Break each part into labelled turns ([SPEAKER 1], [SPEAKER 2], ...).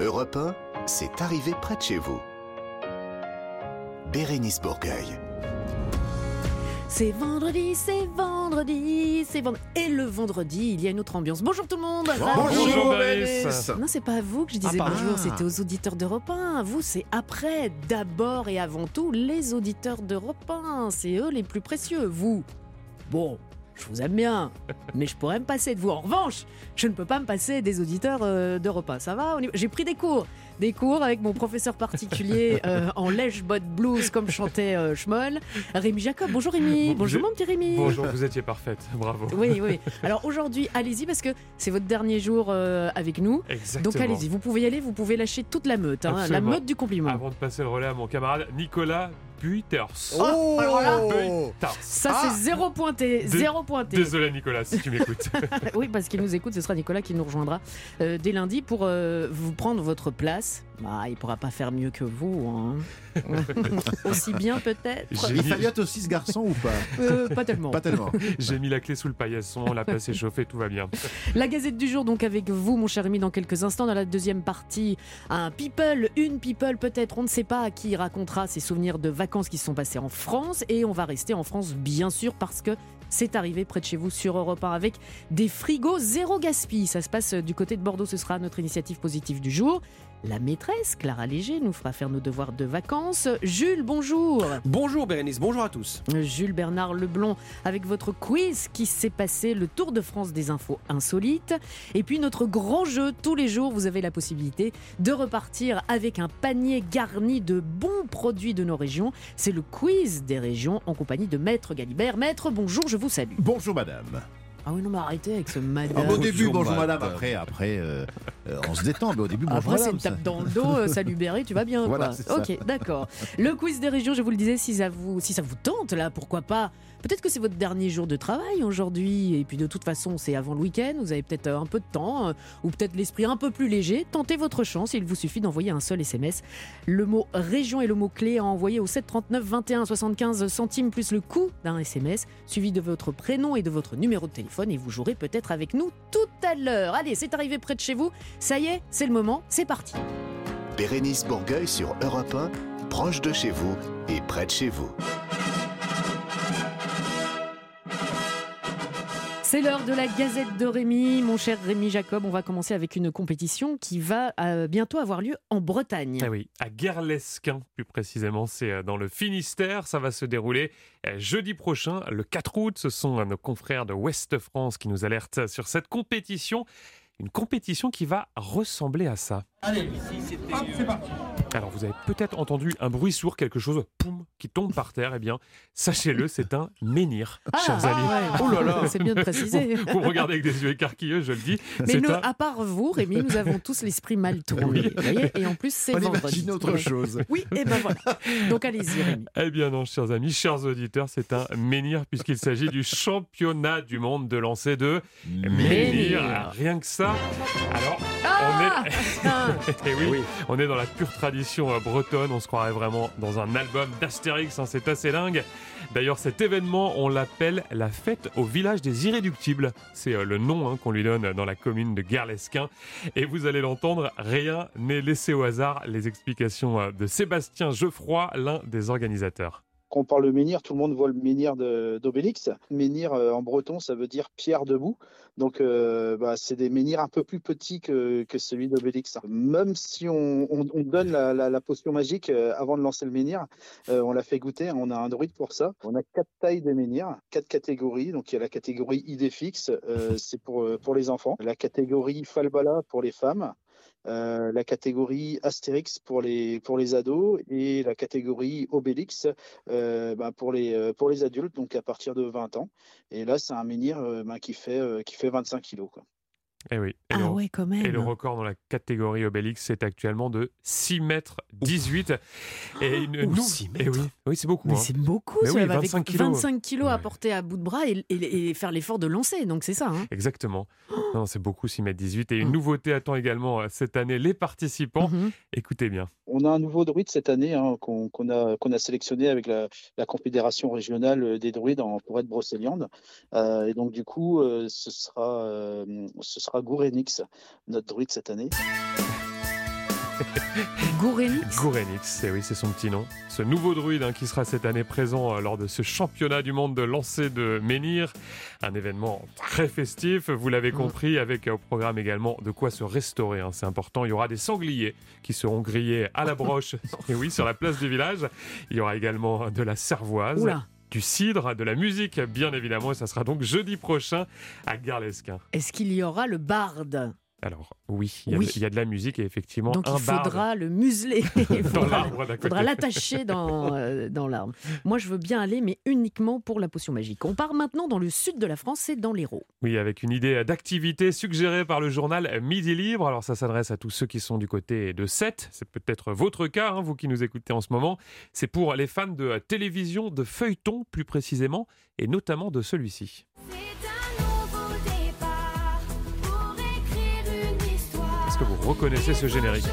[SPEAKER 1] Europe 1, c'est arrivé près de chez vous. Bérénice Bourgueil.
[SPEAKER 2] C'est vendredi, c'est vendredi, c'est vendredi. Et le vendredi, il y a une autre ambiance. Bonjour tout le monde.
[SPEAKER 3] Bonjour, Bérénice.
[SPEAKER 2] Non, c'est pas à vous que je disais
[SPEAKER 3] Ah,
[SPEAKER 2] bonjour, c'était aux auditeurs d'Europe 1. Vous, c'est après. D'abord et avant tout, les auditeurs d'Europe 1. C'est eux les plus précieux. Vous, bon, je vous aime bien, mais je pourrais me passer de vous. En revanche, je ne peux pas me passer des auditeurs euh, d'Europe 1. Ça va y J'ai pris des cours. Des cours avec mon professeur particulier euh, en lèche-bot blues, comme chantait euh, Schmoll, Rémi Jacob. Bonjour Rémi.
[SPEAKER 3] Bon,
[SPEAKER 2] Bonjour mon petit Rémi.
[SPEAKER 3] Bonjour, vous étiez parfaite, bravo.
[SPEAKER 2] Oui, oui. Alors aujourd'hui, allez-y parce que c'est votre dernier jour avec nous.
[SPEAKER 3] Exactement.
[SPEAKER 2] Donc allez-y, vous pouvez y aller, vous pouvez lâcher toute la meute, hein, la meute du compliment.
[SPEAKER 3] Avant de passer le relais à mon camarade Nicolas Buiters.
[SPEAKER 2] Oh, alors là,
[SPEAKER 3] Buiters.
[SPEAKER 2] Ça
[SPEAKER 4] Ah.
[SPEAKER 2] c'est zéro pointé, zéro pointé.
[SPEAKER 3] Désolé Nicolas si tu m'écoutes.
[SPEAKER 2] oui, parce qu'il nous écoute, ce sera Nicolas qui nous rejoindra euh, dès lundi pour euh, vous prendre votre place. Bah, il pourra pas faire mieux que vous, hein. aussi bien peut-être.
[SPEAKER 4] Il fallait aussi ce garçon ou pas?
[SPEAKER 2] Euh, pas tellement.
[SPEAKER 4] Pas tellement.
[SPEAKER 3] j'ai mis la clé sous le paillasson, la place est chauffée, tout va bien.
[SPEAKER 2] La Gazette du jour, donc avec vous, mon cher ami, dans quelques instants. Dans la deuxième partie, un people, une people peut-être, on ne sait pas, qui racontera ses souvenirs de vacances qui se sont passées en France. Et on va rester en France, bien sûr, parce que c'est arrivé près de chez vous sur Europe 1 avec des frigos zéro gaspille. Ça se passe du côté de Bordeaux, ce sera notre initiative positive du jour. La maîtresse, Clara Léger, nous fera faire nos devoirs de vacances. Jules, bonjour
[SPEAKER 5] Bonjour Bérénice, bonjour à tous.
[SPEAKER 2] Jules Bernard Leblond avec votre quiz qui s'est passé le Tour de France des infos insolites. Et puis notre grand jeu, tous les jours, vous avez la possibilité de repartir avec un panier garni de bons produits de nos régions. C'est le quiz des régions en compagnie de Maître Galibert. Maître, bonjour, je vous salue.
[SPEAKER 4] Bonjour madame.
[SPEAKER 2] Ah oui, non, mais arrêtez avec ce madame.
[SPEAKER 4] Ah, au début,
[SPEAKER 5] Bonjour,
[SPEAKER 4] bonjour madame. Après, après euh, euh, on se détend, mais au début, bonjour
[SPEAKER 2] Après, c'est
[SPEAKER 4] madame.
[SPEAKER 2] une tape dans le dos, euh, salut Berry, tu vas bien
[SPEAKER 4] Voilà,
[SPEAKER 2] quoi.
[SPEAKER 4] c'est.
[SPEAKER 2] Ok, d'accord. Le quiz des régions, je vous le disais, si ça vous, si ça vous tente, là, pourquoi pas Peut-être que c'est votre dernier jour de travail aujourd'hui, et puis de toute façon, c'est avant le week-end, vous avez peut-être euh, un peu de temps, euh, ou peut-être l'esprit un peu plus léger. Tentez votre chance, il vous suffit d'envoyer un seul SMS. Le mot région et le mot clé à envoyer au 739 21 75 centimes plus le coût d'un SMS, suivi de votre prénom et de votre numéro de téléphone, et vous jouerez peut-être avec nous tout à l'heure. Allez, c'est arrivé près de chez vous, ça y est, c'est le moment, c'est parti.
[SPEAKER 1] Bérénice Bourgueil sur Europe 1, proche de chez vous et près de chez vous.
[SPEAKER 2] C'est l'heure de la Gazette de Rémi, mon cher Rémi Jacob. On va commencer avec une compétition qui va euh, bientôt avoir lieu en Bretagne.
[SPEAKER 3] Ah oui, à Guerlesquin plus précisément, c'est euh, dans le Finistère. Ça va se dérouler euh, jeudi prochain, le 4 août. Ce sont nos confrères de Ouest France qui nous alertent sur cette compétition. Une compétition qui va ressembler à ça. Alors vous avez peut-être entendu un bruit sourd, quelque chose poum, qui tombe par terre. Eh bien, sachez-le, c'est un menhir, chers amis.
[SPEAKER 2] ouais.
[SPEAKER 3] Oh là là
[SPEAKER 2] C'est bien de préciser.
[SPEAKER 3] Vous regardez avec des yeux écarquilleux, je le dis.
[SPEAKER 2] Mais
[SPEAKER 3] C'est
[SPEAKER 2] nous,
[SPEAKER 3] un-
[SPEAKER 2] à part vous, Rémi, nous avons tous l'esprit mal tourné.
[SPEAKER 3] Oui.
[SPEAKER 2] vous voyez et en plus, c'est
[SPEAKER 4] On
[SPEAKER 2] vendredi.
[SPEAKER 4] imagine autre chose.
[SPEAKER 2] Oui, et ben voilà. Donc allez-y, Rémi.
[SPEAKER 3] Eh bien non, chers amis, chers auditeurs, c'est un menhir puisqu'il s'agit du championnat du monde de lancer de
[SPEAKER 2] Menhir.
[SPEAKER 3] menhir. Rien que ça. Alors,
[SPEAKER 2] Ah
[SPEAKER 3] on est...
[SPEAKER 2] Tiens.
[SPEAKER 3] Eh oui, on est dans la pure tradition euh, bretonne, on se croirait vraiment dans un album d'Astérix, hein, c'est assez dingue. D'ailleurs, cet événement, on l'appelle la fête au village des Irréductibles. C'est euh, le nom hein, qu'on lui donne dans la commune de Guerlesquin. Et vous allez l'entendre, rien n'est laissé au hasard. Les explications euh, de Sébastien Geoffroy, l'un des organisateurs.
[SPEAKER 6] Quand on parle de menhir, tout le monde voit le menhir d'Obélix. Menhir euh, en breton, ça veut dire pierre debout. Donc, euh, bah, c'est des menhirs un peu plus petits que, celui d'Obélix. Même si on, on- on donne la, potion magique euh, avant de lancer le menhir, on l'a fait goûter. On a un druide pour ça. On a quatre tailles de menhirs, quatre catégories. Donc, il y a la catégorie idée fixe, c'est pour les enfants. La catégorie falbala pour les femmes. Euh, la catégorie Astérix pour les, pour les ados et la catégorie Obélix euh, bah, pour, les, euh, pour les adultes, donc à partir de 20 ans. Et là, c'est un menhir euh, bah, qui, fait, qui fait 25 kilos. Quoi.
[SPEAKER 3] Eh oui. Et,
[SPEAKER 2] Ah
[SPEAKER 3] le,
[SPEAKER 2] ouais, quand même.
[SPEAKER 3] et le record dans la catégorie Obélix, c'est actuellement de 6 mètres 18. Et une,
[SPEAKER 5] Ouh,
[SPEAKER 3] nou-
[SPEAKER 5] 6
[SPEAKER 3] eh oui, oui c'est beaucoup.
[SPEAKER 2] Mais
[SPEAKER 3] hein.
[SPEAKER 2] c'est beaucoup,
[SPEAKER 3] Mais
[SPEAKER 2] ça,
[SPEAKER 3] oui,
[SPEAKER 2] avec
[SPEAKER 3] 25 kilos.
[SPEAKER 2] 25 kilos à porter à bout de bras et, et- et faire l'effort de lancer. Donc c'est ça. hein.
[SPEAKER 3] Exactement. Non, c'est beaucoup 6 mètres 18. Et une
[SPEAKER 2] Mm.
[SPEAKER 3] nouveauté attend également euh, cette année les participants.
[SPEAKER 2] Mhm.
[SPEAKER 3] Écoutez bien.
[SPEAKER 6] On a un nouveau druide cette année hein, qu'on a, sélectionné avec la, la Confédération régionale des druides en forêt de Brocéliande. Euh, et donc, du coup, euh, ce sera, euh, ce sera Gourenix, notre druide cette année.
[SPEAKER 2] Gourenix
[SPEAKER 3] Gourenix, et oui, c'est son petit nom. Ce nouveau druide hein, qui sera cette année présent euh, lors de ce championnat du monde de lancer de menhir. Un événement très festif, vous l'avez
[SPEAKER 2] Mm.
[SPEAKER 3] compris, avec euh, au programme également de quoi se restaurer. hein, c'est important. Il y aura des sangliers qui seront grillés à la broche, et oui, sur la place du village. Il y aura également de la cervoise.
[SPEAKER 2] Oula
[SPEAKER 3] Du cidre, de la musique, bien évidemment, et ça sera donc jeudi prochain à Garlesquin.
[SPEAKER 2] Est-ce qu'il y aura le barde?
[SPEAKER 3] Alors, oui, il y, a
[SPEAKER 2] Oui.
[SPEAKER 3] de- il y a de la musique et effectivement
[SPEAKER 2] Donc
[SPEAKER 3] un
[SPEAKER 2] il faudra le museler. Il
[SPEAKER 3] dans
[SPEAKER 2] faudra- l'attacher dans, euh, dans l'arbre. Moi, je veux bien aller, mais uniquement pour la potion magique. On part maintenant dans le sud de la France, c'est dans l'Hérault.
[SPEAKER 3] Oui, avec une idée d'activité suggérée par le journal Midi Libre. Alors ça s'adresse à tous ceux qui sont du côté de 7. C'est peut-être votre cas, hein, vous qui nous écoutez en ce moment. C'est pour les fans de télévision, de feuilleton plus précisément, et notamment de celui-ci. Reconnaissez ce générique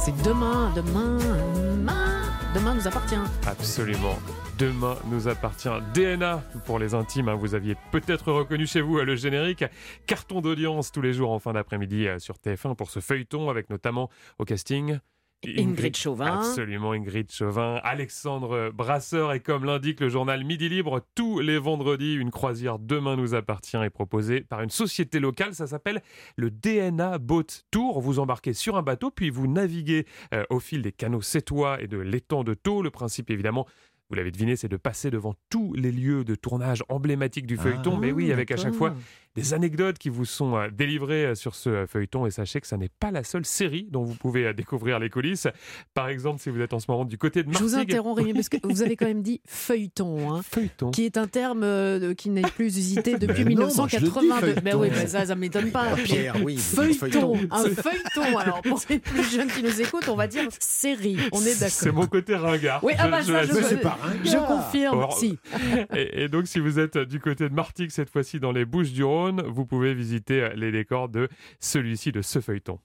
[SPEAKER 2] C'est demain, demain, demain, demain nous appartient.
[SPEAKER 3] Absolument. Demain nous appartient DNA pour les intimes. hein. Vous aviez peut-être reconnu chez vous euh, le générique. Carton d'audience tous les jours en fin d'après-midi euh, sur TF1 pour ce feuilleton avec notamment au casting.
[SPEAKER 2] Ingrid Chauvin.
[SPEAKER 3] Absolument, Ingrid Chauvin, Alexandre Brasseur et comme l'indique le journal Midi Libre, tous les vendredis, une croisière Demain nous appartient est proposée par une société locale. Ça s'appelle le DNA Boat Tour. Vous embarquez sur un bateau, puis vous naviguez euh, au fil des canaux sétois et de l'étang de Thau. Le principe, évidemment, vous l'avez deviné, c'est de passer devant tous les lieux de tournage emblématiques du feuilleton.
[SPEAKER 4] Ah,
[SPEAKER 3] mais oui, avec à chaque fois. Des anecdotes qui vous sont euh, délivrées euh, sur ce euh, feuilleton et sachez que ça n'est pas la seule série dont vous pouvez découvrir les coulisses. Par exemple, si vous êtes en ce moment du côté de
[SPEAKER 2] Je vous
[SPEAKER 3] Martigues,
[SPEAKER 2] interromps, Rémi, parce que vous avez quand même dit feuilleton. hein.
[SPEAKER 3] feuilleton.
[SPEAKER 2] qui est un terme euh, qui n'est plus usité depuis
[SPEAKER 4] Mais je dis,
[SPEAKER 2] 1982. Ben
[SPEAKER 4] feuilleton.
[SPEAKER 2] oui, ben ça, ça m'étonne pas.
[SPEAKER 5] Ah, Pierre, oui,
[SPEAKER 2] Feuilleton, un feuilleton. Alors pour les plus jeunes qui nous écoutent, on va dire série. On est
[SPEAKER 3] C'est
[SPEAKER 2] d'accord.
[SPEAKER 3] mon côté ringard.
[SPEAKER 2] Oui, ah bah ça,
[SPEAKER 3] l'assume.
[SPEAKER 2] je-
[SPEAKER 4] Mais c'est pas ringard.
[SPEAKER 2] Je confirme.
[SPEAKER 3] Alors,
[SPEAKER 2] Si.
[SPEAKER 3] Et, et donc, si vous êtes du côté de Martigues, cette fois-ci dans les Bouches du Rhône, vous pouvez visiter euh, les décors de celui-ci, de ce feuilleton.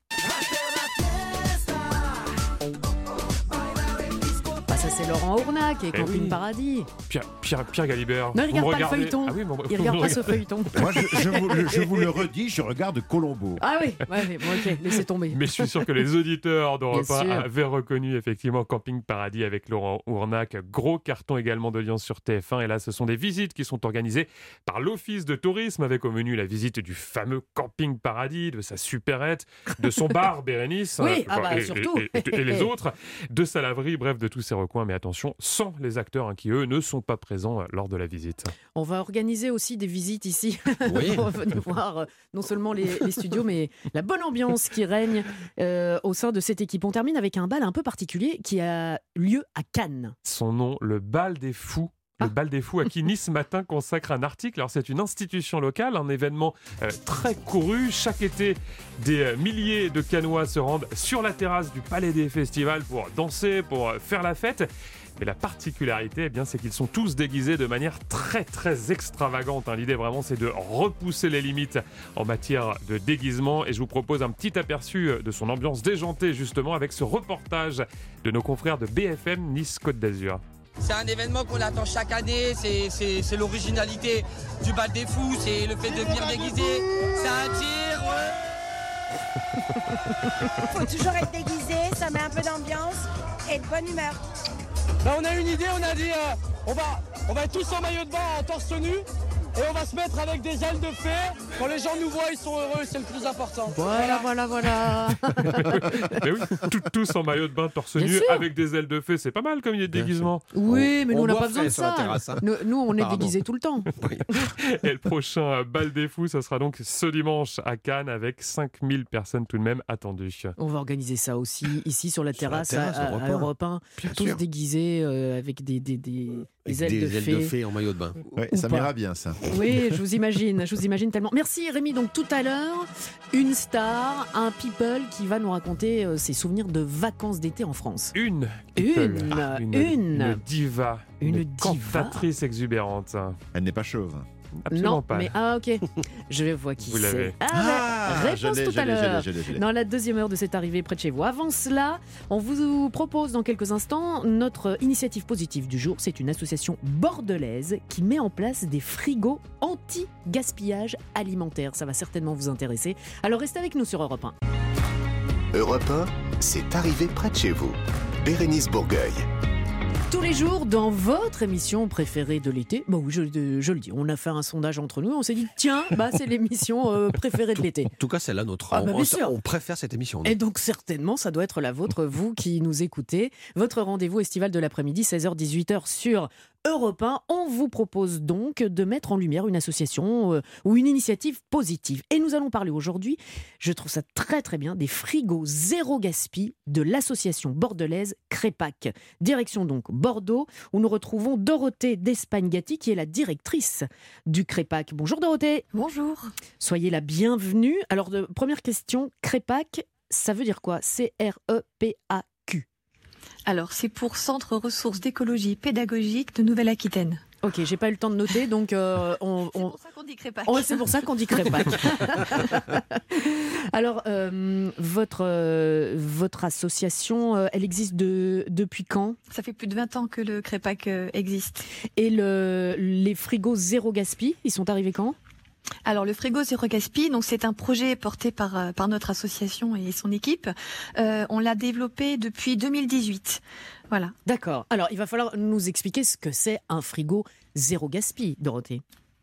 [SPEAKER 2] Laurent Ournac et
[SPEAKER 3] Eh
[SPEAKER 2] Camping
[SPEAKER 3] oui.
[SPEAKER 2] Paradis.
[SPEAKER 3] Pierre, Pierre, Pierre Galibert.
[SPEAKER 2] Ne regarde pas le feuilleton.
[SPEAKER 3] Ah oui, bon,
[SPEAKER 2] Il regarde pas ce feuilleton.
[SPEAKER 4] Moi, je, je vous, le- je vous le redis, je regarde Colombo.
[SPEAKER 2] Ah oui, ouais, bon, ok, laissez tomber.
[SPEAKER 3] Mais je suis sûr que les auditeurs d'Europe
[SPEAKER 2] Bien
[SPEAKER 3] 1
[SPEAKER 2] sûr.
[SPEAKER 3] avaient reconnu effectivement Camping Paradis avec Laurent Ournac. Gros carton également d'audience sur TF1. Et là, ce sont des visites qui sont organisées par l'Office de tourisme avec au menu la visite du fameux Camping Paradis, de sa supérette, de son bar Bérénice.
[SPEAKER 2] Oui,
[SPEAKER 3] hein,
[SPEAKER 2] ah bah,
[SPEAKER 3] et,
[SPEAKER 2] surtout.
[SPEAKER 3] et- et- et les autres, de sa laverie, bref, de tous ces recoins. Mais attention, sans les acteurs hein, qui, eux, ne sont pas présents euh, lors de la visite.
[SPEAKER 2] On va organiser aussi des visites ici.
[SPEAKER 5] Oui.
[SPEAKER 2] On va venir voir euh, non seulement les, les studios, mais la bonne ambiance qui règne euh, au sein de cette équipe. On termine avec un bal un peu particulier qui a lieu à Cannes.
[SPEAKER 3] son nom, le bal des fous. Le
[SPEAKER 2] Ah.
[SPEAKER 3] bal des fous à qui Nice Matin consacre un article. Alors c'est une institution locale, un événement euh, très couru. Chaque été, des euh, milliers de Canois se rendent sur la terrasse du Palais des Festivals pour danser, pour euh, faire la fête. Mais la particularité, eh bien, c'est qu'ils sont tous déguisés de manière très très extravagante. hein. L'idée vraiment, c'est de repousser les limites en matière de déguisement. Et je vous propose un petit aperçu de son ambiance déjantée justement avec ce reportage de nos confrères de BFM Nice Côte d'Azur.
[SPEAKER 7] C'est un événement qu'on attend chaque année, c'est- c'est c'est l'originalité du bal des fous, c'est le fait de venir déguisé, ça attire, ouais.
[SPEAKER 8] Faut toujours être déguisé, ça met un peu d'ambiance et de bonne humeur.
[SPEAKER 7] Bah, on a une idée, on a dit euh, on, va, on va être tous en maillot de bain, en torse nu, et on va se mettre avec des ailes de fée. Quand les gens nous voient, ils sont heureux, c'est le plus important.
[SPEAKER 2] Voilà, voilà, voilà.
[SPEAKER 3] Mais oui, tout- tous en maillot de bain, torse
[SPEAKER 2] Bien
[SPEAKER 3] nu,
[SPEAKER 2] sûr.
[SPEAKER 3] avec des ailes de fée, c'est pas mal comme idée de
[SPEAKER 5] Bien
[SPEAKER 3] déguisement.
[SPEAKER 2] Oui, mais nous,
[SPEAKER 5] on
[SPEAKER 2] n'a pas besoin de
[SPEAKER 5] la
[SPEAKER 2] ça.
[SPEAKER 5] terrasse, hein.
[SPEAKER 2] Nous, nous, on est
[SPEAKER 5] Pardon.
[SPEAKER 2] déguisés tout le temps.
[SPEAKER 3] Et le prochain euh, bal des fous, ça sera donc ce dimanche à Cannes avec 5000 personnes tout de même attendues.
[SPEAKER 2] On va organiser ça aussi ici sur la
[SPEAKER 5] Sur la
[SPEAKER 2] terrasse,
[SPEAKER 5] terrasse,
[SPEAKER 2] à, à-
[SPEAKER 5] Europe
[SPEAKER 2] à
[SPEAKER 5] un.
[SPEAKER 2] Europe 1,
[SPEAKER 5] Bien
[SPEAKER 2] tous
[SPEAKER 5] sûr.
[SPEAKER 2] déguisés euh, avec des, des, des, des ailes, de, fée.
[SPEAKER 5] fée en maillot de bain.
[SPEAKER 4] Ouais,
[SPEAKER 2] Ou
[SPEAKER 4] ça m'ira bien, ça.
[SPEAKER 2] Oui, je vous imagine, je vous imagine tellement. Merci Rémi. Donc tout à l'heure, une star, un people qui va nous raconter euh, ses souvenirs de vacances d'été en France.
[SPEAKER 3] Une,
[SPEAKER 2] Une.
[SPEAKER 3] Ah,
[SPEAKER 2] une.
[SPEAKER 3] une diva,
[SPEAKER 2] Une
[SPEAKER 3] une,
[SPEAKER 2] diva.
[SPEAKER 3] cantatrice exubérante.
[SPEAKER 4] Elle n'est pas chauve.
[SPEAKER 3] Absolument
[SPEAKER 2] non,
[SPEAKER 3] pas.
[SPEAKER 2] mais ah ok, je vois qui
[SPEAKER 3] Vous l'avez.
[SPEAKER 2] c'est. Ah,
[SPEAKER 4] je
[SPEAKER 2] réponse tout à l'heure. Dans la deuxième heure de cette arrivée près de chez vous. Avant cela, on vous propose dans quelques instants notre initiative positive du jour. C'est une association bordelaise qui met en place des frigos anti-gaspillage alimentaire. Ça va certainement vous intéresser. Alors restez avec nous sur Europe 1.
[SPEAKER 1] Europe c'est arrivé près de chez vous. Bérénice Bourgueil.
[SPEAKER 2] Tous les jours, dans votre émission préférée de l'été, bon oui, je, je le dis, on a fait un sondage entre nous, on s'est dit, tiens, bah, c'est l'émission euh, préférée de l'été.
[SPEAKER 5] En tout cas, c'est la nôtre.
[SPEAKER 2] Ah, bah,
[SPEAKER 5] on, on- préfère cette émission.
[SPEAKER 2] Et donc certainement, ça doit être la vôtre, vous qui nous écoutez. Votre rendez-vous estival de l'après-midi, 16h-18h sur Europe 1. On vous propose donc de mettre en lumière une association euh, ou une initiative positive. Et nous allons parler aujourd'hui, je trouve ça très très bien, des frigos zéro gaspi de l'association bordelaise Crépac. Direction donc Bordeaux, où nous retrouvons Dorothée d'Espagne-Gatti, qui est la directrice du Crépac. Bonjour Dorothée.
[SPEAKER 9] Bonjour.
[SPEAKER 2] Soyez la bienvenue. Alors, de, première question, Crépac, ça veut dire quoi? C-R-E-P-A-Q.
[SPEAKER 9] Alors, c'est pour Centre Ressources d'écologie pédagogique de Nouvelle-Aquitaine.
[SPEAKER 2] Ok, j'ai pas eu le temps de noter, donc euh, on,
[SPEAKER 9] C'est pour ça qu'on dit Crépac.
[SPEAKER 2] C'est pour ça qu'on dit Crépac. Alors, euh, votre, euh, votre association, elle existe de, depuis quand?
[SPEAKER 9] Ça fait plus de 20 ans que le Crépac existe.
[SPEAKER 2] Et le, les frigos zéro gaspi, ils sont arrivés quand?
[SPEAKER 9] Alors, le frigo Zéro Gaspi, donc c'est un projet porté par, euh, par notre association et son équipe. Euh, on l'a développé depuis 2018. Voilà.
[SPEAKER 2] D'accord. Alors, il va falloir nous expliquer ce que c'est un frigo zéro gaspi, Dorothée.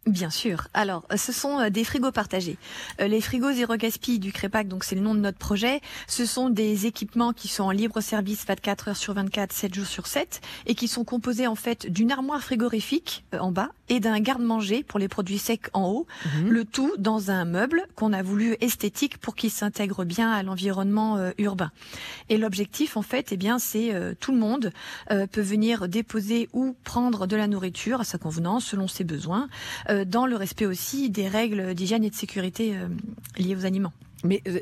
[SPEAKER 9] Bien sûr. Alors, euh, ce sont euh, des frigos partagés. Euh, Les frigos zéro gaspille du Crépac, donc c'est le nom de notre projet, ce sont des équipements qui sont en libre service 24 heures sur 24, 7 jours sur 7, et qui sont composés en fait d'une armoire frigorifique en bas et d'un garde-manger pour les produits secs en haut,
[SPEAKER 2] Mhm.
[SPEAKER 9] le tout dans un meuble qu'on a voulu esthétique pour qu'il s'intègre bien à l'environnement urbain. Et l'objectif, en fait, eh bien, c'est euh, tout le monde euh, peut venir déposer ou prendre de la nourriture à sa convenance, selon ses besoins, euh, dans le respect aussi des règles d'hygiène et de sécurité euh, liées aux aliments.
[SPEAKER 2] Mais euh,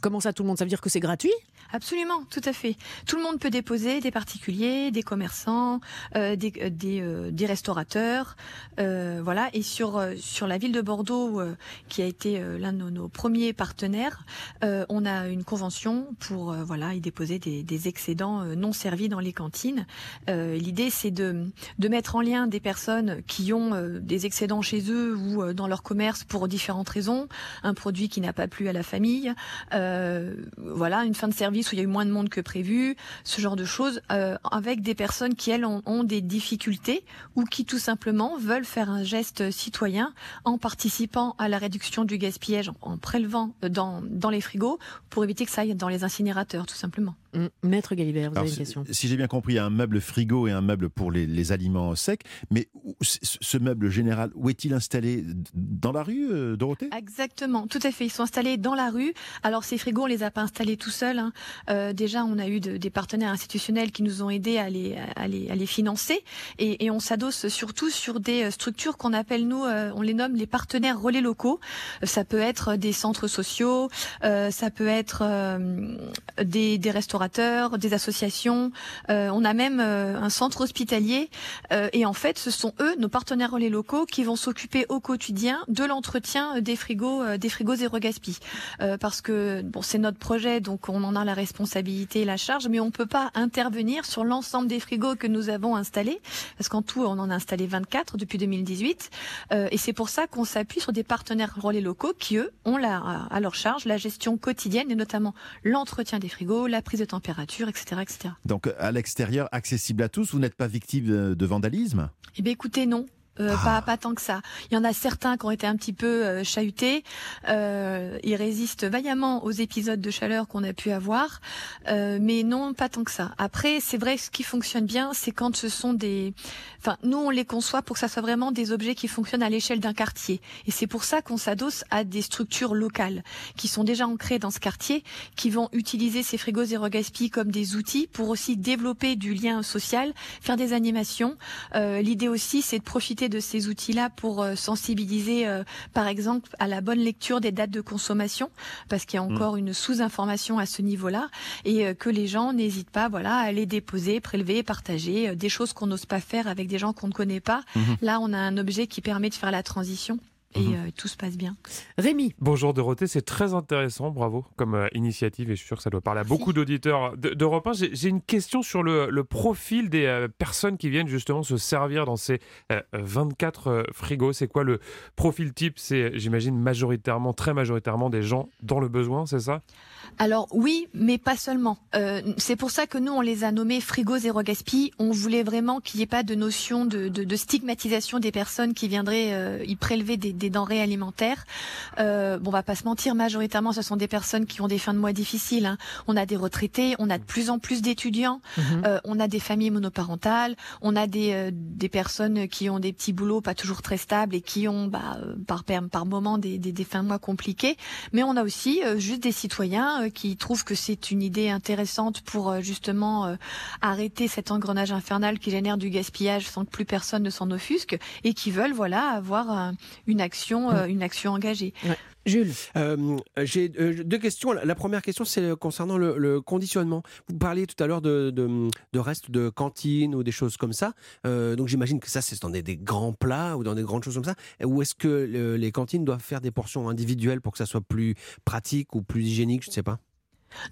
[SPEAKER 2] comment ça, tout le monde Ça veut dire que c'est gratuit?
[SPEAKER 9] Absolument, tout à fait. Tout le monde peut déposer, des particuliers, des commerçants, euh, des, euh, des, euh, restaurateurs, euh, voilà. Et sur euh, sur la ville de Bordeaux, euh, qui a été l'un de nos, premiers partenaires, on a une convention pour voilà y déposer des, des excédents non servis dans les cantines. L'idée, c'est de de mettre en lien des personnes qui ont des excédents chez eux ou dans leur commerce pour différentes raisons, un produit qui n'a pas plu à la famille, voilà, une fin de service où il y a eu moins de monde que prévu, ce genre de choses, euh, avec des personnes qui elles ont, des difficultés ou qui tout simplement veulent faire un geste citoyen en participant à la réduction du gaspillage, en, en prélevant dans, dans les frigos pour éviter que ça aille dans les incinérateurs, tout simplement.
[SPEAKER 2] Hum, Maître Galibert, vous
[SPEAKER 4] Alors,
[SPEAKER 2] avez une
[SPEAKER 4] si-
[SPEAKER 2] question
[SPEAKER 4] Si j'ai bien compris, il y a un meuble frigo et un meuble pour les, les aliments secs. Mais où- ce meuble général, où est-il installé? Dans la rue, euh, Dorothée?
[SPEAKER 9] Exactement, tout à fait. Ils sont installés dans la rue. Alors ces frigos, on les a pas installés tout seuls. hein. Euh, déjà, on a eu de- des partenaires institutionnels qui nous ont aidés à les, à les, à les financer. Et, et on s'adosse surtout sur des euh, structures qu'on appelle, nous, euh, on les nomme les partenaires relais locaux. Ça peut être des centres sociaux, euh, ça peut être euh, des, des des associations. Euh, on a même euh, un centre hospitalier. Euh, et en fait, ce sont eux, nos partenaires relais locaux, qui vont s'occuper au quotidien de l'entretien des frigos, euh, des frigos zéro gaspi. Euh, parce que bon, c'est notre projet, donc on en a la responsabilité et la charge, mais on peut pas intervenir sur l'ensemble des frigos que nous avons installés, parce qu'en tout, on en a installé 24 depuis 2018. Euh, et c'est pour ça qu'on s'appuie sur des partenaires relais locaux qui, eux, ont la, à leur charge la gestion quotidienne et notamment l'entretien des frigos, la prise de température, etc., etc.
[SPEAKER 4] Donc à l'extérieur, accessible à tous, vous n'êtes pas victime de, de vandalisme?
[SPEAKER 9] Eh bien, écoutez, non. Euh, pas, pas tant que ça. Il y en a certains qui ont été un petit peu euh, chahutés. Euh, ils résistent vaillamment aux épisodes de chaleur qu'on a pu avoir, Euh, mais non, pas tant que ça. Après, c'est vrai, ce qui fonctionne bien, c'est quand ce sont des. Enfin, nous, on les conçoit pour que ça soit vraiment des objets qui fonctionnent à l'échelle d'un quartier. Et c'est pour ça qu'on s'adosse à des structures locales qui sont déjà ancrées dans ce quartier, qui vont utiliser ces frigos zéro gaspi comme des outils pour aussi développer du lien social, faire des animations. Euh, L'idée aussi, c'est de profiter de ces outils-là pour euh, sensibiliser, euh, par exemple, à la bonne lecture des dates de consommation, parce qu'il y a encore une sous-information à ce niveau-là, et euh, que les gens n'hésitent pas, voilà, à aller déposer, prélever, partager des choses qu'on n'ose pas faire avec des gens qu'on ne connaît pas. Là, on a un objet qui permet de faire la transition. Et
[SPEAKER 3] Mhm.
[SPEAKER 9] euh, tout se passe bien.
[SPEAKER 2] Rémi.
[SPEAKER 3] Bonjour Dorothée, c'est très intéressant, bravo comme euh, initiative et je suis sûr que ça doit parler à beaucoup d'auditeurs de- d'Europe 1. J'ai une question sur le, le profil des euh, personnes qui viennent justement se servir dans ces euh, 24 euh, frigos. C'est quoi le profil type? C'est, j'imagine, majoritairement, très majoritairement des gens dans le besoin, c'est ça?
[SPEAKER 9] Alors oui, mais pas seulement. Euh, c'est pour ça que nous, on les a nommés frigo zéro gaspille. On voulait vraiment qu'il n'y ait pas de notion de, de- de stigmatisation des personnes qui viendraient euh, y prélever des, des denrées alimentaires. Euh, bon, on va pas se mentir, majoritairement, ce sont des personnes qui ont des fins de mois difficiles. hein. On a des retraités, on a de plus en plus d'étudiants,
[SPEAKER 2] Mhm.
[SPEAKER 9] euh, on a des familles monoparentales, on a des, euh, des personnes qui ont des petits boulots pas toujours très stables et qui ont bah, euh, par, par, moment des, des, des fins de mois compliquées. Mais on a aussi euh, juste des citoyens euh, qui trouvent que c'est une idée intéressante pour euh, justement euh, arrêter cet engrenage infernal qui génère du gaspillage sans que plus personne ne s'en offusque et qui veulent voilà avoir un- une action euh, une action engagée.
[SPEAKER 2] Jules.
[SPEAKER 5] Euh, J'ai euh, deux questions. La la première question, c'est concernant le, le conditionnement. Vous parliez tout à l'heure de, de, de restes de cantine ou des choses comme ça. Euh, donc j'imagine que ça, c'est dans des, des grands plats ou dans des grandes choses comme ça. Ou est-ce que euh, les cantines doivent faire des portions individuelles pour que ça soit plus pratique ou plus hygiénique? Je ne sais pas.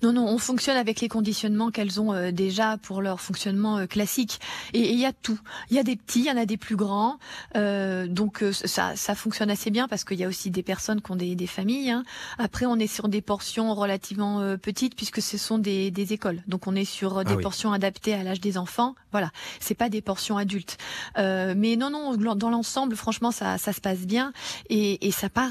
[SPEAKER 9] Non, non, on fonctionne avec les conditionnements qu'elles ont euh, déjà pour leur fonctionnement euh, classique. Et il y a tout. Il y a des petits, il y en a des plus grands. Euh, donc ça, ça fonctionne assez bien parce qu'il y a aussi des personnes qui ont des, des familles. hein. Après, on est sur des portions relativement petites puisque ce sont des, des écoles. Donc on est sur des
[SPEAKER 5] Ah oui.
[SPEAKER 9] portions adaptées à l'âge des enfants. Voilà, c'est pas des portions adultes. Euh, mais non, non, dans l'ensemble, franchement, ça, ça se passe bien et, et ça part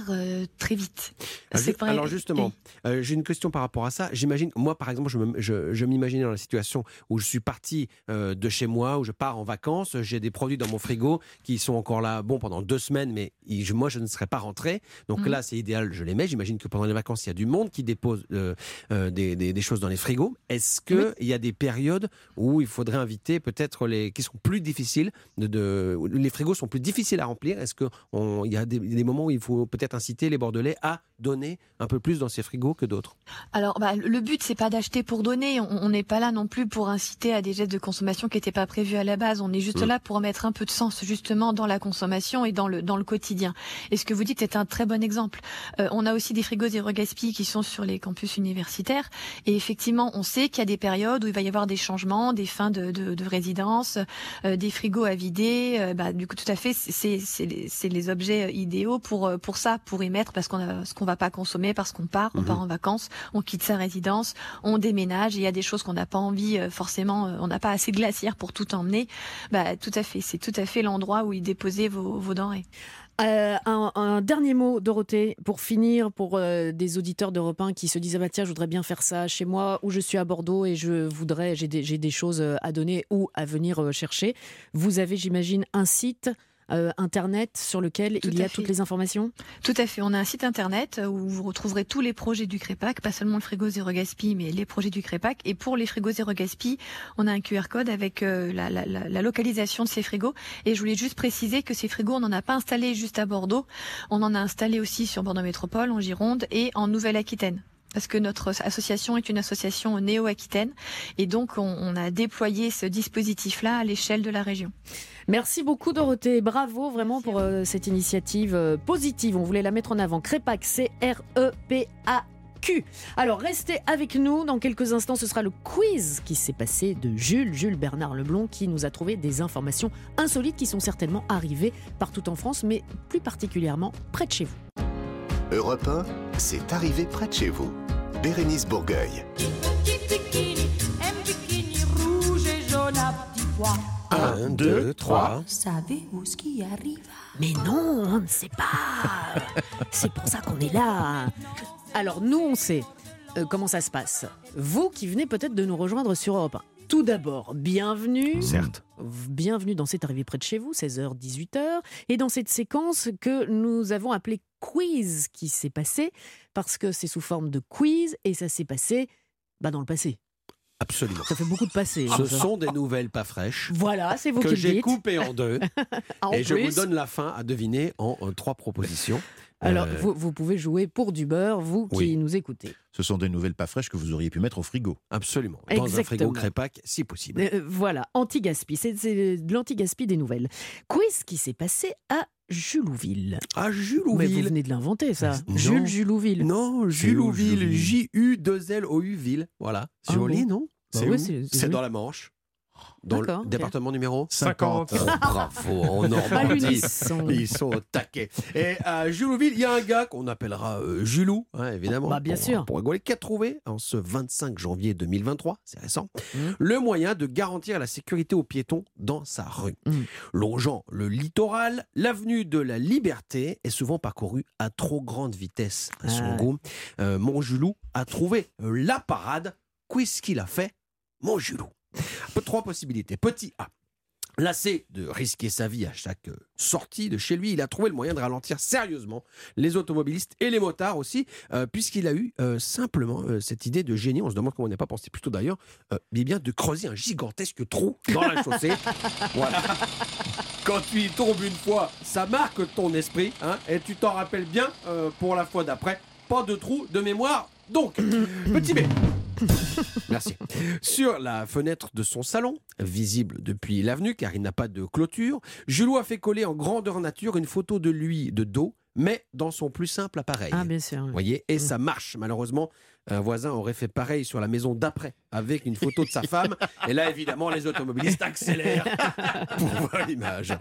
[SPEAKER 9] très vite.
[SPEAKER 5] Ah. Alors justement, j'ai une question par rapport à ça. J'imagine, moi par exemple, je m'imaginais dans la situation où je suis parti euh, de chez moi, où je pars en vacances, j'ai des produits dans mon frigo qui sont encore là, bon, pendant deux semaines, mais ils- moi je ne serais pas rentré. Donc
[SPEAKER 9] Mhm.
[SPEAKER 5] là, c'est idéal, je les mets. J'imagine que pendant les vacances, il y a du monde qui dépose euh, euh, des, des- des choses dans les frigos. Est-ce que il y a des périodes où il faudrait inviter peut-être les qui sont plus difficiles, de, les frigos sont plus difficiles à remplir? Est-ce qu'il y a des, des moments où il faut peut-être inciter les Bordelais à donner un peu plus dans ces frigos que d'autres?
[SPEAKER 9] Alors, bah, le but, c'est pas d'acheter pour donner. On n'est pas là non plus pour inciter à des gestes de consommation qui n'étaient pas prévus à la base. On est juste
[SPEAKER 5] Mm.
[SPEAKER 9] là pour mettre un peu de sens justement dans la consommation et dans le dans le quotidien. Et ce que vous dites est un très bon exemple. Euh, on a aussi des frigos zéro gaspille qui sont sur les campus universitaires. Et effectivement, on sait qu'il y a des périodes où il va y avoir des changements, des fins de, de, de résidence, euh, des frigos à vider. Euh, bah, du coup, tout à fait, c'est- c'est c'est les, les objets euh, idéaux pour euh, pour ça, pour y mettre parce qu'on a ce qu'on va pas consommer parce qu'on part, on part en vacances, on quitte sa résidence, on déménage. Il y a des choses qu'on n'a pas envie euh, forcément, euh, on n'a pas assez de glacière pour tout emmener. Bah, tout à fait, c'est tout à fait l'endroit où y déposer vos, vos denrées.
[SPEAKER 2] Euh, un, dernier mot, Dorothée, pour finir, pour des auditeurs d'Europe 1 qui se disent ah bah tiens, je voudrais bien faire ça chez moi, ou je suis à Bordeaux et je voudrais, j'ai des, des choses à donner ou à venir chercher. Vous avez, j'imagine, un site euh, internet sur lequel
[SPEAKER 9] Tout
[SPEAKER 2] il y a
[SPEAKER 9] fait.
[SPEAKER 2] toutes les informations.
[SPEAKER 9] Tout à fait. On a un site internet où vous retrouverez tous les projets du Crépac, pas seulement le frigo zéro gaspille, mais les projets du Crépac. Et pour les frigos zéro gaspille, on a un QR code avec euh, la, la- la- la localisation de ces frigos. Et je voulais juste préciser que ces frigos, on n'en a pas installé juste à Bordeaux. On en a installé aussi sur Bordeaux Métropole, en Gironde et en Nouvelle-Aquitaine. Parce que notre association est une association néo-aquitaine. Et donc, on, a déployé ce dispositif-là à l'échelle de la région.
[SPEAKER 2] Merci beaucoup Dorothée, bravo vraiment pour euh, cette initiative euh, positive. On voulait la mettre en avant. Crépac, C-R-E-P-A-Q. Alors restez avec nous. Dans quelques instants, ce sera le quiz qui s'est passé de Jules, Jules Bernard Leblond, qui nous a trouvé des informations insolites qui sont certainement arrivées partout en France, mais plus particulièrement près de chez vous.
[SPEAKER 1] Europe 1, c'est arrivé près de chez vous. Bérénice Bourgueil.
[SPEAKER 5] un deux, trois.
[SPEAKER 10] Savez-vous ce qui arrive?
[SPEAKER 2] Mais non, on ne sait pas. C'est pour ça qu'on est là. Alors nous, on sait euh, comment ça se passe. Vous qui venez peut-être de nous rejoindre sur Europe 1. Tout d'abord, bienvenue.
[SPEAKER 4] Certes.
[SPEAKER 2] Bienvenue dans C'est arrivé près de chez vous, 16h, 18h, et dans cette séquence que nous avons appelée quiz qui s'est passé, parce que c'est sous forme de quiz, et ça s'est passé bah, dans le passé.
[SPEAKER 5] Absolument.
[SPEAKER 2] Ça fait beaucoup de passé. hein,
[SPEAKER 5] Ce
[SPEAKER 2] ça.
[SPEAKER 5] sont des nouvelles pas fraîches
[SPEAKER 2] Voilà, c'est vous
[SPEAKER 5] que j'ai coupées en deux.
[SPEAKER 2] En
[SPEAKER 5] et je vous donne la fin à deviner en, en trois propositions.
[SPEAKER 2] Alors,
[SPEAKER 5] Euh,
[SPEAKER 2] vous, vous pouvez jouer pour du beurre, vous qui
[SPEAKER 5] Oui.
[SPEAKER 2] nous écoutez.
[SPEAKER 4] Ce sont des nouvelles pas fraîches que vous auriez pu mettre au frigo.
[SPEAKER 5] Absolument. Dans un frigo crépac, si possible.
[SPEAKER 2] Euh, voilà, anti-gaspi, c'est c'est de l'anti-gaspi des nouvelles. Quiz qui s'est passé à Julouville.
[SPEAKER 5] Ah, Jules
[SPEAKER 2] Mais vous venez de l'inventer, ça.
[SPEAKER 5] Non.
[SPEAKER 2] Jules Julouville.
[SPEAKER 5] Non,
[SPEAKER 4] C'est Julouville?
[SPEAKER 5] J-U-2-L-O-U ville. Voilà.
[SPEAKER 2] Ah
[SPEAKER 5] Joli,
[SPEAKER 2] bon?
[SPEAKER 5] non?
[SPEAKER 2] Bah
[SPEAKER 4] C'est
[SPEAKER 2] ouais, c'est- c'est
[SPEAKER 5] C'est dans la Manche. Dans le département numéro
[SPEAKER 3] 50.
[SPEAKER 5] Oh, bravo, en Normandie. Ils sont au taquet. Et à Julouville, il y a un gars qu'on appellera euh, Julou, hein, évidemment.
[SPEAKER 2] Bah, bien
[SPEAKER 5] pour,
[SPEAKER 2] sûr.
[SPEAKER 5] Pour rigoler, qui a trouvé, en ce 25 janvier 2023, c'est récent,
[SPEAKER 2] Mhm.
[SPEAKER 5] le moyen de garantir la sécurité aux piétons dans sa rue.
[SPEAKER 2] Mhm.
[SPEAKER 5] Longeant le littoral, l'avenue de la Liberté est souvent parcourue à trop grande vitesse. À son
[SPEAKER 2] Ah.
[SPEAKER 5] goût, Euh, mon Julou a trouvé euh, la parade. Qu'est-ce qu'il a fait, mon Julou? Trois possibilités. Petit A. Lassé de risquer sa vie à chaque euh, sortie de chez lui, il a trouvé le moyen de ralentir sérieusement les automobilistes et les motards aussi, euh, puisqu'il a eu euh, simplement euh, cette idée de génie, on se demande comment on n'y a pas pensé plus tôt d'ailleurs, mais bien de creuser un gigantesque trou dans la chaussée. voilà. Quand tu y tombes une fois, ça marque ton esprit, hein, et tu t'en rappelles bien pour la fois d'après. Pas de trou de mémoire, donc. Petit B. Merci. Sur la fenêtre de son salon, visible depuis l'avenue car il n'a pas de clôture, Julot a fait coller en grandeur nature une photo de lui de dos, mais dans son plus simple appareil.
[SPEAKER 2] Ah, bien sûr.
[SPEAKER 5] Vous voyez, et ça marche. Malheureusement, un voisin aurait fait pareil sur la maison d'après, avec une photo de sa femme. Et là, évidemment, les automobilistes accélèrent pour voir l'image.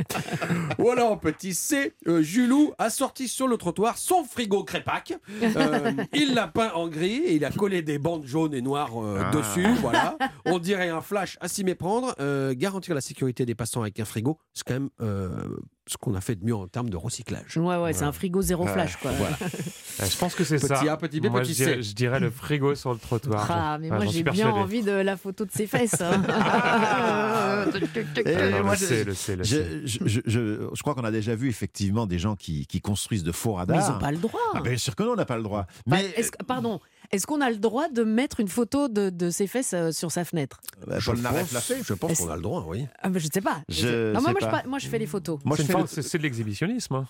[SPEAKER 5] Ou alors, petit C, euh, Julou a sorti sur le trottoir son frigo crépac. Euh, il l'a peint en gris et il a collé des bandes jaunes et noires euh,
[SPEAKER 4] Ah.
[SPEAKER 5] dessus. Voilà. On dirait un flash à s'y méprendre. Euh, garantir la sécurité des passants avec un frigo, c'est quand même euh, ce qu'on a fait de mieux en termes de recyclage.
[SPEAKER 2] Ouais, ouais, c'est un frigo zéro flash, quoi.
[SPEAKER 5] Voilà.
[SPEAKER 3] Euh, Je pense que c'est
[SPEAKER 5] Petit
[SPEAKER 3] ça.
[SPEAKER 5] A, petit B,
[SPEAKER 3] moi,
[SPEAKER 5] petit
[SPEAKER 3] je dirais,
[SPEAKER 5] C.
[SPEAKER 3] je dirais le frigo sur le trottoir.
[SPEAKER 2] Ah, mais
[SPEAKER 3] Ah,
[SPEAKER 2] moi j'ai bien
[SPEAKER 3] persuadé.
[SPEAKER 2] envie de la photo de ses fesses. hein.
[SPEAKER 3] Ah
[SPEAKER 4] je- crois qu'on a déjà vu effectivement des gens qui, qui construisent de faux
[SPEAKER 2] Mais
[SPEAKER 4] radars.
[SPEAKER 2] ils n'ont pas le droit.
[SPEAKER 4] Ah, bien sûr que non, on n'a pas le droit.
[SPEAKER 2] Bah,
[SPEAKER 4] Mais
[SPEAKER 2] est-ce que- pardon, est-ce qu'on a le droit de mettre une photo de, de ses fesses euh, sur sa fenêtre?
[SPEAKER 4] Bah,
[SPEAKER 5] Je pense, je pense qu'on a le droit, oui.
[SPEAKER 2] ah, Je ne sais pas.
[SPEAKER 4] Je
[SPEAKER 2] non, moi,
[SPEAKER 4] sais
[SPEAKER 2] moi, je,
[SPEAKER 4] pas.
[SPEAKER 2] pas- moi, je fais les photos.
[SPEAKER 4] Moi,
[SPEAKER 3] C'est
[SPEAKER 4] je
[SPEAKER 3] une
[SPEAKER 4] fais
[SPEAKER 3] forme-
[SPEAKER 4] le-
[SPEAKER 3] c'est c'est de l'exhibitionnisme.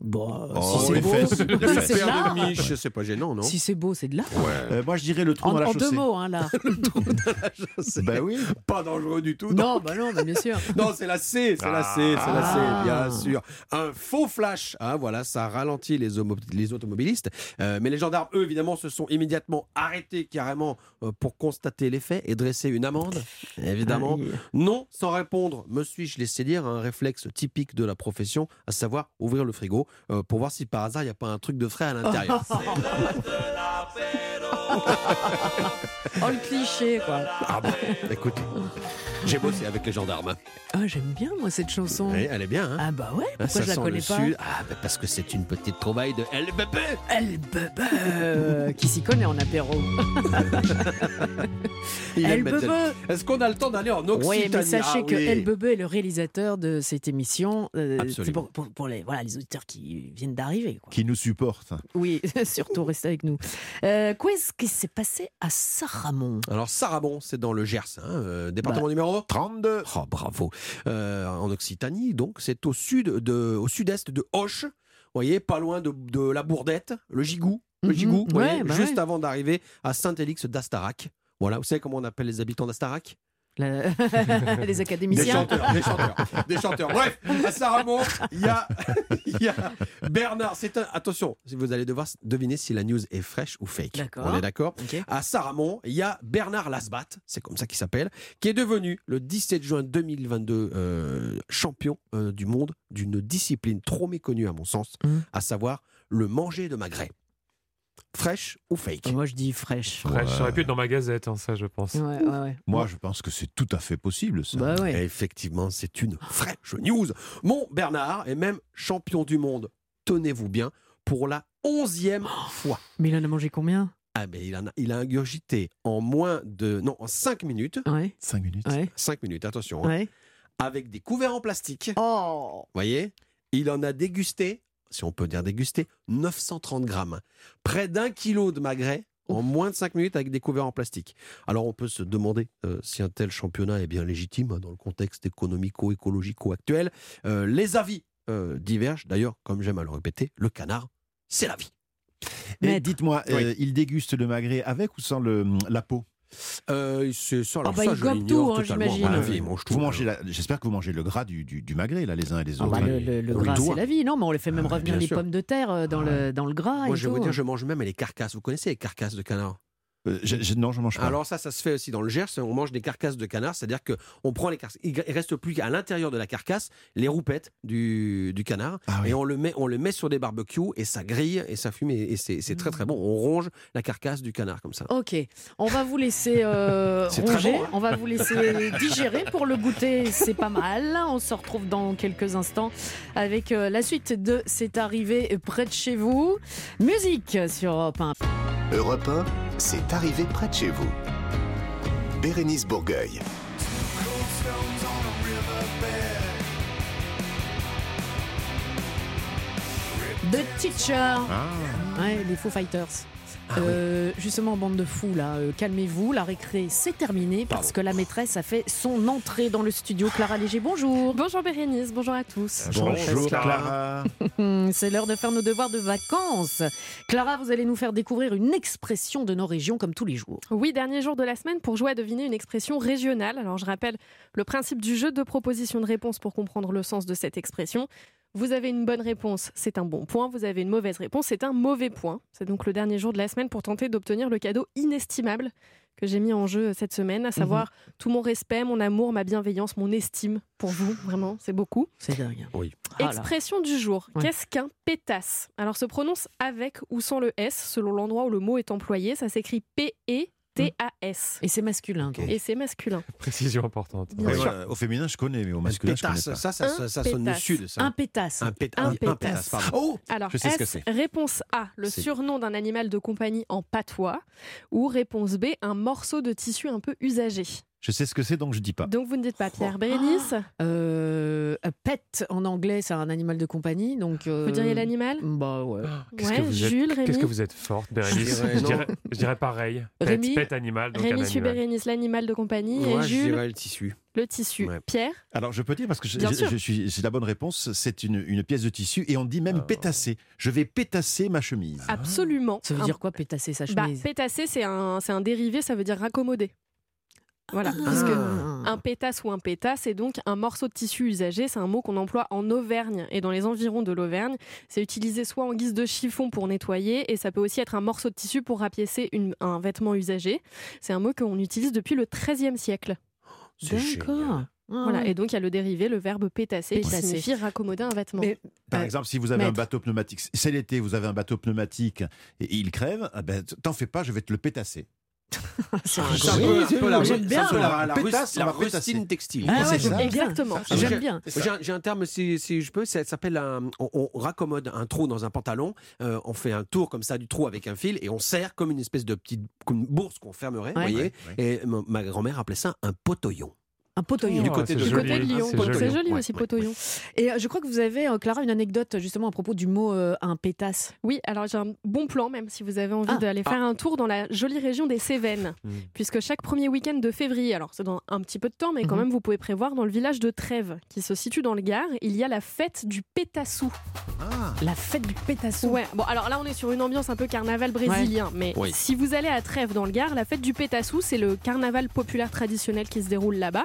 [SPEAKER 2] Bon, euh,
[SPEAKER 4] Oh,
[SPEAKER 2] si c'est beau,
[SPEAKER 4] fesses,
[SPEAKER 2] c'est de
[SPEAKER 5] miche, c'est pas gênant, non
[SPEAKER 2] Si c'est beau, c'est de l'art.
[SPEAKER 4] Euh, moi, je dirais le trou
[SPEAKER 2] En,
[SPEAKER 4] dans la
[SPEAKER 2] en
[SPEAKER 4] chaussée.
[SPEAKER 2] deux mots, hein, là.
[SPEAKER 4] Bah oui.
[SPEAKER 5] Pas dangereux du tout.
[SPEAKER 2] non, bah non, bah, bien sûr.
[SPEAKER 5] Non, c'est la C, c'est la C, c'est la
[SPEAKER 2] Ah.
[SPEAKER 5] C, bien sûr. Un faux flash, hein, voilà, ça ralentit les, les automobilistes. Euh, mais les gendarmes, eux, évidemment, se sont immédiatement arrêtés carrément euh, pour constater les faits et dresser une amende. Évidemment,
[SPEAKER 2] Aïe.
[SPEAKER 5] non, sans répondre, me suis-je laissé dire un réflexe typique de la profession, à savoir ouvrir le frigo euh, pour voir si par hasard il n'y a pas un truc de frais à l'intérieur.
[SPEAKER 2] Oh, le cliché, quoi.
[SPEAKER 5] ah bon, écoute, j'ai bossé avec les gendarmes.
[SPEAKER 2] Ah, j'aime bien, moi, cette chanson.
[SPEAKER 5] Oui, elle est bien, hein
[SPEAKER 2] Ah, bah ouais,
[SPEAKER 5] Hein,
[SPEAKER 2] pourquoi
[SPEAKER 5] ça
[SPEAKER 2] je la
[SPEAKER 5] sent
[SPEAKER 2] connais
[SPEAKER 5] le
[SPEAKER 2] pas
[SPEAKER 5] sud. Ah, bah parce que c'est une petite trouvaille de LBP.
[SPEAKER 2] Elle bebe Euh, Qui s'y connaît en apéro
[SPEAKER 5] mettre-
[SPEAKER 2] bebe
[SPEAKER 5] Est-ce qu'on a le temps d'aller en Occitanie
[SPEAKER 2] Oui, mais sachez
[SPEAKER 5] Ah
[SPEAKER 2] que
[SPEAKER 5] oui.
[SPEAKER 2] El Bebe est le réalisateur de cette émission. euh,
[SPEAKER 5] Absolument.
[SPEAKER 2] c'est pour, pour- pour les, voilà, les auditeurs qui viennent d'arriver.
[SPEAKER 4] Qui nous supporte.
[SPEAKER 2] Oui, surtout restez avec nous. Euh, Qu'est-ce qui s'est passé à Saramon?
[SPEAKER 5] Alors, Sarabon, c'est dans le Gers, hein, euh, département numéro
[SPEAKER 4] 32.
[SPEAKER 5] Oh, bravo. Euh, en Occitanie, donc, c'est au sud de, au sud-est de Auch. Vous voyez, pas loin de, de la Bourdette, le Gigou. Le
[SPEAKER 2] Mhm.
[SPEAKER 5] Gigou, vous voyez,
[SPEAKER 2] Ouais, bah
[SPEAKER 5] juste avant d'arriver à Saint-Élix d'Astarac. Voilà, vous savez comment on appelle les habitants d'Astarac?
[SPEAKER 2] La- Les
[SPEAKER 5] Des
[SPEAKER 2] académiciens
[SPEAKER 5] chanteurs, des chanteurs, des chanteurs. Bref, à Saramon, il y a, il y a Bernard. C'est un, attention, vous allez devoir deviner si la news est fraîche ou fake. On est d'accord. À Saramon, il y a Bernard Lasbat, c'est comme ça qu'il s'appelle, qui est devenu le 17 juin 2022 euh, champion euh, du monde d'une discipline trop méconnue à mon sens,
[SPEAKER 2] Mhm.
[SPEAKER 5] à savoir le manger de magret. Fraîche ou fake?
[SPEAKER 2] Moi, je dis fraîche.
[SPEAKER 3] Fraîche, ça aurait pu être dans ma gazette, hein, ça, je pense.
[SPEAKER 2] Ouais, ouais, ouais.
[SPEAKER 4] Moi, je pense que c'est tout à fait possible, ça.
[SPEAKER 2] Bah
[SPEAKER 5] effectivement, c'est une fraîche news. Mon Bernard est même champion du monde, tenez-vous bien, pour la onzième fois.
[SPEAKER 2] Mais il en a mangé combien?
[SPEAKER 5] Ah ben, il, en a, il a ingurgité en moins de... Non, en 5 minutes.
[SPEAKER 2] Ouais,
[SPEAKER 4] 5 minutes.
[SPEAKER 2] ouais,
[SPEAKER 5] 5 minutes, attention. hein.
[SPEAKER 2] ouais.
[SPEAKER 5] avec des couverts en plastique.
[SPEAKER 2] Oh
[SPEAKER 5] voyez? Il en a dégusté, si on peut dire dégusté, 930 grammes. Près d'un kilo de magret en moins de 5 minutes avec des couverts en plastique. Alors on peut se demander euh, si un tel championnat est bien légitime hein, dans le contexte économico-écologico actuel. Euh, les avis euh, divergent. D'ailleurs, comme j'aime à le répéter, le canard, c'est la vie.
[SPEAKER 4] Et
[SPEAKER 2] Maître.
[SPEAKER 4] dites-moi,
[SPEAKER 5] Oui.
[SPEAKER 4] il déguste le magret avec ou sans le, la peau?
[SPEAKER 5] Euh, c'est ça, alors
[SPEAKER 2] bah,
[SPEAKER 5] ça, je l'ignore
[SPEAKER 2] tout, hein,
[SPEAKER 5] totalement. Bah, oui.
[SPEAKER 4] Vous mangez la- J'espère que vous mangez le gras du, du, du magret, là, les uns et les
[SPEAKER 2] Ah
[SPEAKER 4] autres.
[SPEAKER 2] bah, le, le- gras, c'est la vie. Non, mais on les fait même
[SPEAKER 5] Ah,
[SPEAKER 2] revenir les
[SPEAKER 5] sûr.
[SPEAKER 2] pommes de terre euh, dans, le, dans le gras.
[SPEAKER 5] Moi,
[SPEAKER 2] et
[SPEAKER 5] je vais vous dire, je mange même les carcasses. Vous connaissez les carcasses de canard?
[SPEAKER 4] Euh, je- je- non, je mange pas.
[SPEAKER 5] Alors ça, ça se fait aussi dans le Gers. On mange des carcasses de canard, c'est-à-dire que on prend les carcasses. Il reste plus qu'à l'intérieur de la carcasse les roupettes du, du canard
[SPEAKER 4] Ah oui.
[SPEAKER 5] et on le met, on le met sur des barbecues et ça grille et ça fume et, et c'est c'est très très bon. On ronge la carcasse du canard comme ça.
[SPEAKER 2] Ok, on va vous laisser euh, ronger,
[SPEAKER 5] bon, hein.
[SPEAKER 2] on va vous laisser digérer pour le goûter, c'est pas mal. On se retrouve dans quelques instants avec euh, la suite de C'est arrivé près de chez vous. Musique sur Europe 1.
[SPEAKER 1] Europe 1, c'est arrivé près de chez vous. Bérénice Bourgueil.
[SPEAKER 2] The Teacher,
[SPEAKER 4] Ah.
[SPEAKER 2] ouais, les Foo Fighters.
[SPEAKER 5] Ah
[SPEAKER 2] Euh, Justement, bande de fous, là, euh, calmez-vous, la récré, c'est terminé parce que la maîtresse a fait son entrée dans le studio. Clara Léger, bonjour.
[SPEAKER 11] Bonjour Bérénice, bonjour à tous.
[SPEAKER 4] Bonjour
[SPEAKER 3] Clara.
[SPEAKER 4] Clara.
[SPEAKER 2] Hum, C'est l'heure de faire nos devoirs de vacances. Clara, vous allez nous faire découvrir une expression de nos régions comme tous les jours.
[SPEAKER 11] Oui, dernier jour de la semaine pour jouer à deviner une expression régionale. Alors je rappelle le principe du jeu de propositions de réponse pour comprendre le sens de cette expression. Vous avez une bonne réponse, c'est un bon point. Vous avez une mauvaise réponse, c'est un mauvais point. C'est donc le dernier jour de la semaine pour tenter d'obtenir le cadeau inestimable que j'ai mis en jeu cette semaine, à savoir tout mon respect, mon amour, ma bienveillance, mon estime pour vous. Vraiment, c'est beaucoup.
[SPEAKER 2] C'est dingue.
[SPEAKER 5] Oui.
[SPEAKER 2] Ah.
[SPEAKER 11] Expression du jour.
[SPEAKER 2] Ouais.
[SPEAKER 11] Qu'est-ce qu'un pétasse? Alors, se prononce avec ou sans le S, selon l'endroit où le mot est employé. Ça s'écrit P-E-T-A-S.
[SPEAKER 2] Et c'est masculin. donc.
[SPEAKER 11] Et c'est masculin.
[SPEAKER 3] Précision importante.
[SPEAKER 4] Ouais, au féminin, je connais, mais au
[SPEAKER 5] Un
[SPEAKER 4] masculin, je connais
[SPEAKER 5] pétasse,
[SPEAKER 4] pas.
[SPEAKER 5] ça, ça, ça, ça
[SPEAKER 11] Un
[SPEAKER 5] sonne du
[SPEAKER 11] pétasse.
[SPEAKER 5] sud. Ça.
[SPEAKER 2] Un pétasse.
[SPEAKER 5] Un pét-
[SPEAKER 11] Un
[SPEAKER 5] un
[SPEAKER 11] pétasse.
[SPEAKER 5] pardon. Oh
[SPEAKER 11] Alors,
[SPEAKER 4] Je sais ce que c'est.
[SPEAKER 11] réponse A, le surnom d'un animal de compagnie en patois. Ou réponse B, un morceau de tissu un peu usagé.
[SPEAKER 4] Je sais ce que c'est, donc je dis pas.
[SPEAKER 11] Donc, vous ne dites pas Pierre Bérénice.
[SPEAKER 2] Euh, un pet en anglais, c'est un animal de compagnie. Donc, euh,
[SPEAKER 11] Vous diriez l'animal?
[SPEAKER 2] Bah ouais.
[SPEAKER 3] Qu'est-ce
[SPEAKER 11] Ouais,
[SPEAKER 3] que vous êtes-
[SPEAKER 11] Jules,
[SPEAKER 3] Qu'est-ce
[SPEAKER 11] Rémi?
[SPEAKER 3] que vous êtes forte, Bérénice je, dirais, je dirais pareil. Pet,
[SPEAKER 2] Rémi?
[SPEAKER 3] pet animal, donc
[SPEAKER 11] Rémi suit. Bérénice, l'animal de compagnie.
[SPEAKER 5] Moi,
[SPEAKER 11] et
[SPEAKER 5] je
[SPEAKER 11] Jules,
[SPEAKER 5] dirais le tissu.
[SPEAKER 11] le tissu.
[SPEAKER 5] Ouais.
[SPEAKER 11] Pierre?
[SPEAKER 4] Alors, je peux dire, parce que je, je- je suis, c'est la bonne réponse, c'est une, une pièce de tissu, et on dit même
[SPEAKER 3] Oh.
[SPEAKER 4] pétasser. Je vais pétasser ma chemise.
[SPEAKER 11] Absolument.
[SPEAKER 2] Ça veut
[SPEAKER 11] Un-
[SPEAKER 2] dire quoi, pétasser sa
[SPEAKER 11] bah,
[SPEAKER 2] chemise?
[SPEAKER 11] pétasser, c'est un, c'est un dérivé, ça veut dire raccommoder. Voilà. Parce que
[SPEAKER 2] Ah.
[SPEAKER 11] un pétasse ou un pétasse, c'est donc un morceau de tissu usagé. C'est un mot qu'on emploie en Auvergne et dans les environs de l'Auvergne. C'est utilisé soit en guise de chiffon pour nettoyer et ça peut aussi être un morceau de tissu pour rapiécer une- un vêtement usagé. C'est un mot qu'on utilise depuis le XIIIe siècle.
[SPEAKER 2] D'accord. Ah
[SPEAKER 11] Voilà.
[SPEAKER 2] ouais.
[SPEAKER 11] Et donc il y a le dérivé, le verbe pétasser,
[SPEAKER 2] Pétasser.
[SPEAKER 11] qui signifie raccommoder un vêtement.
[SPEAKER 2] Mais-
[SPEAKER 4] Par
[SPEAKER 2] Euh,
[SPEAKER 4] exemple, si vous avez un bateau pneumatique, c'est l'été, vous avez un bateau pneumatique et il crève, ah ben, t'en fais pas, je vais te le pétasser.
[SPEAKER 2] C'est un
[SPEAKER 5] C'est un peu- un peu la- la, la,
[SPEAKER 4] Pétasse,
[SPEAKER 5] la rustine textile.
[SPEAKER 2] Ah ouais,
[SPEAKER 4] ça.
[SPEAKER 11] Exactement.
[SPEAKER 5] Ah,
[SPEAKER 2] J'aime
[SPEAKER 5] j'ai-
[SPEAKER 2] bien.
[SPEAKER 5] J'ai un, j'ai un terme, si, si je peux, ça s'appelle un. On, on raccommode un trou dans un pantalon, euh, on fait un tour comme ça du trou avec un fil et on serre comme une espèce de petite comme une bourse qu'on fermerait,
[SPEAKER 2] Ouais.
[SPEAKER 5] voyez.
[SPEAKER 4] Ouais,
[SPEAKER 5] Et ma, ma grand-mère appelait ça un potoyon.
[SPEAKER 2] Un potoyon.
[SPEAKER 5] Du côté
[SPEAKER 3] c'est
[SPEAKER 5] de-
[SPEAKER 11] du côté de
[SPEAKER 3] Ah,
[SPEAKER 11] Lyon.
[SPEAKER 3] c'est joli.
[SPEAKER 11] joli,
[SPEAKER 5] Ouais,
[SPEAKER 11] aussi,
[SPEAKER 5] ouais,
[SPEAKER 11] potoyon.
[SPEAKER 2] Et euh, je crois que vous avez, euh, Clara, une anecdote justement à propos du mot euh, un pétasse.
[SPEAKER 11] Oui, alors j'ai un bon plan, même si vous avez envie
[SPEAKER 2] Ah.
[SPEAKER 11] d'aller faire un tour dans la jolie région des Cévennes.
[SPEAKER 5] Mm.
[SPEAKER 11] Puisque chaque premier week-end de février, alors c'est dans un petit peu de temps, mais quand
[SPEAKER 2] Mhm.
[SPEAKER 11] même vous pouvez prévoir dans le village de Trèves, qui se situe dans le Gard, il y a la fête du pétassou.
[SPEAKER 4] Ah,
[SPEAKER 2] La fête du pétassou.
[SPEAKER 11] Ouais, bon alors là on est sur une ambiance un peu carnaval brésilien, mais
[SPEAKER 5] Oui.
[SPEAKER 11] si vous allez à Trèves dans le Gard, la fête du pétassou, c'est le carnaval populaire traditionnel qui se déroule là-bas.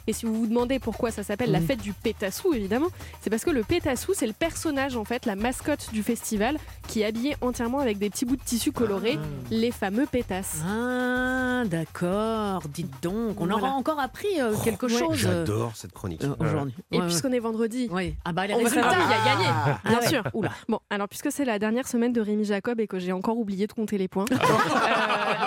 [SPEAKER 11] Et si vous vous demandez pourquoi ça s'appelle la
[SPEAKER 2] Mhm.
[SPEAKER 11] fête du pétassou, évidemment, c'est parce que le pétassou, c'est le personnage en fait, la mascotte du festival, qui est habillé entièrement avec des petits bouts de tissu colorés, les fameux pétasses.
[SPEAKER 2] Ah, d'accord. Dites donc, on
[SPEAKER 11] Voilà.
[SPEAKER 2] aura encore appris euh, quelque
[SPEAKER 11] ouais.
[SPEAKER 2] chose
[SPEAKER 5] J'adore cette chronique.
[SPEAKER 2] euh, aujourd'hui.
[SPEAKER 11] Et
[SPEAKER 2] Ouais, ouais.
[SPEAKER 11] puisqu'on est vendredi,
[SPEAKER 2] Oui. Ah bah les
[SPEAKER 11] on va
[SPEAKER 2] résultats.
[SPEAKER 11] qui a gagné,
[SPEAKER 2] Ah
[SPEAKER 11] bien
[SPEAKER 2] ouais.
[SPEAKER 11] sûr.
[SPEAKER 2] Oula.
[SPEAKER 11] Bon, alors puisque c'est la dernière semaine de Rémi Jacob et que j'ai encore oublié de compter les points, euh,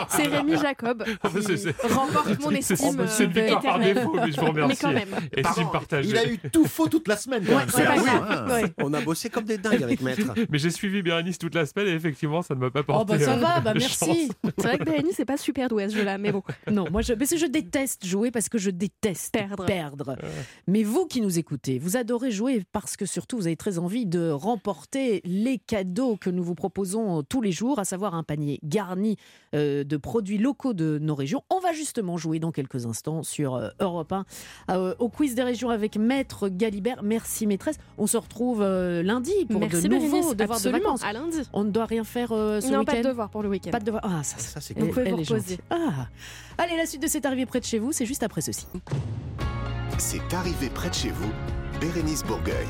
[SPEAKER 11] c'est Rémi Jacob
[SPEAKER 3] C'est-
[SPEAKER 11] qui
[SPEAKER 3] c'est-
[SPEAKER 11] remporte mon
[SPEAKER 3] C'est
[SPEAKER 11] estime
[SPEAKER 3] c'est- c'est une victoire par
[SPEAKER 11] éternelle.
[SPEAKER 3] défaut, mais je vous remercie.
[SPEAKER 11] Mais quand même.
[SPEAKER 3] Estime partagée.
[SPEAKER 4] il a eu tout faux toute la semaine. quand
[SPEAKER 11] Ouais,
[SPEAKER 4] même.
[SPEAKER 11] c'est pas
[SPEAKER 4] Ah oui, hein.
[SPEAKER 11] Ouais.
[SPEAKER 5] On a bossé comme des dingues avec Maître.
[SPEAKER 3] Mais j'ai suivi Bérénice toute la semaine et effectivement, ça ne m'a pas porté.
[SPEAKER 2] Oh bah ça
[SPEAKER 3] euh,
[SPEAKER 2] va, bah
[SPEAKER 3] de
[SPEAKER 2] merci.
[SPEAKER 11] C'est vrai que Bérénice, c'est pas super doué à ce jeu-là, mais bon.
[SPEAKER 2] Non, moi je, mais c'est- je déteste jouer parce que je déteste
[SPEAKER 11] Perdre.
[SPEAKER 2] perdre. Mais vous qui nous écoutez, vous adorez jouer parce que surtout vous avez très envie de remporter les cadeaux que nous vous proposons tous les jours, à savoir un panier garni euh, de produits locaux de nos régions. On va justement jouer dans quelques instants sur euh, Europe 1. 1 euh, au quiz des régions avec Maître Galibert. Merci maîtresse. On se retrouve euh, lundi pour
[SPEAKER 11] Merci,
[SPEAKER 2] de nouveaux devoirs de
[SPEAKER 11] Absolument,
[SPEAKER 2] vacances.
[SPEAKER 11] à lundi.
[SPEAKER 2] On ne doit rien faire euh, ce
[SPEAKER 11] Non,
[SPEAKER 2] week-end
[SPEAKER 11] pas de devoir pour le week-end.
[SPEAKER 2] Pas de devoir. Ah, ça,
[SPEAKER 5] Ça, c'est
[SPEAKER 2] elle-
[SPEAKER 11] Vous pouvez
[SPEAKER 2] elle
[SPEAKER 11] vous
[SPEAKER 2] est
[SPEAKER 11] reposer.
[SPEAKER 2] Ah. Allez, la suite de C'est arrivé près de chez vous, c'est juste après ceci.
[SPEAKER 1] C'est arrivé près de chez vous, Bérénice Bourgueil.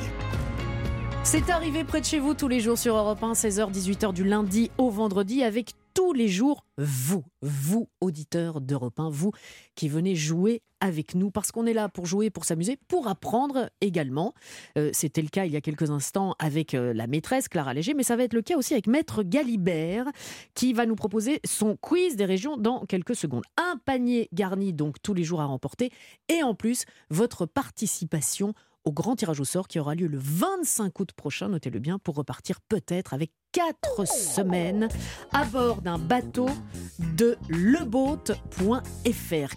[SPEAKER 2] C'est arrivé près de chez vous tous les jours sur Europe 1, 16h, 18h du lundi au vendredi avec tous les jours vous, vous auditeurs d'Europe 1, vous qui venez jouer avec nous parce qu'on est là pour jouer, pour s'amuser, pour apprendre également. Euh, C'était le cas il y a quelques instants avec euh, la maîtresse Clara Léger, mais ça va être le cas aussi avec Maître Galibert qui va nous proposer son quiz des régions dans quelques secondes. Un panier garni donc tous les jours à remporter et en plus votre participation au grand tirage au sort qui aura lieu le 25 août prochain, notez-le bien, pour repartir peut-être avec quatre semaines à bord d'un bateau de leboat.fr.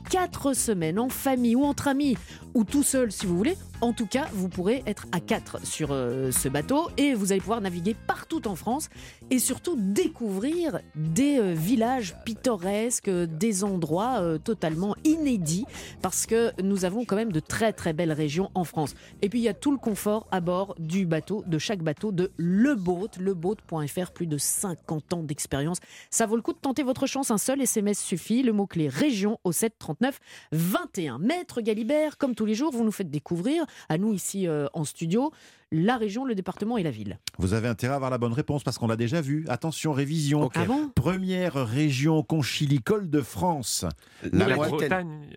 [SPEAKER 2] Quatre semaines en famille ou entre amis ou tout seul si vous voulez. En tout cas, vous pourrez être à quatre sur euh, ce bateau et vous allez pouvoir naviguer partout en France et surtout découvrir des euh, villages pittoresques, euh, des endroits totalement inédits parce que nous avons quand même de très très belles régions en France. Et puis il y a tout le confort à bord du bateau, de chaque bateau de Leboat, leboat.fr, plus de 50 ans d'expérience. Ça vaut le coup de tenter votre chance, un seul SMS suffit, le mot-clé région au 7 39 21. Maître Galibert, comme tous les jours, vous nous faites découvrir, à nous ici euh, en studio, la région, le département et la ville.
[SPEAKER 4] Vous avez intérêt à avoir la bonne réponse parce qu'on l'a déjà vu. Attention, révision.
[SPEAKER 2] Ah bon
[SPEAKER 4] Première région conchilicole de France. La,
[SPEAKER 3] La Bretagne.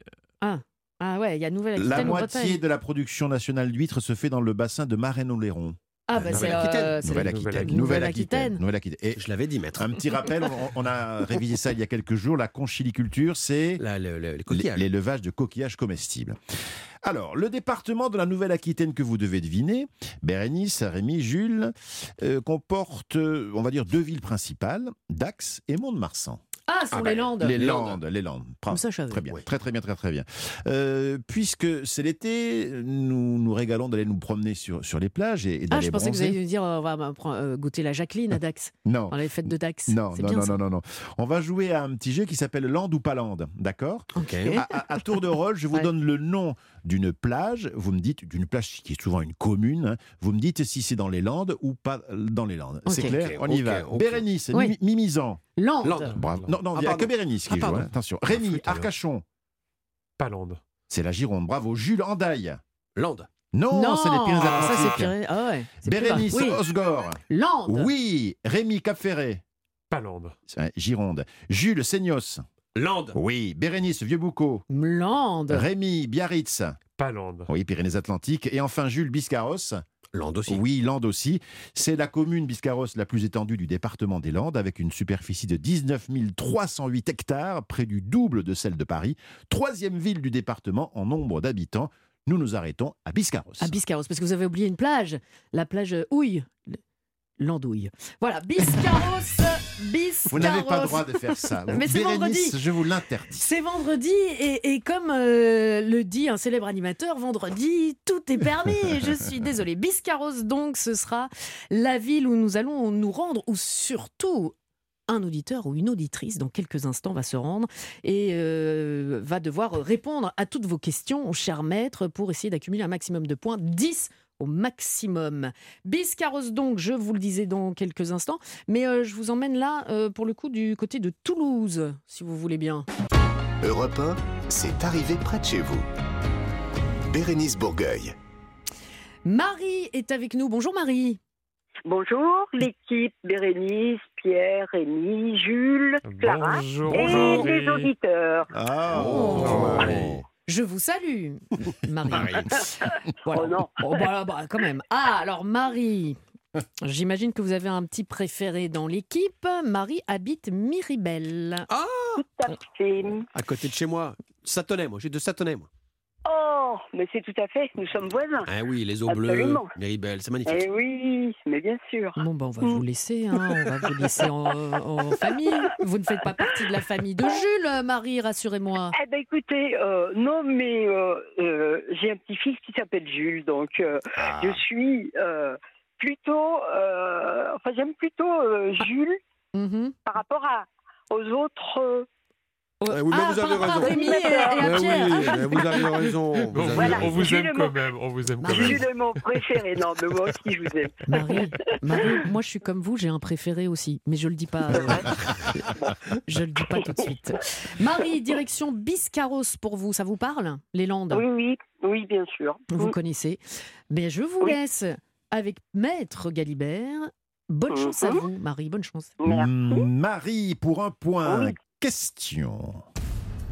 [SPEAKER 2] Ah ouais, il y a Nouvelle-Aquitaine
[SPEAKER 4] la moitié
[SPEAKER 2] Bretagne.
[SPEAKER 4] de la production nationale d'huîtres se fait dans le bassin de Marennes-Oléron.
[SPEAKER 2] Ah bah c'est
[SPEAKER 5] Nouvelle-Aquitaine.
[SPEAKER 2] euh,
[SPEAKER 4] Nouvelle-Aquitaine.
[SPEAKER 2] Nouvelle-Aquitaine.
[SPEAKER 4] Nouvelle-Aquitaine. Et
[SPEAKER 5] Je l'avais dit, maître.
[SPEAKER 4] un petit rappel, on, on a révisé ça il y a quelques jours. La conchiliculture, c'est l'élevage de coquillages comestibles. Alors, le département de la Nouvelle-Aquitaine que vous devez deviner, Bérénice, Rémi, Jules, euh, comporte, euh, on va dire, deux villes principales, Dax et Mont-de-Marsan.
[SPEAKER 2] Ah, sur
[SPEAKER 5] Ah
[SPEAKER 2] les
[SPEAKER 5] bah,
[SPEAKER 2] Landes.
[SPEAKER 4] Les
[SPEAKER 5] Landes.
[SPEAKER 4] Landes, les Landes.
[SPEAKER 2] Je savais.
[SPEAKER 4] Très bien,
[SPEAKER 5] Oui.
[SPEAKER 4] très très bien, très très bien. Euh, puisque c'est l'été, nous nous régalons d'aller nous promener sur, sur les plages et, et
[SPEAKER 2] Ah, je pensais que vous
[SPEAKER 4] bronzer.
[SPEAKER 2] alliez nous dire euh, on va euh, goûter la Jacqueline à Dax,
[SPEAKER 4] Non,
[SPEAKER 2] dans les fêtes de Dax.
[SPEAKER 4] non, non,
[SPEAKER 2] bien
[SPEAKER 4] non,
[SPEAKER 2] ça.
[SPEAKER 4] non, non, non. On va jouer à un petit jeu qui s'appelle Land ou pas Land, d'accord?
[SPEAKER 5] Ok.
[SPEAKER 4] à, à- à tour de rôle, je vous
[SPEAKER 2] Ouais.
[SPEAKER 4] donne le nom d'une plage. Vous me dites d'une plage qui est souvent une commune. hein. Vous me dites si c'est dans les Landes ou pas dans les Landes. C'est clair On y va. Bérénice,
[SPEAKER 2] Oui.
[SPEAKER 4] Mi- Mimizan.
[SPEAKER 2] Landes.
[SPEAKER 5] Landes.
[SPEAKER 4] Bravo. Non, non,
[SPEAKER 5] Ah,
[SPEAKER 4] il n'y a que Bérénice qui
[SPEAKER 5] Ah,
[SPEAKER 4] joue. hein. Attention. Rémi,
[SPEAKER 5] flûte.
[SPEAKER 4] Arcachon.
[SPEAKER 3] Palande.
[SPEAKER 4] C'est la Gironde. Bravo. Jules Andaille.
[SPEAKER 5] Landes.
[SPEAKER 4] Non,
[SPEAKER 2] non,
[SPEAKER 4] c'est les
[SPEAKER 2] ah, ça
[SPEAKER 4] Pyrénées-Atlantiques.
[SPEAKER 2] c'est Pyrénées. Ah ouais.
[SPEAKER 4] Bérénice
[SPEAKER 2] Oui.
[SPEAKER 4] Osgore.
[SPEAKER 2] Landes.
[SPEAKER 4] Oui. Rémi Cap-Ferré.
[SPEAKER 3] Palande.
[SPEAKER 4] Ouais, Gironde. Jules Seignos.
[SPEAKER 5] Landes.
[SPEAKER 4] Oui. Bérénice Vieux-Boucau.
[SPEAKER 2] Landes.
[SPEAKER 4] Rémi Biarritz.
[SPEAKER 3] Palande.
[SPEAKER 4] Oui, Pyrénées-Atlantiques. Et enfin Jules Biscarros.
[SPEAKER 5] Landes aussi.
[SPEAKER 4] Oui, Landes aussi. C'est la commune Biscarros la plus étendue du département des Landes, avec une superficie de 19 308 hectares, près du double de celle de Paris. Troisième ville du département en nombre d'habitants. Nous nous arrêtons à Biscarros.
[SPEAKER 2] À Biscarros, parce que vous avez oublié une plage, la plage Houille. L'Andouille. Voilà, Biscarros, Biscarros.
[SPEAKER 4] Vous n'avez pas le droit de faire ça.
[SPEAKER 2] Mais c'est vendredi.
[SPEAKER 4] je vous l'interdis.
[SPEAKER 2] C'est vendredi et, et comme euh, le dit un célèbre animateur, vendredi, tout est permis. Je suis désolée. Biscarros, donc, ce sera la ville où nous allons nous rendre, ou surtout un auditeur ou une auditrice dans quelques instants va se rendre et euh, va devoir répondre à toutes vos questions, cher maître, pour essayer d'accumuler un maximum de points. 10 au maximum. Biscarros donc, je vous le disais dans quelques instants, mais euh, je vous emmène là euh, pour le coup du côté de Toulouse, si vous voulez bien.
[SPEAKER 1] Europe 1, c'est arrivé près de chez vous. Bérénice Bourgueil.
[SPEAKER 2] Marie est avec nous. Bonjour Marie.
[SPEAKER 12] Bonjour, l'équipe Bérénice, Pierre, Rémi, Jules, Clara
[SPEAKER 3] Bonjour.
[SPEAKER 12] et
[SPEAKER 3] Bonjour.
[SPEAKER 12] les auditeurs.
[SPEAKER 4] Ah,
[SPEAKER 2] Oh. Je vous salue, Marie.
[SPEAKER 5] Marie.
[SPEAKER 2] Voilà.
[SPEAKER 12] Oh non.
[SPEAKER 2] Oh, bah, bah, quand même. Ah, alors Marie. J'imagine que vous avez un petit préféré dans l'équipe. Marie habite Miribel.
[SPEAKER 12] Tout à fait.
[SPEAKER 5] À côté de chez moi. Satonnet, moi. J'ai de Satonnet, moi.
[SPEAKER 12] Oh, mais c'est tout à fait, nous sommes voisins.
[SPEAKER 5] Ah oui, les eaux bleues,
[SPEAKER 12] Absolument.
[SPEAKER 5] Méribel, c'est magnifique.
[SPEAKER 12] Eh oui, mais bien sûr.
[SPEAKER 2] Bon, bah, on va vous laisser. hein. On va vous laisser en, en famille. Vous ne faites pas partie de la famille de Jules, Marie, rassurez-moi.
[SPEAKER 12] Eh ben écoutez, euh, non, mais euh, euh, j'ai un petit-fils qui s'appelle Jules, donc euh,
[SPEAKER 4] Ah.
[SPEAKER 12] je suis euh, plutôt, euh, enfin j'aime plutôt euh, Jules
[SPEAKER 2] Mhm.
[SPEAKER 12] par rapport à, aux autres
[SPEAKER 5] oui, mais
[SPEAKER 2] Ah,
[SPEAKER 5] vous avez raison.
[SPEAKER 2] Rémi et- et à
[SPEAKER 5] Mais
[SPEAKER 2] Pierre.
[SPEAKER 5] oui, mais vous avez raison.
[SPEAKER 3] On
[SPEAKER 5] Vous
[SPEAKER 3] vous,
[SPEAKER 5] avez
[SPEAKER 12] Voilà.
[SPEAKER 3] on vous
[SPEAKER 12] Jules
[SPEAKER 3] aime quand même, on vous aime quand même.
[SPEAKER 12] Jules est mon préféré. Non, mais moi aussi, je vous aime.
[SPEAKER 2] Marie, Marie, moi je suis comme vous, j'ai un préféré aussi, mais je le dis pas. euh, je le dis pas tout de suite. Marie, direction Biscarros pour vous, ça vous parle Les Landes?
[SPEAKER 12] Oui, oui, oui, bien sûr.
[SPEAKER 2] Vous
[SPEAKER 12] Mm.
[SPEAKER 2] connaissez. Mais je vous
[SPEAKER 12] Oui.
[SPEAKER 2] laisse avec Maître Galibert. Bonne chance à
[SPEAKER 12] Mhm.
[SPEAKER 2] vous, Marie, bonne chance.
[SPEAKER 12] Merci.
[SPEAKER 4] Marie, pour un point.
[SPEAKER 12] Oui.
[SPEAKER 4] Question.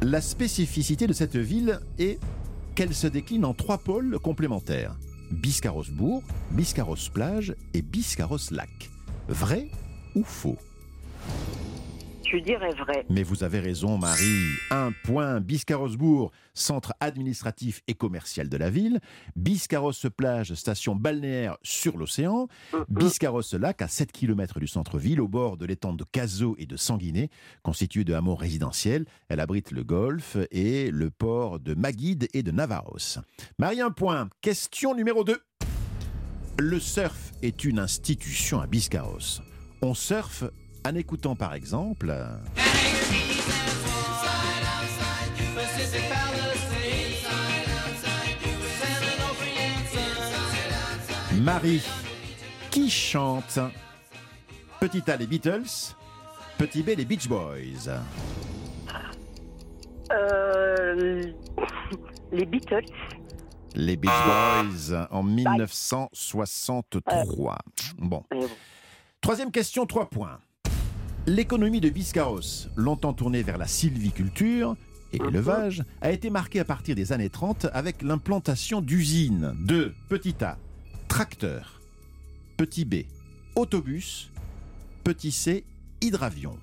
[SPEAKER 4] La spécificité de cette ville est qu'elle se décline en trois pôles complémentaires. Biscarros-Bourg, Biscarros-Plage et Biscarros-Lac. Vrai ou faux?
[SPEAKER 12] Vrai.
[SPEAKER 4] Mais vous avez raison, Marie. Un point. Biscarrosse-Bourg, centre administratif et commercial de la ville. Biscarrosse-Plage, station balnéaire sur l'océan. Biscarrosse-Lac, à 7 km du centre-ville, au bord de l'étang de Cazaux et de Sanguinet, constitué de hameaux résidentiels. Elle abrite le golfe et le port de Maguide et de Navarros. Marie, un point. Question numéro 2. Le surf est une institution à Biscarrosse. On surfe en écoutant par exemple. Marie, qui chante Petit A les Beatles, Petit B les Beach Boys?
[SPEAKER 12] Euh, les Beatles.
[SPEAKER 4] Les Beach Boys en 1963. Bon. Troisième question, trois points. L'économie de Biscarros, longtemps tournée vers la sylviculture et l'élevage, a été marquée à partir des années 30 avec l'implantation d'usines de petit A, tracteurs, petit B, autobus, petit C, hydravion.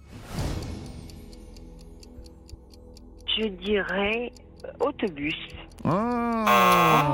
[SPEAKER 12] Je dirais autobus.
[SPEAKER 4] Ah.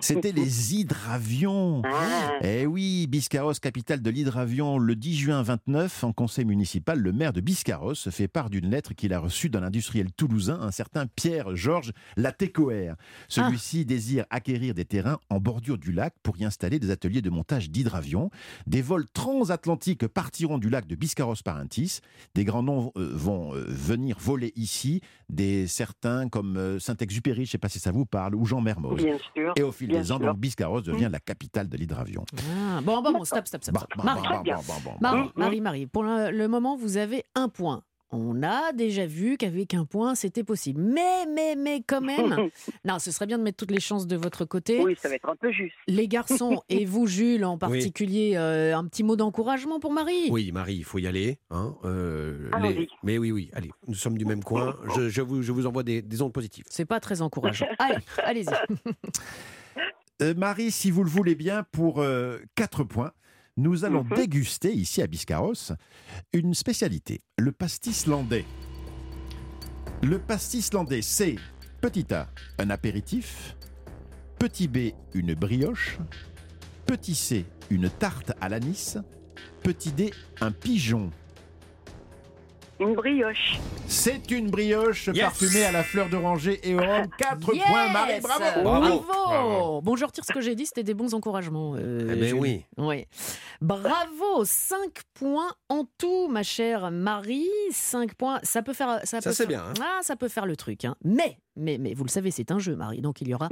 [SPEAKER 4] C'était les hydravions.
[SPEAKER 12] Ah.
[SPEAKER 4] Eh oui, Biscarros, capitale de l'hydravion, le 10 juin 29, en conseil municipal, le maire de Biscarros fait part d'une lettre qu'il a reçue d'un industriel toulousain, un certain Pierre-Georges Latécoère. Celui-ci désire acquérir des terrains en bordure du lac pour y installer des ateliers de montage d'hydravions. Des vols transatlantiques partiront du lac de Biscarros-Parentis. Des grands noms euh, vont euh, venir voler ici, des certains comme euh, Saint-Exupéry, je ne sais pas si ça vous parle, ou Jean Mermoz.
[SPEAKER 12] Bien sûr,
[SPEAKER 4] Et au fil
[SPEAKER 12] bien
[SPEAKER 4] des ans,
[SPEAKER 12] sûr.
[SPEAKER 4] donc Biscarros devient la capitale de l'hydravion.
[SPEAKER 2] Ah, bon, bon, bon, stop, stop, stop. Stop. Marie, Marie. Marie, Marie, pour le, le moment, vous avez un point. On a déjà vu qu'avec un point, c'était possible. Mais, mais, mais quand même, non, ce serait bien de mettre toutes les chances de votre côté.
[SPEAKER 12] Oui, ça va être un peu juste.
[SPEAKER 2] Les garçons, et vous, Jules, en particulier, euh, un petit mot d'encouragement pour Marie
[SPEAKER 5] Oui, Marie, il faut y aller. hein, euh, les- Mais oui, oui, allez, nous sommes du même coin. Je, je vous, je vous envoie des, des ondes positives.
[SPEAKER 2] C'est pas très encourageant. Allez, allez-y.
[SPEAKER 4] Euh, Marie, si vous le voulez bien, pour 4 points, nous allons
[SPEAKER 12] Mhm.
[SPEAKER 4] déguster ici à Biscarros une spécialité, le pastis landais. Le pastis landais, c'est petit A, un apéritif, petit B, une brioche, petit C, une tarte à l'anis, petit D, un pigeon.
[SPEAKER 12] Une brioche.
[SPEAKER 4] C'est une brioche
[SPEAKER 12] Yes.
[SPEAKER 4] parfumée à la fleur d'oranger et au rhum. 4
[SPEAKER 2] Yes
[SPEAKER 4] points, Marie, bravo
[SPEAKER 2] Bravo,
[SPEAKER 5] Bravo.
[SPEAKER 2] Bon, je retire ce que j'ai dit, c'était des bons encouragements. euh,
[SPEAKER 5] Eh ben
[SPEAKER 2] Julie.
[SPEAKER 5] oui.
[SPEAKER 2] Oui. Bravo, 5 points en tout, ma chère Marie. 5 points, ça peut faire... Ça,
[SPEAKER 5] Ça,
[SPEAKER 2] peut
[SPEAKER 5] c'est
[SPEAKER 2] faire-
[SPEAKER 5] bien, hein.
[SPEAKER 2] Ah, ça peut faire le truc. hein. Mais, mais, mais, vous le savez, c'est un jeu, Marie. Donc, il y aura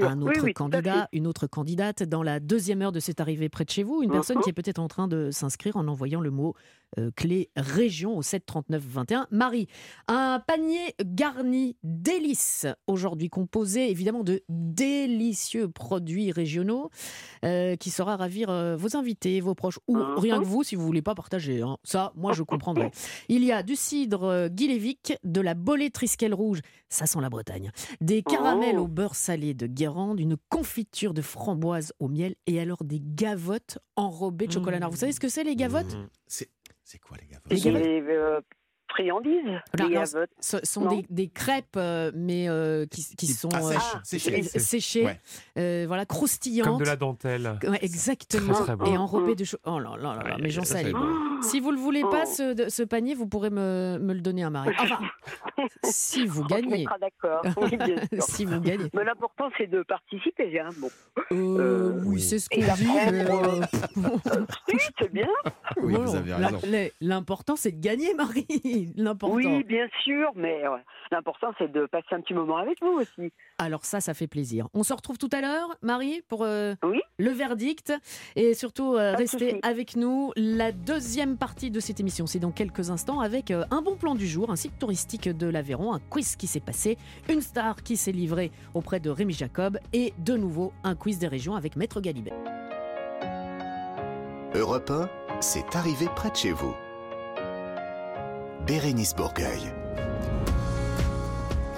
[SPEAKER 2] un autre
[SPEAKER 12] oui,
[SPEAKER 2] candidat, une autre candidate dans la deuxième heure de cette arrivée près de chez vous. Une personne
[SPEAKER 12] Mhm.
[SPEAKER 2] qui est peut-être en train de s'inscrire en envoyant le mot euh, clé région au 7 39 21. Marie, un panier garni délices aujourd'hui composé évidemment de délicieux produits régionaux euh, qui saura ravir euh, vos invités, vos proches ou
[SPEAKER 12] Mhm.
[SPEAKER 2] rien que vous si vous voulez pas partager. hein. Ça, moi je comprendrai. Il y a du cidre Guilévic, de la bolée Triskel rouge, ça sent la Bretagne, des caramels
[SPEAKER 12] Oh.
[SPEAKER 2] au beurre salé de Guérande, une confiture de framboise au miel et alors des gavottes enrobées de chocolat noir. Vous savez ce que c'est les gavottes?
[SPEAKER 4] C'est c'est quoi les gavottes?
[SPEAKER 2] Les gavottes?
[SPEAKER 12] Les euh, friandises.
[SPEAKER 2] Non,
[SPEAKER 12] les
[SPEAKER 2] non,
[SPEAKER 12] gavottes.
[SPEAKER 2] Ce sont
[SPEAKER 12] Non.
[SPEAKER 2] des, des crêpes, euh, mais euh, qui, qui sont
[SPEAKER 4] ah,
[SPEAKER 2] euh,
[SPEAKER 4] séchées.
[SPEAKER 2] séchées,
[SPEAKER 3] Ouais.
[SPEAKER 2] euh, voilà, croustillantes.
[SPEAKER 3] Comme de la dentelle.
[SPEAKER 2] Ouais, exactement.
[SPEAKER 3] Très, très bon.
[SPEAKER 2] Et enrobées de choses. Oh là là là là, mais j'en
[SPEAKER 3] c'est bon.
[SPEAKER 2] Si vous le voulez
[SPEAKER 12] Oh.
[SPEAKER 2] pas, ce, de- ce panier, vous pourrez me, me le donner à Marie. Enfin, si vous
[SPEAKER 12] On
[SPEAKER 2] gagnez.
[SPEAKER 12] mettra d'accord. Oui,
[SPEAKER 2] si vous gagnez.
[SPEAKER 12] Mais l'important, c'est de participer. Hein. Bon.
[SPEAKER 2] Euh, oui, c'est ce qu'on dit. euh,
[SPEAKER 12] c'est bien.
[SPEAKER 5] Oui, vous avez raison.
[SPEAKER 2] L'important, c'est de gagner, Marie. Oui, l'important.
[SPEAKER 12] Oui, bien sûr, mais euh, l'important c'est de passer un petit moment avec vous aussi.
[SPEAKER 2] Alors ça, ça fait plaisir. On se retrouve tout à l'heure, Marie, pour euh,
[SPEAKER 12] Oui.
[SPEAKER 2] le verdict. Et surtout, euh, restez
[SPEAKER 12] souci.
[SPEAKER 2] avec nous. La deuxième partie de cette émission, c'est dans quelques instants avec euh, un bon plan du jour, un site touristique de l'Aveyron, un quiz qui s'est passé, une star qui s'est livrée auprès de Rémi Jacob et de nouveau un quiz des régions avec Maître Galibet.
[SPEAKER 1] Europe 1, c'est arrivé près de chez vous. Bérénice Bourgueil.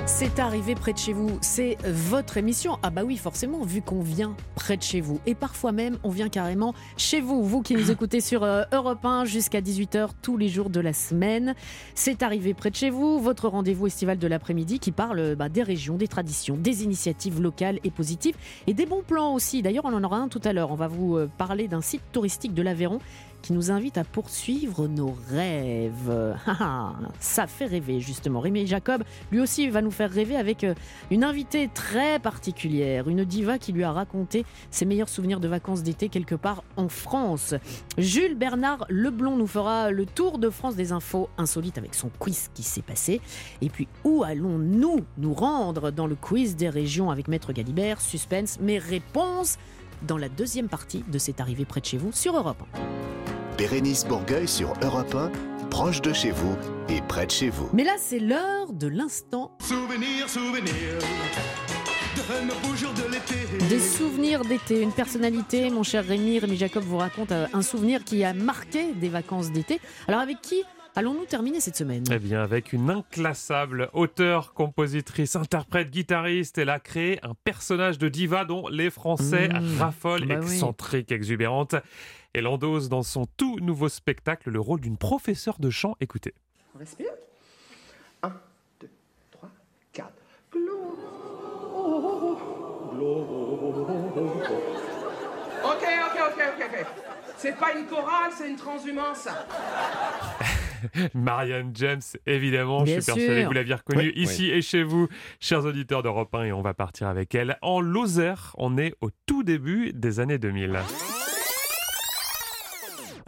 [SPEAKER 2] C'est arrivé près de chez vous, c'est votre émission. Ah bah oui, forcément, vu qu'on vient près de chez vous. Et parfois même, on vient carrément chez vous, vous qui nous écoutez sur euh, Europe 1 jusqu'à 18h tous les jours de la semaine. C'est arrivé près de chez vous, votre rendez-vous estival de l'après-midi qui parle bah, des régions, des traditions, des initiatives locales et positives et des bons plans aussi. D'ailleurs, on en aura un tout à l'heure. On va vous euh, parler d'un site touristique de l'Aveyron qui nous invite à poursuivre nos rêves. Ah, ah, Ça fait rêver justement. Rémi Jacob, lui aussi, va nous faire rêver avec euh, une invitée très particulière, une diva qui lui a raconté ses meilleurs souvenirs de vacances d'été quelque part en France. Jules Bernard Leblon nous fera le tour de France des infos insolites avec son quiz qui s'est passé. Et puis, où allons-nous nous rendre dans le quiz des régions avec Maître Galibert? Suspense, mes réponses dans la deuxième partie de C'est arrivé près de chez vous sur Europe 1.
[SPEAKER 1] Bérénice Bourgueil sur Europe 1, proche de chez vous et près de chez vous.
[SPEAKER 2] Mais là, c'est l'heure de l'instant
[SPEAKER 13] Souvenir, souvenir de nos beaux jours de l'été.
[SPEAKER 2] des souvenirs d'été. Une personnalité, mon cher Rémi, Rémi Jacob vous raconte euh, un souvenir qui a marqué des vacances d'été. Alors avec qui allons-nous terminer cette semaine?
[SPEAKER 3] Eh bien, avec une inclassable auteure, compositrice, interprète, guitariste, elle a créé un personnage de diva dont les Français
[SPEAKER 2] Mmh.
[SPEAKER 3] raffolent,
[SPEAKER 2] Bah oui.
[SPEAKER 3] excentrique, exubérante. Elle endosse dans son tout nouveau spectacle le rôle d'une professeure de chant. Écoutez.
[SPEAKER 14] On respire. 1, 2, 3, 4. Ok, ok, ok, ok, ok. C'est pas une chorale, c'est une transhumance.
[SPEAKER 3] Marianne James, évidemment,
[SPEAKER 2] Bien
[SPEAKER 3] je suis persuadé
[SPEAKER 2] sûr.
[SPEAKER 3] que vous l'aviez reconnue
[SPEAKER 5] Oui,
[SPEAKER 3] ici et chez vous, chers auditeurs d'Europe 1, et on va partir avec elle en Lozère. On est au tout début des années 2000.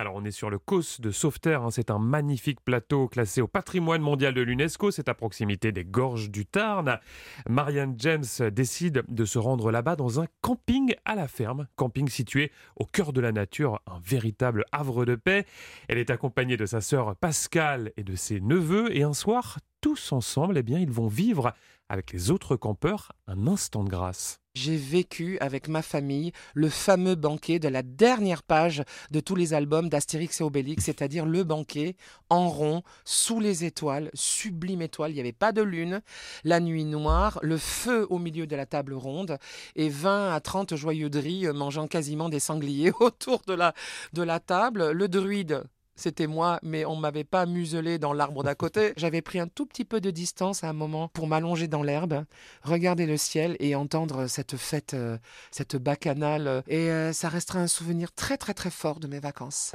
[SPEAKER 3] Alors on est sur le Causse de Sauveterre, hein. c'est un magnifique plateau classé au patrimoine mondial de l'UNESCO, c'est à proximité des gorges du Tarn. Marianne James décide de se rendre là-bas dans un camping à la ferme, camping situé au cœur de la nature, un véritable havre de paix. Elle est accompagnée de sa sœur Pascal et de ses neveux et un soir, tous ensemble, eh bien, ils vont vivre avec les autres campeurs un instant de grâce.
[SPEAKER 14] J'ai vécu avec ma famille le fameux banquet de la dernière page de tous les albums d'Astérix et Obélix, c'est-à-dire le banquet en rond, sous les étoiles, sublime étoile, il n'y avait pas de lune, la nuit noire, le feu au milieu de la table ronde et 20 à 30 joyeux drilles euh, mangeant quasiment des sangliers autour de la, de la table. Le druide c'était moi, mais on m'avait pas muselé dans l'arbre d'à côté. J'avais pris un tout petit peu de distance à un moment pour m'allonger dans l'herbe, regarder le ciel et entendre cette fête, euh, cette bacchanale. Et euh, ça restera un souvenir très très très fort de mes vacances.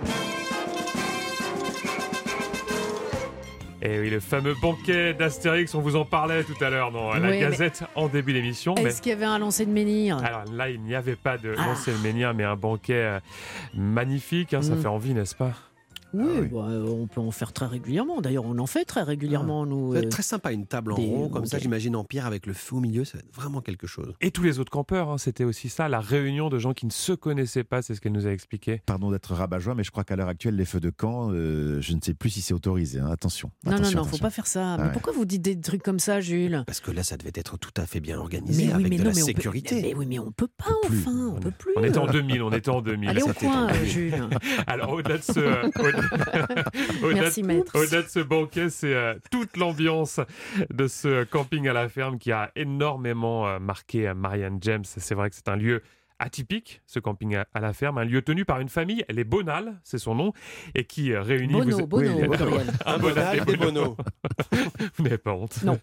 [SPEAKER 3] Et oui, le fameux banquet d'Astérix, on vous en parlait tout à l'heure dans la
[SPEAKER 2] Oui,
[SPEAKER 3] Gazette en début d'émission. mais-
[SPEAKER 2] Est-ce qu'il y avait un lancer de menhir?
[SPEAKER 3] Alors là, il n'y avait pas de
[SPEAKER 2] Ah.
[SPEAKER 3] lancer le menhir, mais un banquet euh, magnifique. hein, Ça
[SPEAKER 2] Mm.
[SPEAKER 3] fait envie, n'est-ce pas?
[SPEAKER 2] Oui, bah, euh, on peut en faire très régulièrement. D'ailleurs, on en fait très régulièrement, nous.
[SPEAKER 5] Ça va être
[SPEAKER 2] euh,
[SPEAKER 5] très sympa, une table en
[SPEAKER 2] des
[SPEAKER 5] rond, comme ça, j'imagine en pierre avec le feu au milieu, ça va être vraiment quelque chose.
[SPEAKER 3] Et tous les autres campeurs, hein, c'était aussi ça, la réunion de gens qui ne se connaissaient pas, c'est ce qu'elle nous a expliqué.
[SPEAKER 4] Pardon d'être rabat-joie, mais je crois qu'à l'heure actuelle, les feux de camp, euh, je ne sais plus si c'est autorisé. hein. Attention.
[SPEAKER 2] Non, non,
[SPEAKER 4] attention,
[SPEAKER 2] non, faut
[SPEAKER 4] attention.
[SPEAKER 2] pas faire ça. Mais
[SPEAKER 4] Ouais.
[SPEAKER 2] pourquoi vous dites des trucs comme ça, Jules?
[SPEAKER 5] Parce que là, ça devait être tout à fait bien organisé, avec de
[SPEAKER 2] non,
[SPEAKER 5] la
[SPEAKER 2] mais on peut-
[SPEAKER 5] sécurité.
[SPEAKER 2] mais oui, mais on peut pas, enfin, on peut plus.
[SPEAKER 3] On était en 2000, on était en 2000.
[SPEAKER 2] Allez au
[SPEAKER 3] C'était
[SPEAKER 2] coin,
[SPEAKER 3] en 2000.
[SPEAKER 2] Jules.
[SPEAKER 3] Alors au-delà de ce, au-delà- de-
[SPEAKER 2] maître.
[SPEAKER 3] au-delà de ce banquet, c'est euh, toute l'ambiance de ce camping à la ferme qui a énormément euh, marqué euh, Marianne James. C'est vrai que c'est un lieu atypique, ce camping à, à la ferme, un lieu tenu par une famille, les Bonal, c'est son nom, et qui euh, réunit...
[SPEAKER 2] Bono,
[SPEAKER 3] vous-
[SPEAKER 2] Bono,
[SPEAKER 3] Oui,
[SPEAKER 2] au
[SPEAKER 3] un
[SPEAKER 5] Bonal et Bono.
[SPEAKER 3] vous n'avez pas honte.
[SPEAKER 2] Non.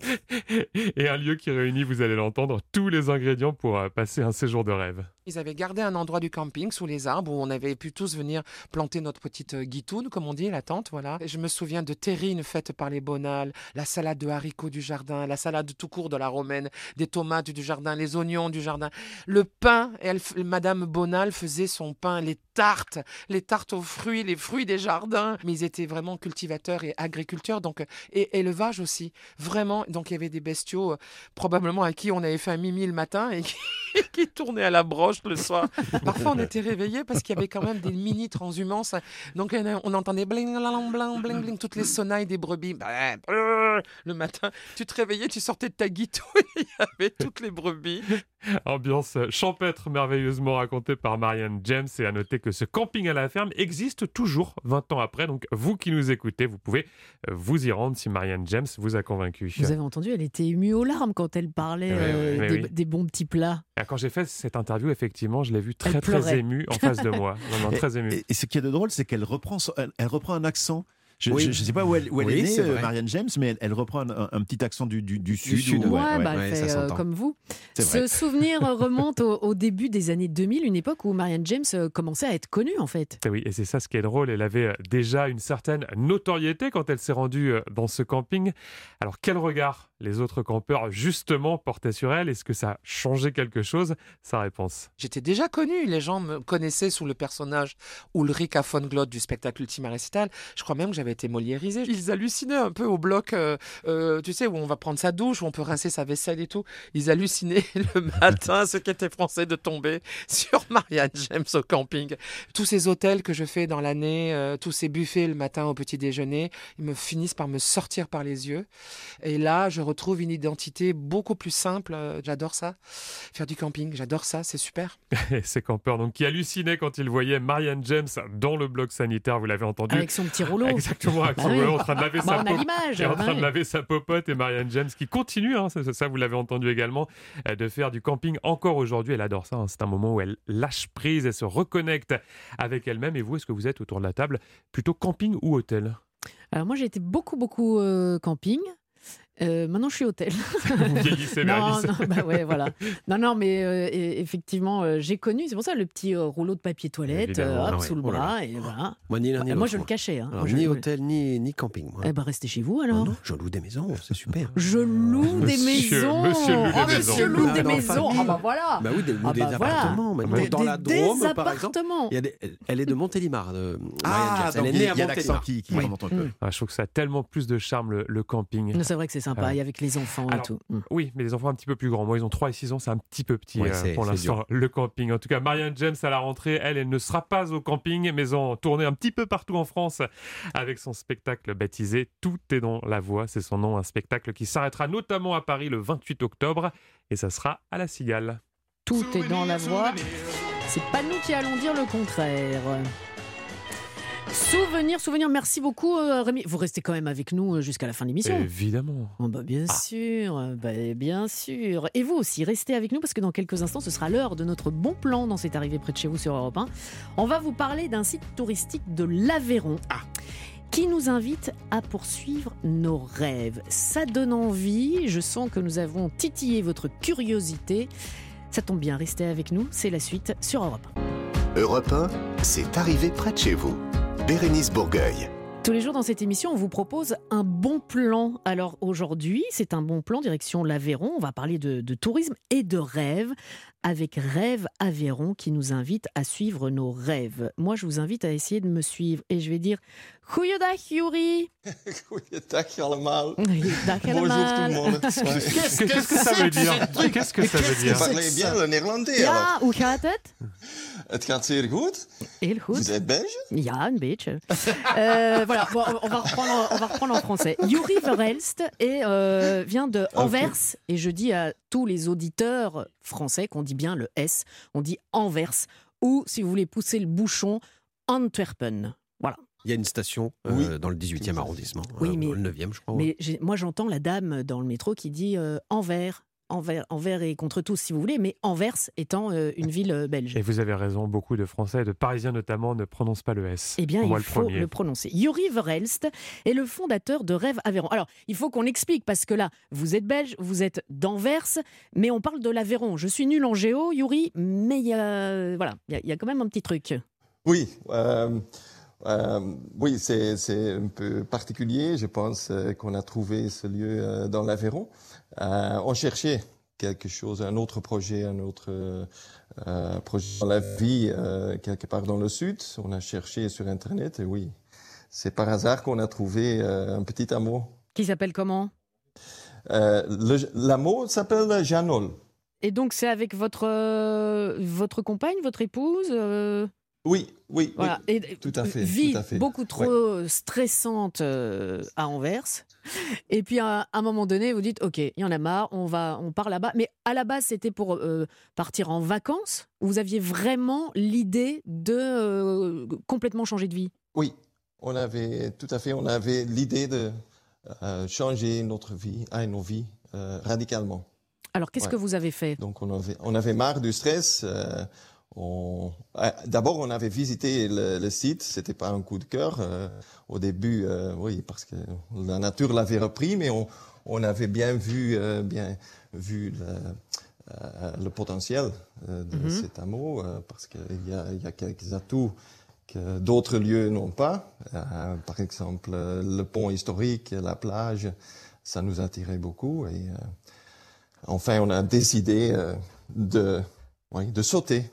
[SPEAKER 3] et un lieu qui réunit, vous allez l'entendre, tous les ingrédients pour euh, passer un séjour de rêve.
[SPEAKER 14] Ils avaient gardé un endroit du camping sous les arbres où on avait pu tous venir planter notre petite euh, guitoune, comme on dit, la tente, voilà. Et je me souviens de terrines faites par les bonales, la salade de haricots du jardin, la salade tout court de la romaine, des tomates du jardin, les oignons du jardin, le pain. Madame Bonal faisait son pain, les tartes, les tartes aux fruits, les fruits des jardins. Mais ils étaient vraiment cultivateurs et agriculteurs, donc et élevage aussi, vraiment. Donc il y avait des bestiaux euh, probablement à qui on avait fait un mimi le matin et qui, qui tournaient à la broche le soir. Parfois on était réveillés parce qu'il y avait quand même des mini transhumances. Donc on entendait bling bling bling bling bling toutes les sonnailles des brebis. Bah, Le matin, tu te réveillais, tu sortais de ta guitouille, il y avait toutes les brebis.
[SPEAKER 3] Ambiance champêtre merveilleusement racontée par Marianne James et à noter que ce camping à la ferme existe toujours 20 ans après. Donc vous qui nous écoutez, vous pouvez euh, vous y rendre si Marianne James vous a convaincu.
[SPEAKER 2] Vous avez entendu, elle était émue aux larmes quand elle parlait
[SPEAKER 3] Ouais,
[SPEAKER 2] euh, des,
[SPEAKER 3] oui.
[SPEAKER 2] des bons petits plats.
[SPEAKER 3] Ah, Quand j'ai fait cette interview, effectivement, je l'ai vu
[SPEAKER 2] Elle
[SPEAKER 3] très très
[SPEAKER 2] pleurait.
[SPEAKER 3] ému en face de moi. Très ému.
[SPEAKER 4] Et, et ce qui est de drôle, c'est qu'elle reprend, elle reprend un accent. Je ne
[SPEAKER 5] Oui.
[SPEAKER 4] sais pas où elle, où elle
[SPEAKER 5] Oui,
[SPEAKER 4] est née, euh. Marianne James, mais elle, elle reprend un, petit accent du, du, du sud.
[SPEAKER 5] sud,
[SPEAKER 4] ou-
[SPEAKER 2] Ouais,
[SPEAKER 4] ouais, ouais.
[SPEAKER 2] bah, elle fait euh, comme vous. Ce
[SPEAKER 4] vrai.
[SPEAKER 2] souvenir remonte au, au début des années 2000, une époque où Marianne James euh, commençait à être connue en fait.
[SPEAKER 3] Et oui, et c'est ça ce qui est drôle. Elle avait déjà une certaine notoriété quand elle s'est rendue dans ce camping. Alors quel regard les autres campeurs justement portaient sur elle? Est-ce que ça a changé quelque chose? Sa réponse.
[SPEAKER 14] J'étais déjà connu, les gens me connaissaient sous le personnage Ulrika von Glott du spectacle Ultima Recital. Je crois même que j'avais été moliérisé. Ils hallucinaient un peu au bloc, euh, euh, tu sais, où on va prendre sa douche, où on peut rincer sa vaisselle et tout. Ils hallucinaient le matin, ceux qui étaient français, de tomber sur Marianne James au camping. Tous ces hôtels que je fais dans l'année, euh, tous ces buffets le matin au petit déjeuner, ils me finissent par me sortir par les yeux. Et là, je retrouve une identité beaucoup plus simple. J'adore ça. Faire du camping, j'adore ça, c'est super.
[SPEAKER 3] Et ces campeurs donc, qui hallucinaient quand ils voyaient Marianne James dans le bloc sanitaire, vous l'avez entendu.
[SPEAKER 2] Avec son petit rouleau.
[SPEAKER 3] Exactement,
[SPEAKER 2] Bah
[SPEAKER 3] son
[SPEAKER 2] oui.
[SPEAKER 3] rouleau en train de laver
[SPEAKER 2] Bah,
[SPEAKER 3] sa
[SPEAKER 2] on a
[SPEAKER 3] pop-
[SPEAKER 2] l'image,
[SPEAKER 3] et en
[SPEAKER 2] bah
[SPEAKER 3] train de
[SPEAKER 2] oui.
[SPEAKER 3] laver sa popote et Marianne James qui continue, hein, ça, ça, vous l'avez entendu également, euh, de faire du camping encore aujourd'hui. Elle adore ça. hein. C'est un moment où elle lâche prise et se reconnecte avec elle-même. Et vous, est-ce que vous êtes autour de la table plutôt camping ou hôtel?
[SPEAKER 2] Alors moi j'ai été beaucoup beaucoup euh, camping. Euh, maintenant, je suis hôtel.
[SPEAKER 3] Vous vieillissez,
[SPEAKER 2] non, non, bah ouais, voilà. Non, non, mais euh, effectivement, euh, j'ai connu. C'est pour ça le petit euh, rouleau de papier toilette, euh, hop,
[SPEAKER 5] Ah ouais.
[SPEAKER 2] sous le
[SPEAKER 5] Oh
[SPEAKER 2] bras, et voilà.
[SPEAKER 5] Moi, ni l'un ni
[SPEAKER 2] Bah, moi, je le cachais. hein.
[SPEAKER 5] Alors,
[SPEAKER 2] Moi, je-
[SPEAKER 5] ni hôtel, ni, ni camping. Moi.
[SPEAKER 2] Eh ben, restez chez vous alors.
[SPEAKER 5] non, je loue des maisons, c'est super.
[SPEAKER 2] Je loue des
[SPEAKER 3] Monsieur-
[SPEAKER 2] maisons.
[SPEAKER 3] monsieur loue des
[SPEAKER 2] Ah,
[SPEAKER 3] maisons.
[SPEAKER 2] monsieur loue
[SPEAKER 5] Ah,
[SPEAKER 2] des maisons. Ah bah voilà.
[SPEAKER 5] Bah oui, des,
[SPEAKER 2] Ah
[SPEAKER 5] des
[SPEAKER 2] bah voilà.
[SPEAKER 5] appartements.
[SPEAKER 2] Des-
[SPEAKER 5] dans
[SPEAKER 2] des-
[SPEAKER 5] la
[SPEAKER 2] des
[SPEAKER 5] Drôme, par exemple.
[SPEAKER 2] appartements.
[SPEAKER 5] Il y a des- elle- elle est de Montélimar, de
[SPEAKER 4] Ah.
[SPEAKER 5] Elle est née à
[SPEAKER 4] il y a l'accent
[SPEAKER 5] Montélimar.
[SPEAKER 4] qui, qui
[SPEAKER 5] Oui.
[SPEAKER 4] remonte un peu.
[SPEAKER 3] Ah, je trouve que ça a tellement plus de charme le, camping.
[SPEAKER 2] Non, C'est vrai que c'est sympa,
[SPEAKER 3] Ah.
[SPEAKER 2] et avec les enfants et tout. Mm.
[SPEAKER 3] Oui, mais les enfants un petit peu plus grands. Moi, ils ont 3 et 6 ans, c'est un petit peu petit
[SPEAKER 5] Ouais,
[SPEAKER 3] euh, pour l'instant, le camping. En tout cas, Marianne James à la rentrée, elle, elle ne sera pas au camping, mais en tournée un petit peu partout en France avec son spectacle baptisé Tout est dans la voix. C'est son nom, un spectacle qui s'arrêtera notamment à Paris le 28 octobre et ça sera à la Cigale.
[SPEAKER 2] Tout est dans la voix. C'est pas nous qui allons dire le contraire. Souvenir, souvenir, merci beaucoup euh, Rémi. Vous restez quand même avec nous euh, jusqu'à la fin de l'émission.
[SPEAKER 3] Évidemment.
[SPEAKER 2] Oh, bah, bien sûr, euh, bah, bien sûr. Et vous aussi, restez avec nous parce que dans quelques instants, ce sera l'heure de notre bon plan dans cette arrivée près de chez vous sur Europe 1. On va vous parler d'un site touristique de l'Aveyron. Qui nous invite à poursuivre nos rêves. Ça donne envie. Je sens que nous avons titillé votre curiosité. Ça tombe bien, restez avec nous. C'est la suite sur Europe 1.
[SPEAKER 1] Europe 1, c'est arrivé près de chez vous. Bérénice Bourgueil.
[SPEAKER 2] Tous les jours dans cette émission, on vous propose un bon plan. Alors aujourd'hui, c'est un bon plan direction l'Aveyron. On va parler de, de tourisme et de rêve avec Rêve Aveyron qui nous invite à suivre nos rêves. Moi, je vous invite à essayer de me suivre et je vais dire Goeiedag, Yuri.
[SPEAKER 15] Goeiedag allemaal.
[SPEAKER 2] Goeiedag
[SPEAKER 15] Bonjour tout
[SPEAKER 2] allemaal.
[SPEAKER 15] le monde.
[SPEAKER 3] Qu'est-ce que ça veut dire? Qu'est-ce que ça veut dire?
[SPEAKER 15] Vous parlez bien le néerlandais
[SPEAKER 2] Ja, hoe gaat het?
[SPEAKER 15] Het gaat zeer goed.
[SPEAKER 2] Heel goed.
[SPEAKER 15] Vous êtes belge?
[SPEAKER 2] Ja, een beetje. Euh, voilà, bon, on, va reprendre, on va reprendre en français. Yuri Verelst est, euh, vient de Anvers. Et je dis à tous les auditeurs français qu'on dit bien le S, on dit Anvers. Ou, si vous voulez pousser le bouchon, Antwerpen.
[SPEAKER 5] Il y a une station euh, dans le 18e arrondissement,
[SPEAKER 2] Oui,
[SPEAKER 5] euh,
[SPEAKER 2] mais-
[SPEAKER 5] dans le 9e, je crois.
[SPEAKER 2] Mais moi, j'entends la dame dans le métro qui dit euh, Anvers. envers, envers et contre tous, si vous voulez, mais Anvers étant euh, une ville belge.
[SPEAKER 3] Et vous avez raison, beaucoup de Français, de Parisiens notamment, ne prononcent pas le S.
[SPEAKER 2] Eh bien,
[SPEAKER 3] Moi,
[SPEAKER 2] il
[SPEAKER 3] le
[SPEAKER 2] faut
[SPEAKER 3] premier.
[SPEAKER 2] le prononcer. Yuri Verhelst est le fondateur de Rêve Aveyron. Alors, il faut qu'on explique parce que là, vous êtes belge, vous êtes d'Anvers, mais on parle de l'Aveyron. Je suis nul en géo, Yuri, mais il y a, voilà, il y a- il y a quand même un petit truc.
[SPEAKER 15] Oui, euh, oui, c'est un peu particulier. Je pense euh, qu'on a trouvé ce lieu euh, dans l'Aveyron. Euh, on cherchait quelque chose, un autre projet, un autre euh, projet dans la vie quelque part dans le sud. On a cherché sur Internet et oui, c'est par hasard qu'on a trouvé un petit hameau.
[SPEAKER 2] Qui s'appelle comment?
[SPEAKER 15] L'hameau s'appelle Janol.
[SPEAKER 2] Et donc, c'est avec votre, votre compagne, votre épouse
[SPEAKER 15] Oui, oui,
[SPEAKER 2] Voilà.
[SPEAKER 15] oui,
[SPEAKER 2] Et,
[SPEAKER 15] tout à fait.
[SPEAKER 2] Vie
[SPEAKER 15] tout à fait.
[SPEAKER 2] beaucoup trop stressante euh, à Anvers. Et puis à un moment donné, vous dites, ok, il y en a marre, on va, on part là-bas. Mais à la base, c'était pour euh, partir en vacances. ou Vous aviez vraiment l'idée de euh, complètement changer de vie?
[SPEAKER 15] Oui, on avait tout à fait, on avait l'idée de changer notre vie, ah, nos vies radicalement.
[SPEAKER 2] Alors, qu'est-ce
[SPEAKER 15] Ouais.
[SPEAKER 2] que vous avez fait?
[SPEAKER 15] Donc on avait, on avait marre du stress. Euh, on- D'abord, on avait visité le, le site. C'était pas un coup de cœur euh, au début, euh, oui, parce que la nature l'avait repris, mais on, on avait bien vu, euh, bien vu le, le potentiel de
[SPEAKER 16] Mhm.
[SPEAKER 15] cet hameau, parce qu'il y a, il y a quelques atouts que d'autres lieux n'ont pas. Par exemple, le pont historique, la plage, ça nous attirait beaucoup. Et enfin, on a décidé de, oui, de sauter.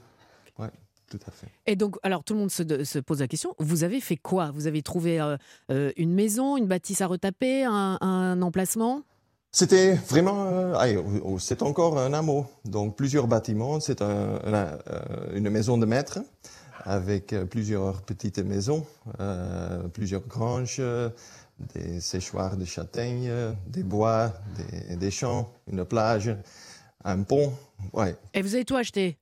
[SPEAKER 15] Tout à fait.
[SPEAKER 2] Et donc, alors tout le monde se, pose la question, vous avez fait quoi? Vous avez trouvé euh, euh, une maison, une bâtisse à retaper, un, un emplacement?
[SPEAKER 15] C'était vraiment, euh, oh, oh, c'est encore un hameau. Donc plusieurs bâtiments. C'est un- un- une maison de maître avec plusieurs petites maisons, euh, plusieurs granges, des séchoirs de châtaignes, des bois, des, des champs, une plage, un pont. Ouais.
[SPEAKER 2] Et vous avez tout acheté?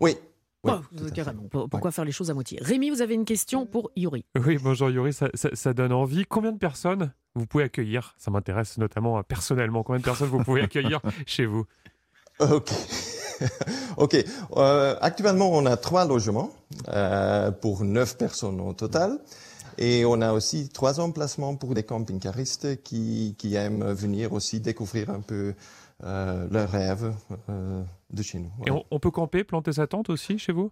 [SPEAKER 15] Oui. Oui,
[SPEAKER 2] Oh, carrément. Pourquoi faire les choses à moitié? Rémi, vous avez une question pour Yuri.
[SPEAKER 3] Oui, bonjour Yuri, ça, ça- ça donne envie. Combien de personnes vous pouvez accueillir? Ça m'intéresse notamment euh, personnellement. Combien de personnes vous pouvez accueillir chez vous?
[SPEAKER 15] Ok. ok. Euh, actuellement, on a trois logements euh, pour neuf personnes au total. Et on a aussi trois emplacements pour des camping-caristes qui, qui aiment venir aussi découvrir un peu euh, leurs rêves euh, de chez nous.
[SPEAKER 3] Et on, on peut camper, planter sa tente aussi chez vous?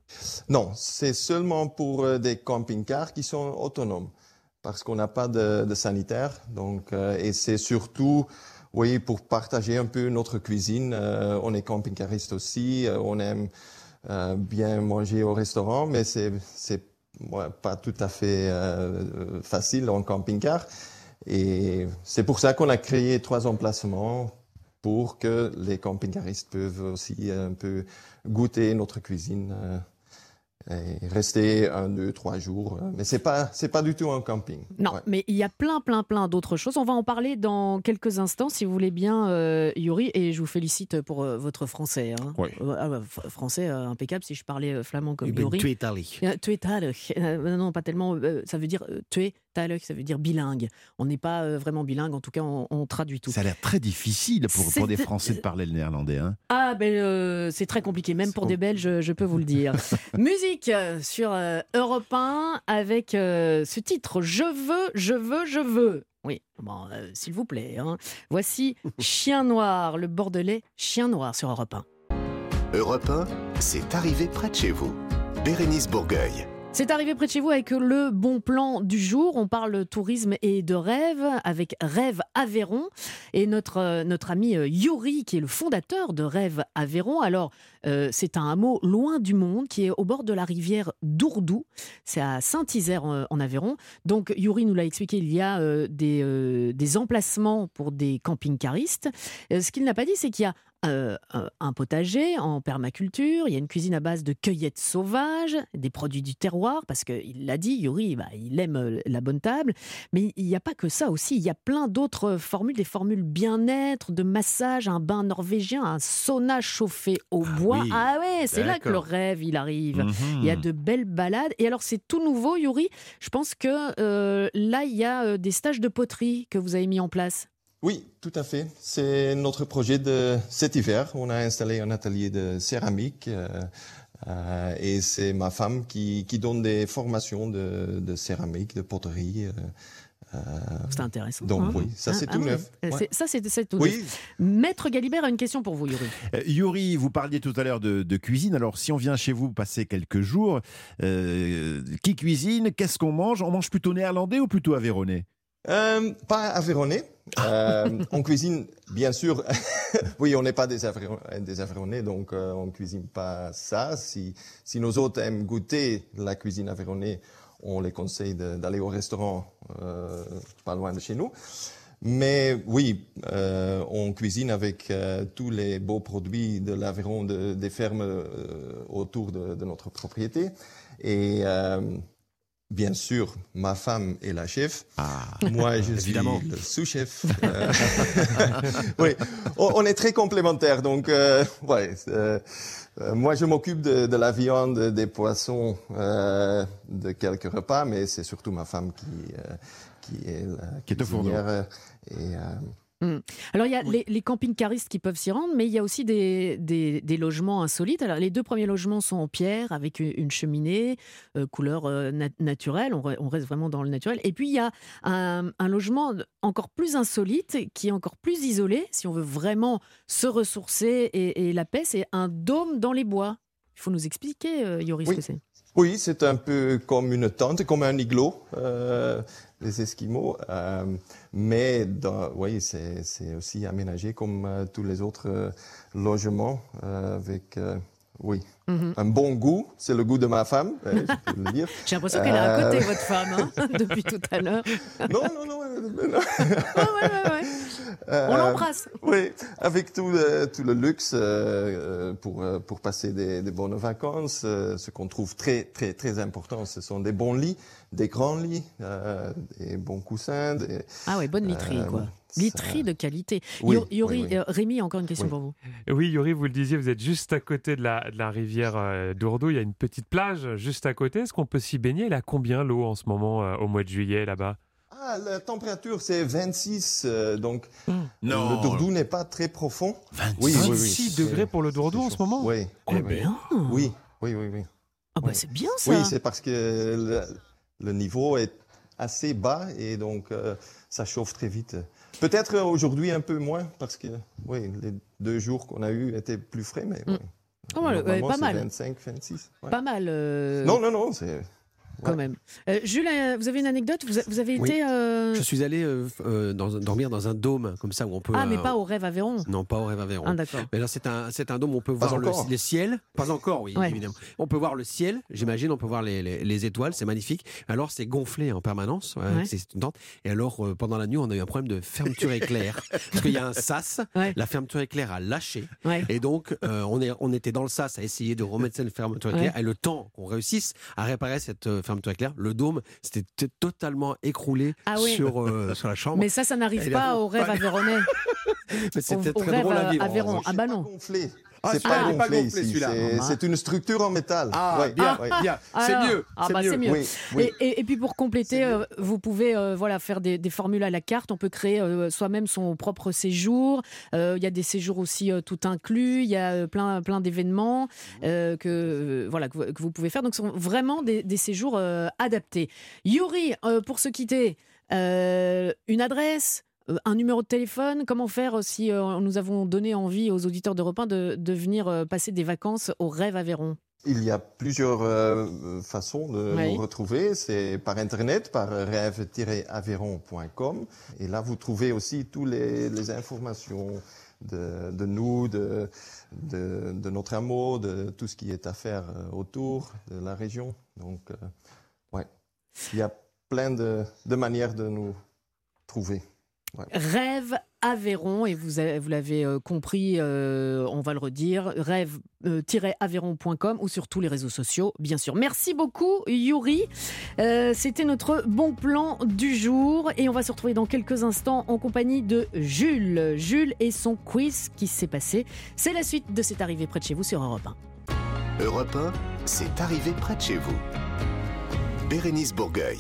[SPEAKER 15] Non, c'est seulement pour euh, des camping-cars qui sont autonomes, parce qu'on n'a pas de, de sanitaire. Donc, et c'est surtout, oui, pour partager un peu notre cuisine. Euh, on est camping-cariste aussi, euh, on aime euh, bien manger au restaurant, mais c'est c'est ouais, pas tout à fait facile en camping-car. Et c'est pour ça qu'on a créé trois emplacements pour que les camping-caristes peuvent aussi un peu goûter notre cuisine euh, et rester un, deux, trois jours. euh, Mais c'est pas, c'est pas du tout un camping.
[SPEAKER 2] Non,
[SPEAKER 15] Ouais.
[SPEAKER 2] mais il y a plein, plein, plein d'autres choses. On va en parler dans quelques instants, si vous voulez bien, euh, Yuri. Et je vous félicite pour euh, votre français. hein.
[SPEAKER 4] Oui.
[SPEAKER 2] Euh, ah, bah, français euh, impeccable si je parlais euh, flamand comme
[SPEAKER 5] Ich bin
[SPEAKER 2] Yuri.
[SPEAKER 5] tweetalig.
[SPEAKER 2] Euh, tweetalig. Euh, non, pas tellement. euh, ça veut dire euh, tweetalig, ça veut dire bilingue. On n'est pas euh, vraiment bilingue, en tout cas, on, on traduit tout.
[SPEAKER 4] Ça a l'air très difficile pour, pour des Français de parler le néerlandais. Hein.
[SPEAKER 2] Ah ben euh, c'est très compliqué, même pour des Belges, je peux vous le dire. Musique euh, sur euh, Europe 1 avec euh, ce titre Je veux, je veux, je veux. Oui, bon, euh, s'il vous plaît. hein. Voici Chien Noir, le Bordelais Chien Noir sur Europe 1.
[SPEAKER 1] Europe 1, c'est arrivé près de chez vous. Bérénice Bourgueil.
[SPEAKER 2] C'est arrivé près de chez vous avec le bon plan du jour. On parle tourisme et de rêve avec Rêve Aveyron et notre, euh, notre ami euh, Yuri qui est le fondateur de Rêve Aveyron. Alors, euh, c'est un hameau loin du monde qui est au bord de la rivière d'Ourdou. C'est à Saint-Isère euh, en Aveyron. Donc, Yuri nous l'a expliqué, il y a euh, des, emplacements pour des camping-caristes. Ce qu'il n'a pas dit, c'est qu'il y a un- potager en permaculture, il y a une cuisine à base de cueillettes sauvages, des produits du terroir, parce qu'il l'a dit, Yuri, bah, il aime la bonne table, mais il n'y a pas que ça aussi, il y a plein d'autres formules, des formules bien-être, de massage, un bain norvégien, un sauna chauffé au bois.
[SPEAKER 16] Oui,
[SPEAKER 2] Ah ouais, c'est là que le rêve, il arrive.
[SPEAKER 16] Mhm.
[SPEAKER 2] Il y a de belles balades, et alors c'est tout nouveau, Yuri, je pense que euh, là, il y a euh, des stages de poterie que vous avez mis en place.
[SPEAKER 15] Oui, tout à fait. C'est notre projet de cet hiver. On a installé un atelier de céramique euh, euh, et c'est ma femme qui, qui donne des formations de, de céramique, de poterie. euh,
[SPEAKER 2] C'est intéressant.
[SPEAKER 15] Donc
[SPEAKER 2] hein.
[SPEAKER 15] oui, ça
[SPEAKER 2] Ah,
[SPEAKER 15] c'est
[SPEAKER 2] ah
[SPEAKER 15] tout
[SPEAKER 2] ouais.
[SPEAKER 15] neuf.
[SPEAKER 2] Euh,
[SPEAKER 15] Ouais.
[SPEAKER 2] c'est- Ça, c'est c'est tout
[SPEAKER 15] Oui.
[SPEAKER 2] neuf. Maître Galibert a une question pour vous, Yuri.
[SPEAKER 4] Euh, Yuri, vous parliez tout à l'heure de, de cuisine. Alors, si on vient chez vous passer quelques jours, euh, qui cuisine? Qu'est-ce qu'on mange? On mange plutôt néerlandais ou plutôt aveyronais?
[SPEAKER 15] Euh, pas Aveyronnais. Euh, on cuisine, bien sûr. oui, on n'est pas des, Aveyronnais, donc euh, on cuisine pas ça. Si, si nos hôtes aiment goûter la cuisine aveyronnais, on les conseille d'aller au restaurant euh, pas loin de chez nous. Mais oui, euh, on cuisine avec euh, tous les beaux produits de l'Aveyron, de- des fermes autour de, de notre propriété. Et bien sûr, ma femme est la chef. Moi, je
[SPEAKER 5] évidemment.
[SPEAKER 15] suis le sous-chef. Euh, oui, on, on est très complémentaires. Donc, euh, ouais, euh, euh, moi, je m'occupe de, de la viande, des poissons, euh, de quelques repas, mais c'est surtout ma femme qui, euh, qui est la
[SPEAKER 4] Qui est au fourneau.
[SPEAKER 15] cuisinière, euh, Et,
[SPEAKER 2] Hmm. Alors, il y a les, les camping-caristes qui peuvent s'y rendre, mais il y a aussi des, des- des logements insolites. Alors, les deux premiers logements sont en pierre avec une, cheminée, euh, couleur euh, nat- naturelle. On, re- on reste vraiment dans le naturel. Et puis, il y a un, un logement encore plus insolite, qui est encore plus isolé, si on veut vraiment se ressourcer et, et la paix, c'est un dôme dans les bois. Il faut nous expliquer, euh, Yoris,
[SPEAKER 15] Oui.
[SPEAKER 2] ce que c'est.
[SPEAKER 15] Oui, c'est un peu comme une tente, comme un igloo, les Esquimaux. Mais dans, oui, c'est aussi aménagé comme euh, tous les autres euh, logements, euh, avec oui,
[SPEAKER 2] Mhm.
[SPEAKER 15] un bon goût. C'est le goût de ma femme, je peux le dire.
[SPEAKER 2] J'ai l'impression qu'elle est à côté, votre femme, hein, depuis tout à l'heure.
[SPEAKER 15] Non, non, non. euh, non.
[SPEAKER 2] On
[SPEAKER 15] Euh,
[SPEAKER 2] l'embrasse.
[SPEAKER 15] Oui, avec tout le, tout le luxe euh, euh, pour, euh, pour passer des, des bonnes vacances. euh, ce qu'on trouve très, très, très important, ce sont des bons lits, des grands lits, euh, des bons coussins. Des,
[SPEAKER 2] Ah ouais, bonne literie,
[SPEAKER 15] euh,
[SPEAKER 2] quoi. Literie de qualité.
[SPEAKER 15] Oui,
[SPEAKER 2] Yo- Yori,
[SPEAKER 15] oui, oui.
[SPEAKER 2] euh, Rémi, encore une question
[SPEAKER 15] Oui.
[SPEAKER 2] pour vous.
[SPEAKER 3] Oui, Yuri, vous le disiez, vous êtes juste à côté de la, de la rivière euh, d'Ourdoux. Il y a une petite plage juste à côté. Est-ce qu'on peut s'y baigner? Elle a combien l'eau en ce moment, euh, au mois de juillet, là-bas?
[SPEAKER 15] Ah, la température, c'est 26, euh, donc
[SPEAKER 3] Non.
[SPEAKER 15] le Dourdou n'est pas très profond.
[SPEAKER 3] 26 degrés pour le Dourdou en ce moment
[SPEAKER 15] Oui.
[SPEAKER 2] Oh,
[SPEAKER 15] oui, oui.
[SPEAKER 2] bien.
[SPEAKER 15] Oui, oui, oui. oui.
[SPEAKER 2] Ah bah c'est bien ça.
[SPEAKER 15] Oui, c'est parce que le, le niveau est assez bas et donc euh, ça chauffe très vite. Peut-être aujourd'hui un peu moins parce que oui, les deux jours qu'on a eus étaient plus frais, mais oui.
[SPEAKER 2] Oh, ouais,
[SPEAKER 15] Normalement,
[SPEAKER 2] pas mal.
[SPEAKER 15] 25, 26. ouais.
[SPEAKER 2] Pas mal. euh,
[SPEAKER 15] Non, non, non, c'est.
[SPEAKER 2] Quand
[SPEAKER 15] ouais.
[SPEAKER 2] même. Euh, Jules, euh, vous avez une anecdote vous, a- vous avez
[SPEAKER 5] Oui.
[SPEAKER 2] été. euh,
[SPEAKER 5] Je suis allé euh, euh, dans dormir dans un dôme, comme ça, où on peut.
[SPEAKER 2] Ah, mais pas au rêve Aveyron.
[SPEAKER 5] Non, pas au rêve Aveyron.
[SPEAKER 2] Ah, d'accord.
[SPEAKER 5] Mais là, c'est un, c'est un dôme où on peut
[SPEAKER 15] Pas
[SPEAKER 5] voir le, ciel. Pas encore, oui,
[SPEAKER 2] Ouais.
[SPEAKER 5] évidemment. On peut voir le ciel, j'imagine, on peut voir les, les- les étoiles, c'est magnifique. Alors, c'est gonflé en permanence, ouais,
[SPEAKER 2] Ouais.
[SPEAKER 5] c'est une tente. Et alors, euh, pendant la nuit, on a eu un problème de fermeture éclair. parce qu'il y a un sas,
[SPEAKER 2] Ouais.
[SPEAKER 5] la fermeture éclair a lâché.
[SPEAKER 2] Ouais.
[SPEAKER 5] Et donc, euh, on, est, on était dans le sas à essayer de remettre cette fermeture éclair.
[SPEAKER 2] Ouais.
[SPEAKER 5] Et le temps qu'on réussisse à réparer cette fermeture éclair, le dôme s'était totalement écroulé
[SPEAKER 2] Ah oui.
[SPEAKER 5] sur, euh, sur la chambre.
[SPEAKER 2] Mais ça, ça n'arrive pas au rêve.
[SPEAKER 5] Mais
[SPEAKER 2] Au,
[SPEAKER 5] c'était très drôle à
[SPEAKER 2] euh,
[SPEAKER 5] vivre. revanche.
[SPEAKER 2] Ah bah non.
[SPEAKER 15] gonflé.
[SPEAKER 5] Ah,
[SPEAKER 15] c'est pas gonflé ici.
[SPEAKER 5] celui-là.
[SPEAKER 15] C'est-
[SPEAKER 2] Ah.
[SPEAKER 15] Une structure en métal.
[SPEAKER 5] Ah,
[SPEAKER 15] Ouais,
[SPEAKER 5] bien,
[SPEAKER 15] ouais.
[SPEAKER 5] bien. C'est
[SPEAKER 2] Alors,
[SPEAKER 5] mieux.
[SPEAKER 2] Ah
[SPEAKER 5] c'est
[SPEAKER 2] bah
[SPEAKER 5] mieux.
[SPEAKER 2] c'est mieux.
[SPEAKER 15] Oui, oui.
[SPEAKER 2] Et, et- et puis pour compléter, euh, vous pouvez euh, voilà faire des, des formules à la carte. On peut créer euh, soi-même son propre séjour. Euh, Il y a des séjours aussi euh, tout inclus. Il y a plein plein d'événements euh, que euh, voilà que vous, que vous pouvez faire. Donc ce sont vraiment des, des séjours euh, adaptés. Yuri, euh, pour se quitter, euh, une adresse? Euh, Un numéro de téléphone, comment faire euh, si euh, nous avons donné envie aux auditeurs d'Europe 1 de, de venir passer des vacances au Rêve Aveyron?
[SPEAKER 15] Il y a plusieurs euh, façons de
[SPEAKER 2] Oui.
[SPEAKER 15] nous retrouver. C'est par Internet, par rêve-aveyron.com. Et là, vous trouvez aussi toutes les, informations de, de nous, de, de, de notre amour, de tout ce qui est à faire autour de la région. Donc, euh, ouais, il y a plein de manières de nous trouver. Ouais.
[SPEAKER 2] Rêve Aveyron, et vous, avez- vous l'avez euh, compris, euh, on va le redire, rêve-aveyron.com ou sur tous les réseaux sociaux, bien sûr. Merci beaucoup, Yuri. Euh, C'était notre bon plan du jour, et on va se retrouver dans quelques instants en compagnie de Jules. Jules et son quiz qui s'est passé. C'est la suite de cette arrivée près de chez vous sur Europe 1.
[SPEAKER 1] Europe 1, c'est arrivé près de chez vous. Bérénice Bourgueil.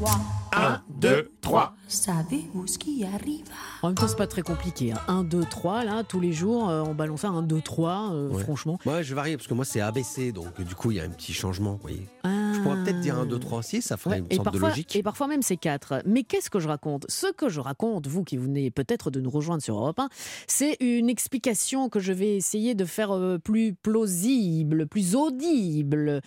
[SPEAKER 10] Un bikini rouge et jaune à petits pois.
[SPEAKER 4] 1, 2, 3.
[SPEAKER 10] Savez-vous ce qui arrive
[SPEAKER 2] En même temps, c'est pas très compliqué. 1, 2, 3, là, tous les jours, euh, on balance ça 1, 2, 3, euh,
[SPEAKER 5] Ouais.
[SPEAKER 2] franchement.
[SPEAKER 5] Moi, je varie parce que moi, c'est ABC, donc du coup, il y a un petit changement. Vous voyez. Je pourrais peut-être dire 1, 2, 3, 6, ça ferait
[SPEAKER 2] Ouais,
[SPEAKER 5] une
[SPEAKER 2] et,
[SPEAKER 5] sorte de
[SPEAKER 2] parfois,
[SPEAKER 5] logique.
[SPEAKER 2] et parfois même c'est 4. Mais qu'est-ce que je raconte? Ce que je raconte, vous qui venez peut-être de nous rejoindre sur Europe 1, c'est une explication que je vais essayer de faire euh, plus plausible, plus audible.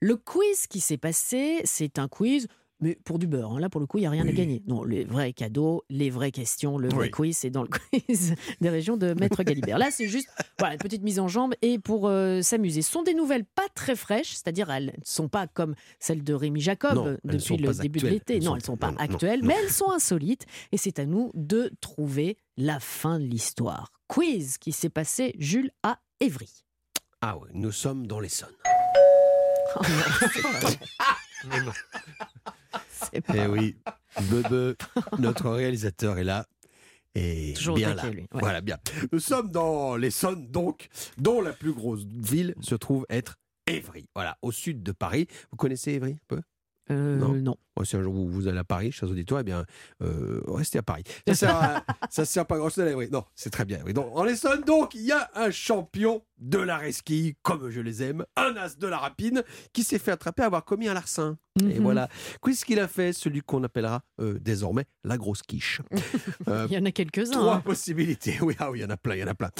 [SPEAKER 2] Le quiz qui s'est passé, c'est un quiz. Mais pour du beurre, hein. là pour le coup, il n'y a rien à gagner. Non, les vrais cadeaux, les vraies questions, le vrai
[SPEAKER 5] Oui.
[SPEAKER 2] quiz, c'est dans le quiz des régions de Maître Galibert. Là, c'est juste voilà, une petite mise en jambe et pour euh, s'amuser. Ce sont des nouvelles pas très fraîches, c'est-à-dire elles ne sont pas comme celles de Rémi Jacob
[SPEAKER 5] Non,
[SPEAKER 2] depuis le début de l'été. Non, elles ne sont pas
[SPEAKER 5] non,
[SPEAKER 2] actuelles,
[SPEAKER 5] non.
[SPEAKER 2] mais elles sont insolites et c'est à nous de trouver la fin de l'histoire. Quiz qui s'est passé, Jules, à Évry.
[SPEAKER 5] Ah oui, nous sommes dans l'Essonne.
[SPEAKER 2] Oh non,
[SPEAKER 5] Eh oui, Bebe, notre réalisateur est là. Et
[SPEAKER 2] Toujours
[SPEAKER 5] bien là.
[SPEAKER 2] lui, ouais.
[SPEAKER 5] Voilà, bien. Nous sommes dans l'Essonne, donc, dont la plus grosse ville se trouve être Évry. Voilà, au sud de Paris. Vous connaissez Évry un peu?
[SPEAKER 2] Euh,
[SPEAKER 5] Non.
[SPEAKER 2] non.
[SPEAKER 5] Si un jour vous, vous allez à Paris, chers auditeurs, eh bien, euh, restez à Paris. Ça sert, à- ça sert pas grand chose Évry. Non, c'est très bien. Donc, en Essonne, donc, il y a un champion de la resquille, comme je les aime, un as de la rapine, qui s'est fait attraper à avoir commis un larcin. Et
[SPEAKER 2] Mhm.
[SPEAKER 5] voilà. Qu'est-ce qu'il a fait? Celui qu'on appellera euh, désormais la grosse quiche.
[SPEAKER 2] Il y en a quelques-uns.
[SPEAKER 5] Trois
[SPEAKER 2] hein.
[SPEAKER 5] possibilités. Oui, ah oui, il y en a plein, il y en a plein.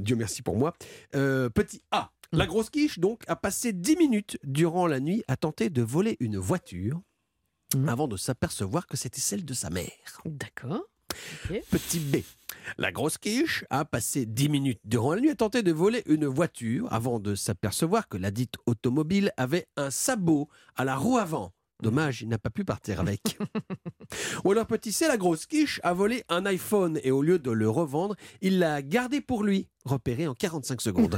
[SPEAKER 5] Dieu merci pour moi. Petit A. La
[SPEAKER 2] Mm.
[SPEAKER 5] grosse quiche, donc, a passé 10 minutes durant la nuit à tenter de voler une voiture
[SPEAKER 2] Mm.
[SPEAKER 5] avant de s'apercevoir que c'était celle de sa mère.
[SPEAKER 2] D'accord.
[SPEAKER 5] Petit B. La grosse quiche a passé 10 minutes durant la nuit à tenter de voler une voiture avant de s'apercevoir que la dite automobile avait un sabot à la roue avant. Dommage, il n'a pas pu partir avec. Ou alors petit C, la grosse quiche a volé un iPhone et au lieu de le revendre, il l'a gardé pour lui, repéré en 45 secondes.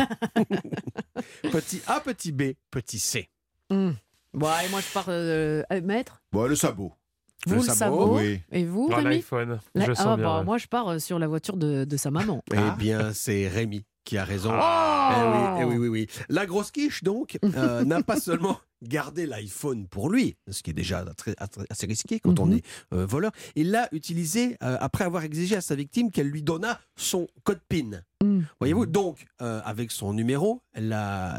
[SPEAKER 5] petit A, petit B, petit C.
[SPEAKER 2] Hmm. Bon, allez, moi je pars euh, euh, maître.
[SPEAKER 4] Bon, le sabot.
[SPEAKER 2] Vous le, sabot.
[SPEAKER 4] oui.
[SPEAKER 2] Et vous,
[SPEAKER 3] Ah,
[SPEAKER 2] Rémi
[SPEAKER 3] l'iPhone,
[SPEAKER 2] La-
[SPEAKER 3] je
[SPEAKER 2] ah,
[SPEAKER 3] sens bien.
[SPEAKER 2] bah,
[SPEAKER 3] ouais.
[SPEAKER 2] Moi je pars euh, sur la voiture de, de sa maman.
[SPEAKER 5] Eh bien, c'est Rémi qui a raison.
[SPEAKER 2] Oh
[SPEAKER 5] Eh oui, eh oui, oui, oui. La grosse quiche, donc, euh, n'a pas seulement gardé l'iPhone pour lui, ce qui est déjà très- assez risqué quand on
[SPEAKER 2] Mhm.
[SPEAKER 5] est euh, voleur, il l'a utilisé euh, après avoir exigé à sa victime qu'elle lui donnât son code PIN.
[SPEAKER 2] Mm.
[SPEAKER 5] Voyez-vous, donc, avec son numéro,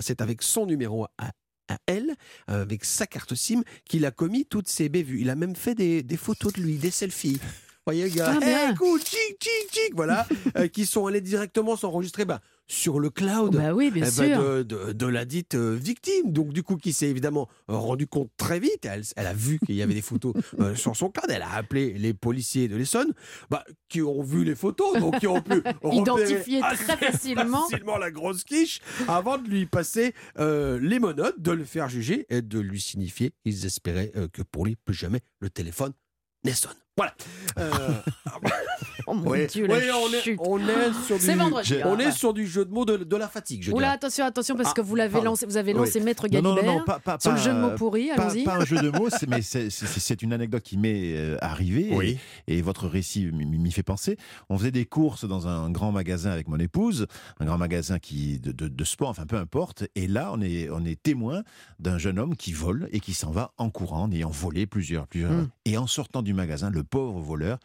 [SPEAKER 5] c'est avec son numéro à, à elle, avec sa carte SIM, qu'il a commis toutes ses bévues. Il a même fait des, des photos de lui, des selfies. Voyez, le gars,
[SPEAKER 2] Ah, bien.
[SPEAKER 5] hey, écoute, tchic, tchic, tchic, voilà, euh, qui sont allés directement s'enregistrer bah, sur le cloud
[SPEAKER 2] Bah oui, bien
[SPEAKER 5] eh
[SPEAKER 2] sûr.
[SPEAKER 5] de, de- de la dite euh, victime. Donc, du coup, qui s'est évidemment euh, rendu compte très vite. Elle, elle a vu qu'il y avait des photos euh, sur son cloud. Elle a appelé les policiers de l'Essonne, bah, qui ont vu les photos, donc qui ont pu
[SPEAKER 2] Identifier très facilement.
[SPEAKER 5] facilement la grosse quiche avant de lui passer les menottes, de le faire juger et de lui signifier qu'ils espéraient que pour lui, plus jamais le téléphone ne sonne. Voilà. Euh,
[SPEAKER 2] Oh mon
[SPEAKER 5] ouais,
[SPEAKER 2] Dieu, la
[SPEAKER 5] ouais, on, est,
[SPEAKER 2] chute.
[SPEAKER 5] on est sur du,
[SPEAKER 2] C'est vendredi,
[SPEAKER 5] on
[SPEAKER 2] ah,
[SPEAKER 5] est
[SPEAKER 2] ouais.
[SPEAKER 5] sur du jeu de mots de, de la fatigue, je
[SPEAKER 2] Oula,
[SPEAKER 5] dirais.
[SPEAKER 2] attention, attention, parce
[SPEAKER 5] Ah,
[SPEAKER 2] que vous l'avez lancé, vous avez
[SPEAKER 5] Oui.
[SPEAKER 2] lancé Maître
[SPEAKER 4] Non, non,
[SPEAKER 2] Galibert
[SPEAKER 4] non, non, pas, pas-
[SPEAKER 2] sur le
[SPEAKER 4] pas-
[SPEAKER 2] jeu de mots pourris.
[SPEAKER 4] pas-
[SPEAKER 2] Allons-y.
[SPEAKER 4] Pas un jeu de mots, c'est- mais c'est- une anecdote qui m'est euh, arrivée
[SPEAKER 5] Oui.
[SPEAKER 4] et, et votre récit m'y m'y fait penser. On faisait des courses dans un grand magasin avec mon épouse, un grand magasin qui de, de- de sport, enfin peu importe. Et là, on est, on est témoin d'un jeune homme qui vole et qui s'en va en courant, en ayant volé plusieurs, plusieurs.
[SPEAKER 2] Mm.
[SPEAKER 4] Et en sortant du magasin, le pauvre voleur,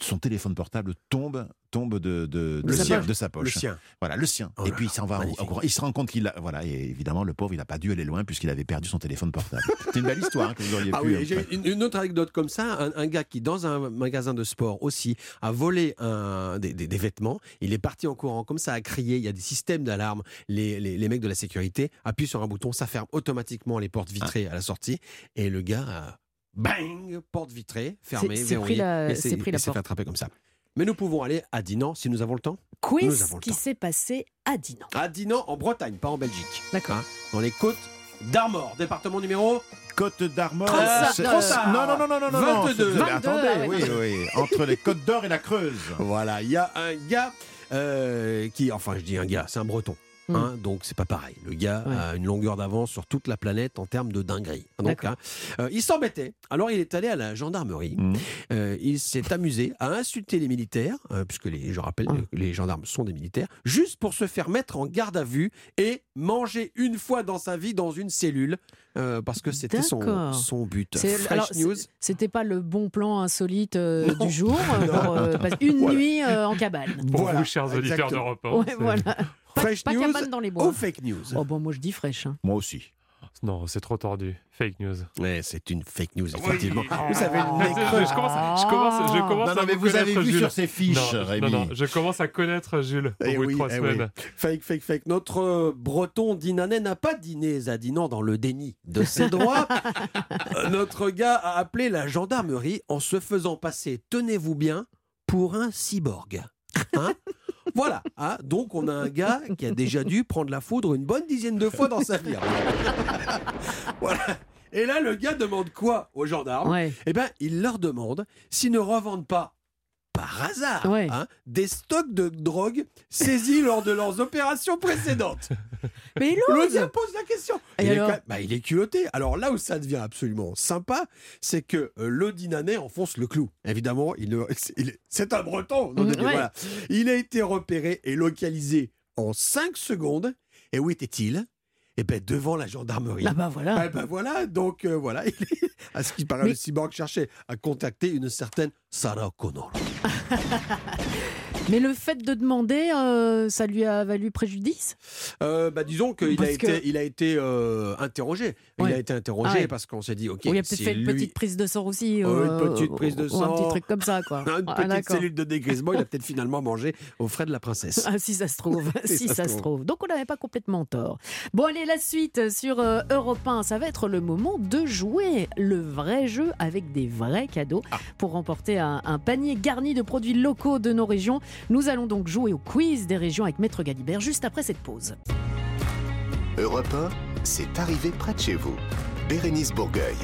[SPEAKER 4] son téléphone portable tombe, tombe de, de, de sa poche.
[SPEAKER 5] Le sien.
[SPEAKER 4] Voilà, le sien.
[SPEAKER 5] Oh
[SPEAKER 4] et puis il s'en va en courant. Il se rend compte qu'il a. Voilà, et évidemment, le pauvre, il n'a pas dû aller loin puisqu'il avait perdu son téléphone portable. C'est une belle histoire hein, que vous auriez
[SPEAKER 5] Ah
[SPEAKER 4] pu.
[SPEAKER 5] oui, j'ai une, une autre anecdote comme ça, un, un gars qui dans un magasin de sport aussi a volé un- des, des- des vêtements, il est parti en courant comme ça, a crié, il y a des systèmes d'alarme, les, les- les mecs de la sécurité appuient sur un bouton, ça ferme automatiquement les portes vitrées à la sortie, et le gars a bang, porte vitrée, fermée, verrouillée,
[SPEAKER 2] pris la-
[SPEAKER 5] et
[SPEAKER 2] c'est
[SPEAKER 5] fait attraper comme ça. Mais nous pouvons aller à Dinan si nous avons le temps. Nous
[SPEAKER 2] Quiz
[SPEAKER 5] avons le
[SPEAKER 2] qui s'est passé à Dinan.
[SPEAKER 5] À Dinan, en Bretagne, pas en Belgique.
[SPEAKER 2] D'accord.
[SPEAKER 5] Hein, dans les côtes d'Armor, département numéro
[SPEAKER 4] Côte d'Armor.
[SPEAKER 2] Euh,
[SPEAKER 4] non, non, non, non, non, non, non.
[SPEAKER 5] 22.
[SPEAKER 4] c'est-
[SPEAKER 2] 22,
[SPEAKER 4] Attendez,
[SPEAKER 2] ah
[SPEAKER 4] oui, oui. Entre les Côtes d'Or et la Creuse.
[SPEAKER 5] Voilà, il y a un gars euh, qui, enfin je dis un gars, c'est un breton.
[SPEAKER 2] Mm.
[SPEAKER 5] hein, donc c'est pas pareil. Le gars
[SPEAKER 2] Ouais.
[SPEAKER 5] a une longueur d'avance sur toute la planète en termes de dinguerie. Donc, hein, euh, il s'embêtait. Alors il est allé à la gendarmerie.
[SPEAKER 4] Mm.
[SPEAKER 5] Euh, il s'est amusé à insulter les militaires, euh, puisque les, je rappelle que les gendarmes sont des militaires, juste pour se faire mettre en garde à vue et manger une fois dans sa vie dans une cellule, euh, parce que c'était son, son but.
[SPEAKER 2] C'est-
[SPEAKER 5] Fresh
[SPEAKER 2] alors,
[SPEAKER 5] news.
[SPEAKER 2] c'est- C'était pas le bon plan insolite euh, du jour euh, pour une
[SPEAKER 5] Voilà.
[SPEAKER 2] nuit euh, en cabane.
[SPEAKER 3] Pour
[SPEAKER 5] Voilà,
[SPEAKER 3] vous, chers auditeurs d'Europe 1.
[SPEAKER 2] Ouais, voilà. Pas,
[SPEAKER 5] Fresh
[SPEAKER 2] pas
[SPEAKER 5] news
[SPEAKER 2] cabane dans les bois.
[SPEAKER 5] ou fake news?
[SPEAKER 2] Oh bon, moi je dis fraîche. hein.
[SPEAKER 4] Moi aussi.
[SPEAKER 3] Non, c'est trop tordu. Fake news.
[SPEAKER 5] Ouais, c'est une fake news, effectivement.
[SPEAKER 3] Oui.
[SPEAKER 5] Vous savez, le
[SPEAKER 3] Je,
[SPEAKER 5] nez
[SPEAKER 3] je commence, je commence, je commence
[SPEAKER 4] Non, non,
[SPEAKER 3] à
[SPEAKER 4] mais
[SPEAKER 3] vous
[SPEAKER 4] vous avez vu
[SPEAKER 3] Jules.
[SPEAKER 4] sur ces fiches,
[SPEAKER 3] non,
[SPEAKER 4] Rémi.
[SPEAKER 3] Non, non, je commence à connaître Jules au
[SPEAKER 5] Eh
[SPEAKER 3] bout
[SPEAKER 5] oui,
[SPEAKER 3] de trois
[SPEAKER 5] eh oui.
[SPEAKER 3] semaines.
[SPEAKER 5] Fake, fake, fake. Notre euh, breton Dinanet n'a pas dîné Zadinan dans le déni de ses droits. Euh, Notre gars a appelé la gendarmerie en se faisant passer, tenez-vous bien, pour un cyborg. Hein? Voilà, hein. donc on a un gars qui a déjà dû prendre la foudre une bonne dizaine de fois dans sa vie. voilà. Et là, le gars demande quoi aux gendarmes?
[SPEAKER 2] Ouais.
[SPEAKER 5] Eh bien, il leur demande s'ils ne revendent pas, par hasard,
[SPEAKER 2] Ouais.
[SPEAKER 5] hein, des stocks de drogue saisis lors de leurs opérations précédentes.
[SPEAKER 2] Mais
[SPEAKER 5] gars pose la question.
[SPEAKER 2] Et
[SPEAKER 5] il, est
[SPEAKER 2] alors
[SPEAKER 5] bah, il est culotté. Alors là où ça devient absolument sympa, c'est que euh, enfonce le clou. Évidemment, il, c'est- il est- c'est un breton.
[SPEAKER 2] ouais.
[SPEAKER 5] voilà. Il a été repéré et localisé en 5 secondes. Et où était-il? Eh bien, devant la gendarmerie.
[SPEAKER 2] Ah bah voilà.
[SPEAKER 5] Eh ben voilà, donc euh, voilà, à ce qui paraît,
[SPEAKER 2] Mais-
[SPEAKER 5] le cyborg cherchait à contacter une certaine Sarah Connor. ハハハハ!
[SPEAKER 2] Mais le fait de demander, euh, ça lui a valu préjudice?
[SPEAKER 5] Euh, bah, disons qu'il a été,
[SPEAKER 2] que-
[SPEAKER 5] il a été euh, interrogé. Il
[SPEAKER 2] Ouais.
[SPEAKER 5] a été interrogé
[SPEAKER 2] Ah ouais.
[SPEAKER 5] parce qu'on s'est dit, ok,
[SPEAKER 2] il a peut-être fait une petite prise de sang aussi.
[SPEAKER 5] Oh, une petite prise de
[SPEAKER 2] ou un petit
[SPEAKER 5] sang.
[SPEAKER 2] truc comme ça, quoi.
[SPEAKER 5] Une
[SPEAKER 2] Ah,
[SPEAKER 5] petite cellule de dégrisement, il a peut-être finalement mangé aux frais de la princesse.
[SPEAKER 2] Ah, si ça se trouve,
[SPEAKER 5] Si
[SPEAKER 2] si ça, se trouve. Donc on n'avait pas complètement tort. Bon allez, la suite sur Europe 1, ça va être le moment de jouer le vrai jeu avec des vrais cadeaux
[SPEAKER 5] Ah.
[SPEAKER 2] pour remporter un, un panier garni de produits locaux de nos régions. Nous allons donc jouer au quiz des régions avec Maître Galibert juste après cette pause.
[SPEAKER 1] Europe 1, c'est arrivé près de chez vous. Bérénice Bourgueil.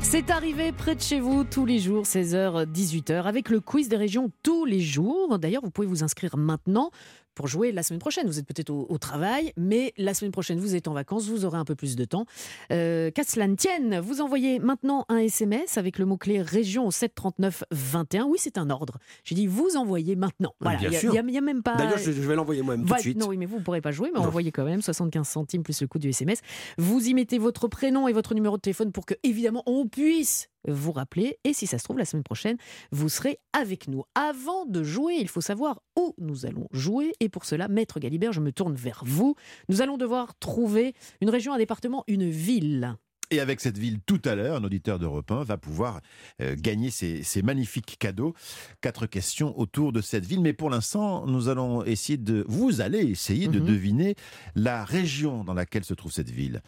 [SPEAKER 2] C'est arrivé près de chez vous tous les jours, 16h, 18h, avec le quiz des régions tous les jours. D'ailleurs, vous pouvez vous inscrire maintenant pour jouer la semaine prochaine. Vous êtes peut-être au, au travail, mais la semaine prochaine, vous êtes en vacances, vous aurez un peu plus de temps. Euh, Qu'à cela ne tienne, vous envoyez maintenant un SMS avec le mot-clé région au 739 21. Oui, c'est un ordre. J'ai dit, vous envoyez maintenant. Voilà,
[SPEAKER 5] Bien
[SPEAKER 2] il y a- même pas.
[SPEAKER 5] D'ailleurs, je, je vais l'envoyer moi-même tout
[SPEAKER 2] Va-
[SPEAKER 5] de suite.
[SPEAKER 2] Non, oui, mais vous ne pourrez pas jouer, mais
[SPEAKER 5] Non.
[SPEAKER 2] envoyez quand même 75 centimes plus le coût du SMS. Vous y mettez votre prénom et votre numéro de téléphone pour que, évidemment, on puisse vous rappeler. Et si ça se trouve, la semaine prochaine, vous serez avec nous. Avant de jouer, il faut savoir où nous allons jouer. Et pour cela, Maître Galibert, je me tourne vers vous. Nous allons devoir trouver une région, un département, une ville.
[SPEAKER 4] Et avec cette ville tout à l'heure, un auditeur d'Europe 1 va pouvoir euh, gagner ces, ces magnifiques cadeaux. Quatre questions autour de cette ville. Mais pour l'instant, nous allons essayer de. Vous allez essayer de
[SPEAKER 2] Mhm.
[SPEAKER 4] deviner la région dans laquelle se trouve cette ville.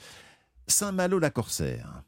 [SPEAKER 4] Saint-Malo-la-Corsaire,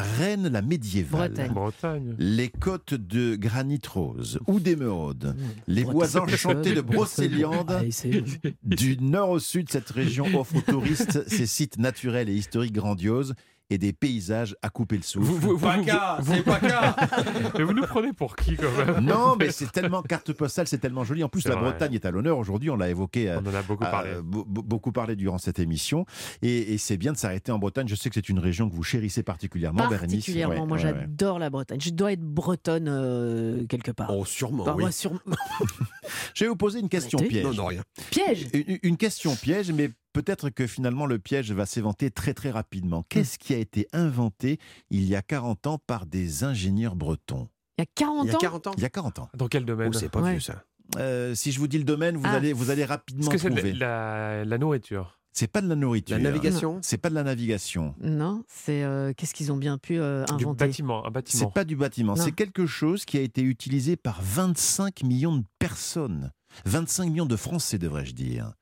[SPEAKER 4] Rennes la médiévale,
[SPEAKER 2] Bretagne.
[SPEAKER 3] Bretagne.
[SPEAKER 4] les côtes de granit rose ou d'émeraude, les bois enchantés de Brocéliande.
[SPEAKER 2] C'est-
[SPEAKER 4] Du nord au sud, cette région offre aux touristes ses sites naturels et historiques grandioses et des paysages à couper le souffle.
[SPEAKER 3] Vous, vous, vous,
[SPEAKER 5] Paca, c'est Paca
[SPEAKER 3] Mais vous nous prenez pour qui quand même?
[SPEAKER 4] Non, mais c'est tellement carte postale, c'est tellement joli. En plus, la
[SPEAKER 3] vrai.
[SPEAKER 4] Bretagne est à l'honneur aujourd'hui. On l'a évoqué, euh,
[SPEAKER 3] On en a beaucoup
[SPEAKER 4] euh,
[SPEAKER 3] parlé.
[SPEAKER 4] be- be- beaucoup parlé durant cette émission. Et, et c'est bien de s'arrêter en Bretagne. Je sais que c'est une région que vous chérissez particulièrement, Bérénice.
[SPEAKER 2] Particulièrement,
[SPEAKER 4] Ouais,
[SPEAKER 2] moi
[SPEAKER 4] ouais, ouais.
[SPEAKER 2] j'adore la Bretagne. Je dois être bretonne euh, quelque part.
[SPEAKER 5] Oh, sûrement,
[SPEAKER 2] Bah,
[SPEAKER 5] oui.
[SPEAKER 2] moi, sur-
[SPEAKER 4] Je vais vous poser une question piège.
[SPEAKER 5] Non, non, rien.
[SPEAKER 2] Piège?
[SPEAKER 4] Une, une question piège, mais peut-être que finalement le piège va s'éventer très très rapidement. Qu'est-ce qui a été inventé il y a 40 ans par des ingénieurs bretons?
[SPEAKER 2] Il y a 40
[SPEAKER 5] Il y a
[SPEAKER 2] ans?
[SPEAKER 5] 40 ans
[SPEAKER 4] Il y a 40 ans.
[SPEAKER 3] Dans quel domaine?
[SPEAKER 5] Oh, c'est pas
[SPEAKER 2] Ouais.
[SPEAKER 5] vieux ça.
[SPEAKER 4] Euh, si je vous dis le domaine, vous,
[SPEAKER 2] Ah.
[SPEAKER 4] allez, vous allez
[SPEAKER 3] Est-ce
[SPEAKER 4] rapidement
[SPEAKER 3] que c'est de
[SPEAKER 4] trouver.
[SPEAKER 3] la, la nourriture
[SPEAKER 4] C'est pas de la nourriture.
[SPEAKER 5] La navigation
[SPEAKER 4] C'est pas de la navigation.
[SPEAKER 2] Non, c'est euh, qu'est-ce qu'ils ont bien pu euh,
[SPEAKER 3] Du
[SPEAKER 2] inventer?
[SPEAKER 3] bâtiment, un bâtiment.
[SPEAKER 4] C'est pas du bâtiment. C'est quelque chose qui a été utilisé par 25 millions de personnes. 25 millions de Français, devrais-je dire.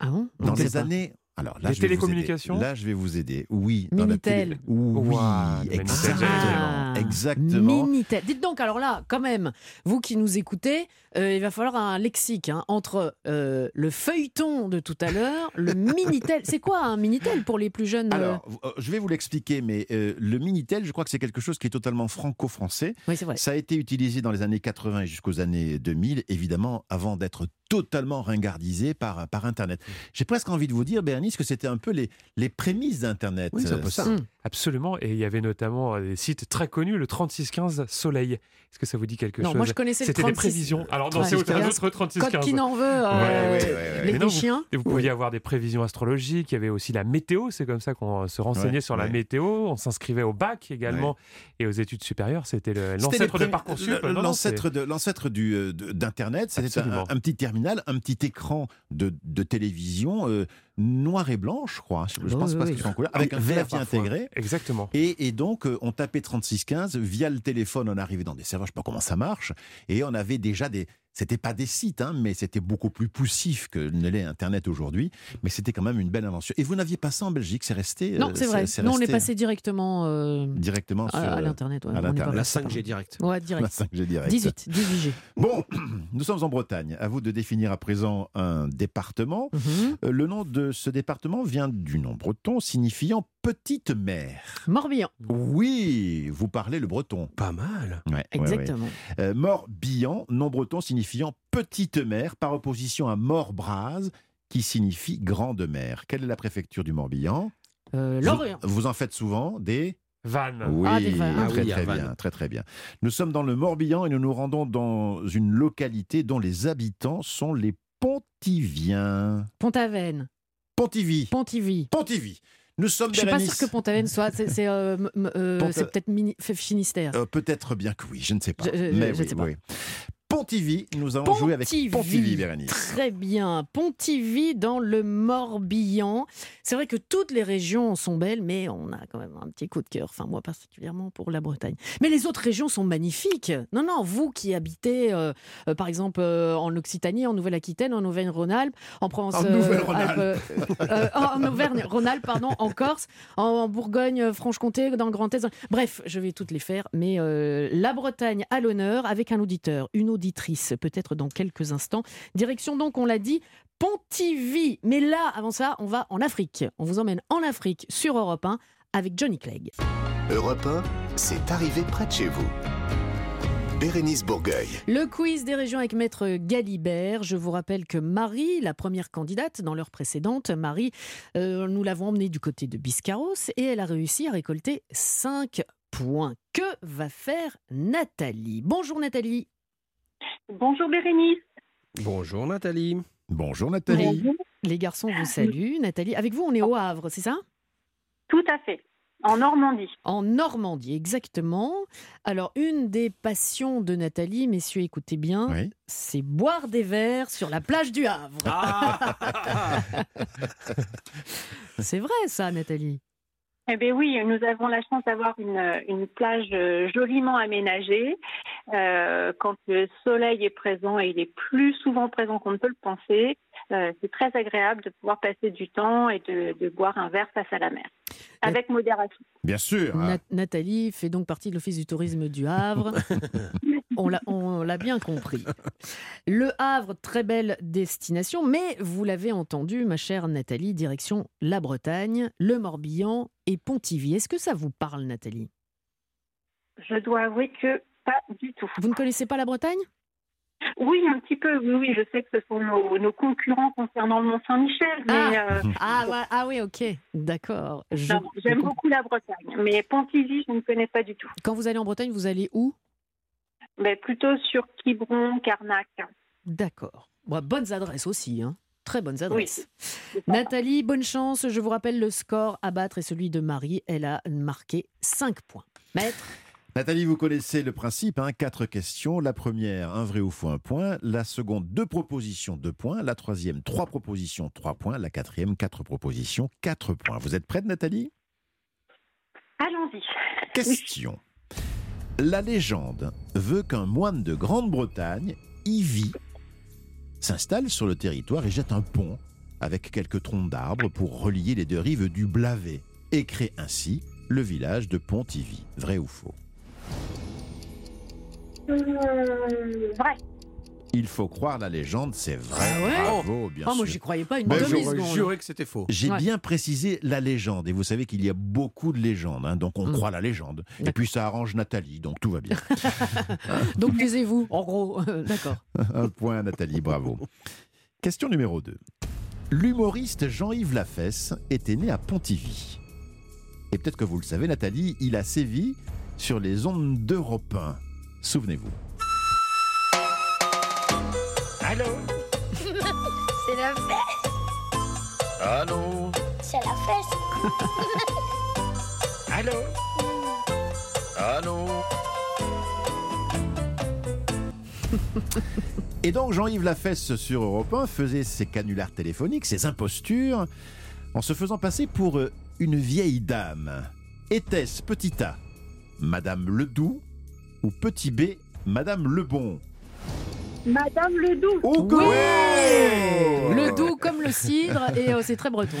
[SPEAKER 2] Ah bon?
[SPEAKER 4] Dans
[SPEAKER 2] On
[SPEAKER 4] les
[SPEAKER 2] pas.
[SPEAKER 4] années. Alors là,
[SPEAKER 3] Les
[SPEAKER 4] je vais vous aider.
[SPEAKER 3] télécommunications?
[SPEAKER 4] Là, je vais vous aider. Oui. dans la
[SPEAKER 2] Minitel.
[SPEAKER 4] télé- Oui,
[SPEAKER 3] Minitel,
[SPEAKER 4] exactement.
[SPEAKER 2] Ah,
[SPEAKER 4] Exactement.
[SPEAKER 2] Minitel. Dites donc, alors là, quand même, vous qui nous écoutez, euh, il va falloir un lexique hein, entre euh, le feuilleton de tout à l'heure, le Minitel. C'est quoi un Minitel pour les plus jeunes euh?
[SPEAKER 4] Alors, je vais vous l'expliquer, mais euh, le Minitel, je crois que c'est quelque chose qui est totalement franco-français.
[SPEAKER 2] Oui, c'est vrai.
[SPEAKER 4] Ça a été utilisé dans les années 80 et jusqu'aux années 2000, évidemment, avant d'être totalement ringardisé par, par Internet. J'ai presque envie de vous dire, Bernice, que c'était un peu les, les prémices d'Internet.
[SPEAKER 3] Oui, c'est un peu
[SPEAKER 4] Euh,
[SPEAKER 3] ça. Absolument. Et il y avait notamment euh, des sites très connus, le 3615 Soleil. Est-ce que ça vous dit quelque
[SPEAKER 2] Non,
[SPEAKER 3] chose
[SPEAKER 2] moi, je connaissais le
[SPEAKER 3] C'était des
[SPEAKER 2] 36
[SPEAKER 3] prévisions. Alors, non, c'est
[SPEAKER 2] 3615.
[SPEAKER 3] un autre 3615.
[SPEAKER 2] Code qui n'en veut, euh, les
[SPEAKER 3] Mais non, vous-
[SPEAKER 2] chiens.
[SPEAKER 3] et vous pouviez avoir des prévisions astrologiques. Il y avait aussi la météo. C'est comme ça qu'on se renseignait
[SPEAKER 4] Ouais,
[SPEAKER 3] sur la météo. On s'inscrivait au bac également. Et aux études supérieures, c'était l'ancêtre de Parcoursup.
[SPEAKER 4] L'ancêtre
[SPEAKER 3] c'est-
[SPEAKER 4] de- l'ancêtre du, euh, d'Internet, c'était un, petit terminal, un petit écran de, de télévision euh, noir et blanc, je crois. Je, je
[SPEAKER 3] Oui,
[SPEAKER 4] pense
[SPEAKER 3] oui,
[SPEAKER 4] pas
[SPEAKER 3] oui.
[SPEAKER 4] qu'ils sont en couleur, avec un
[SPEAKER 3] Vert
[SPEAKER 4] intégré.
[SPEAKER 3] Exactement.
[SPEAKER 4] Et, et donc, euh, on tapait 3615 via le téléphone. On arrivait dans des serveurs, je sais pas comment ça marche. Et on avait déjà des. C'était pas des sites, hein, mais c'était beaucoup plus poussif que ne l'est Internet aujourd'hui. Mais c'était quand même une belle invention. Et vous n'aviez pas ça en Belgique, c'est resté.
[SPEAKER 2] Non,
[SPEAKER 4] euh,
[SPEAKER 2] c'est vrai. Nous, on est passé directement, euh,
[SPEAKER 4] directement
[SPEAKER 2] à,
[SPEAKER 4] sur,
[SPEAKER 2] à l'internet. ouais. passé par-
[SPEAKER 5] direct.
[SPEAKER 2] Ouais, direct.
[SPEAKER 4] La 5G direct.
[SPEAKER 2] 18, 18G.
[SPEAKER 4] Bon, nous sommes en Bretagne. À vous de définir à présent un département.
[SPEAKER 2] Mhm.
[SPEAKER 4] Euh, Le nom de ce département vient du nom breton signifiant petite mer.
[SPEAKER 2] Morbihan.
[SPEAKER 4] Oui, vous parlez le breton.
[SPEAKER 5] Pas mal.
[SPEAKER 4] Ouais,
[SPEAKER 2] Exactement.
[SPEAKER 4] ouais. Euh, Morbihan, nom breton signifiant petite mer, par opposition à Morbrase, qui signifie grande mer. Quelle est la préfecture du Morbihan?
[SPEAKER 2] Euh,
[SPEAKER 4] Vous-
[SPEAKER 2] Lorient.
[SPEAKER 4] Vous, en faites souvent des
[SPEAKER 3] Vannes.
[SPEAKER 4] oui,
[SPEAKER 2] Ah, des vannes. Ah
[SPEAKER 4] très
[SPEAKER 5] oui, à
[SPEAKER 4] très bien, très très bien. Nous sommes dans le Morbihan et nous nous rendons dans une localité dont les habitants sont les Pontiviens.
[SPEAKER 2] Pont-Aven.
[SPEAKER 4] Pontivy.
[SPEAKER 2] Pontivy.
[SPEAKER 4] Pontivy. Nous sommes
[SPEAKER 2] Je suis pas sûre que Pont-Aven soit. C'est euh, euh,
[SPEAKER 4] Pont-
[SPEAKER 2] peut-être Finistère.
[SPEAKER 4] Euh, Peut-être bien que oui, je ne sais pas.
[SPEAKER 2] Je- je-
[SPEAKER 4] Mais
[SPEAKER 2] je
[SPEAKER 4] oui,
[SPEAKER 2] sais pas.
[SPEAKER 4] oui. Pontivy, nous allons jouer avec Pontivy, Bérénice.
[SPEAKER 2] Très bien. Pontivy dans le Morbihan. C'est vrai que toutes les régions sont belles, mais on a quand même un petit coup de cœur. Enfin, moi particulièrement pour la Bretagne. Mais les autres régions sont magnifiques. Non, non, vous qui habitez, euh, euh, par exemple, euh, en Occitanie, en Nouvelle-Aquitaine, en Auvergne-Rhône-Alpes, en Provence,
[SPEAKER 4] En
[SPEAKER 2] euh,
[SPEAKER 4] Nouvelle-Rhône-Alpes.
[SPEAKER 2] Alpes, euh, euh, en Auvergne-Rhône-Alpes, pardon, en Corse, en Bourgogne-Franche-Comté, dans le Grand Est. Bref, je vais toutes les faire. Mais euh, la Bretagne à l'honneur avec un auditeur, une auditrice, peut-être dans quelques instants. Direction donc, on l'a dit, Pontivy. Mais là, avant ça, on va en Afrique. On vous emmène en Afrique sur Europe 1 avec Johnny Clegg.
[SPEAKER 1] Europe 1, c'est arrivé près de chez vous. Bérénice Bourgueil.
[SPEAKER 2] Le quiz des régions avec Maître Galibert. Je vous rappelle que Marie, la première candidate dans l'heure précédente, Marie, euh, nous l'avons emmenée du côté de Biscarros et elle a réussi à récolter 5 points. Que va faire Nathalie? Bonjour Nathalie.
[SPEAKER 12] Bonjour Bérénice.
[SPEAKER 5] Bonjour Nathalie.
[SPEAKER 4] Bonjour Nathalie.
[SPEAKER 2] Les garçons vous saluent. Nathalie, avec vous, on est au Havre, c'est ça?
[SPEAKER 12] Tout à fait. En Normandie.
[SPEAKER 2] En Normandie, exactement. Alors, une des passions de Nathalie, messieurs, écoutez bien,
[SPEAKER 4] Oui.
[SPEAKER 2] c'est boire des verres sur la plage du Havre. c'est vrai, ça, Nathalie.
[SPEAKER 12] Eh bien oui, nous avons la chance d'avoir une, une plage euh, joliment aménagée. Euh, quand le soleil est présent, et il est plus souvent présent qu'on ne peut le penser, euh, c'est très agréable de pouvoir passer du temps et de, de boire un verre face à la mer, avec modération.
[SPEAKER 4] Bien sûr.
[SPEAKER 2] Na- Nathalie fait donc partie de l'Office du tourisme du Havre. on l'a bien compris. Le Havre, très belle destination, mais vous l'avez entendu, ma chère Nathalie, direction la Bretagne, le Morbihan et Pontivy. Est-ce que ça vous parle, Nathalie?
[SPEAKER 12] Je dois avouer que pas du tout.
[SPEAKER 2] Vous ne connaissez pas la Bretagne?
[SPEAKER 12] Oui, un petit peu. Oui, oui, je sais que ce sont nos, nos concurrents concernant le Mont-Saint-Michel, mais euh,
[SPEAKER 2] ah, ouais, ah oui, ok, d'accord. Je-
[SPEAKER 12] j'aime beaucoup la Bretagne. Mais Pontivy, je ne connais pas du tout.
[SPEAKER 2] Quand vous allez en Bretagne, vous allez où?
[SPEAKER 12] Mais plutôt sur Quiberon, Carnac.
[SPEAKER 2] D'accord. Bon, bonnes adresses aussi, hein. Très bonnes
[SPEAKER 12] Oui.
[SPEAKER 2] adresses. Nathalie, bonne chance. Je vous rappelle le score à battre est celui de Marie. Elle a marqué 5 points. Maître
[SPEAKER 4] Nathalie, vous connaissez le principe, hein, quatre questions. La première, un vrai ou faux, un point. La seconde, deux propositions, deux points. La troisième, trois propositions, trois points. La quatrième, quatre propositions, quatre points. Vous êtes prête, Nathalie?
[SPEAKER 12] Allons-y.
[SPEAKER 4] Question. La légende veut qu'un moine de Grande-Bretagne, Ivy, s'installe sur le territoire et jette un pont avec quelques troncs d'arbres pour relier les deux rives du Blavet et crée ainsi le village de Pontivy. Vrai ou faux?
[SPEAKER 12] Euh, vrai.
[SPEAKER 4] Il faut croire la légende, c'est vrai.
[SPEAKER 2] Ah ouais
[SPEAKER 4] Bravo, bien
[SPEAKER 2] Ah,
[SPEAKER 4] sûr.
[SPEAKER 2] moi, j'y croyais pas une
[SPEAKER 4] Ben, j'aurais
[SPEAKER 5] Juré que c'était faux.
[SPEAKER 4] J'ai
[SPEAKER 2] Ouais.
[SPEAKER 4] bien précisé la légende, et vous savez qu'il y a beaucoup de légendes, hein, donc on
[SPEAKER 2] Mm.
[SPEAKER 4] croit la légende. Et puis ça arrange Nathalie, donc tout va bien.
[SPEAKER 2] Donc taisez-vous, en gros. D'accord.
[SPEAKER 4] Un point à Nathalie, bravo. Question numéro 2. L'humoriste Jean-Yves Lafesse était né à Pontivy. Et peut-être que vous le savez, Nathalie, il a sévi sur les ondes d'Europe 1. Souvenez-vous.
[SPEAKER 16] Allô C'est la fête
[SPEAKER 4] Allô
[SPEAKER 16] C'est la fête
[SPEAKER 4] Allô Allô Et donc Jean-Yves Lafesse sur Europe 1 faisait ses canulars téléphoniques, ses impostures, en se faisant passer pour euh, une vieille dame. Était-ce petit A, Madame Ledoux, ou petit B, Madame Lebon?
[SPEAKER 12] Madame Ledoux.
[SPEAKER 4] Oh,
[SPEAKER 2] Oui Le doux comme le cidre, et euh, c'est très breton.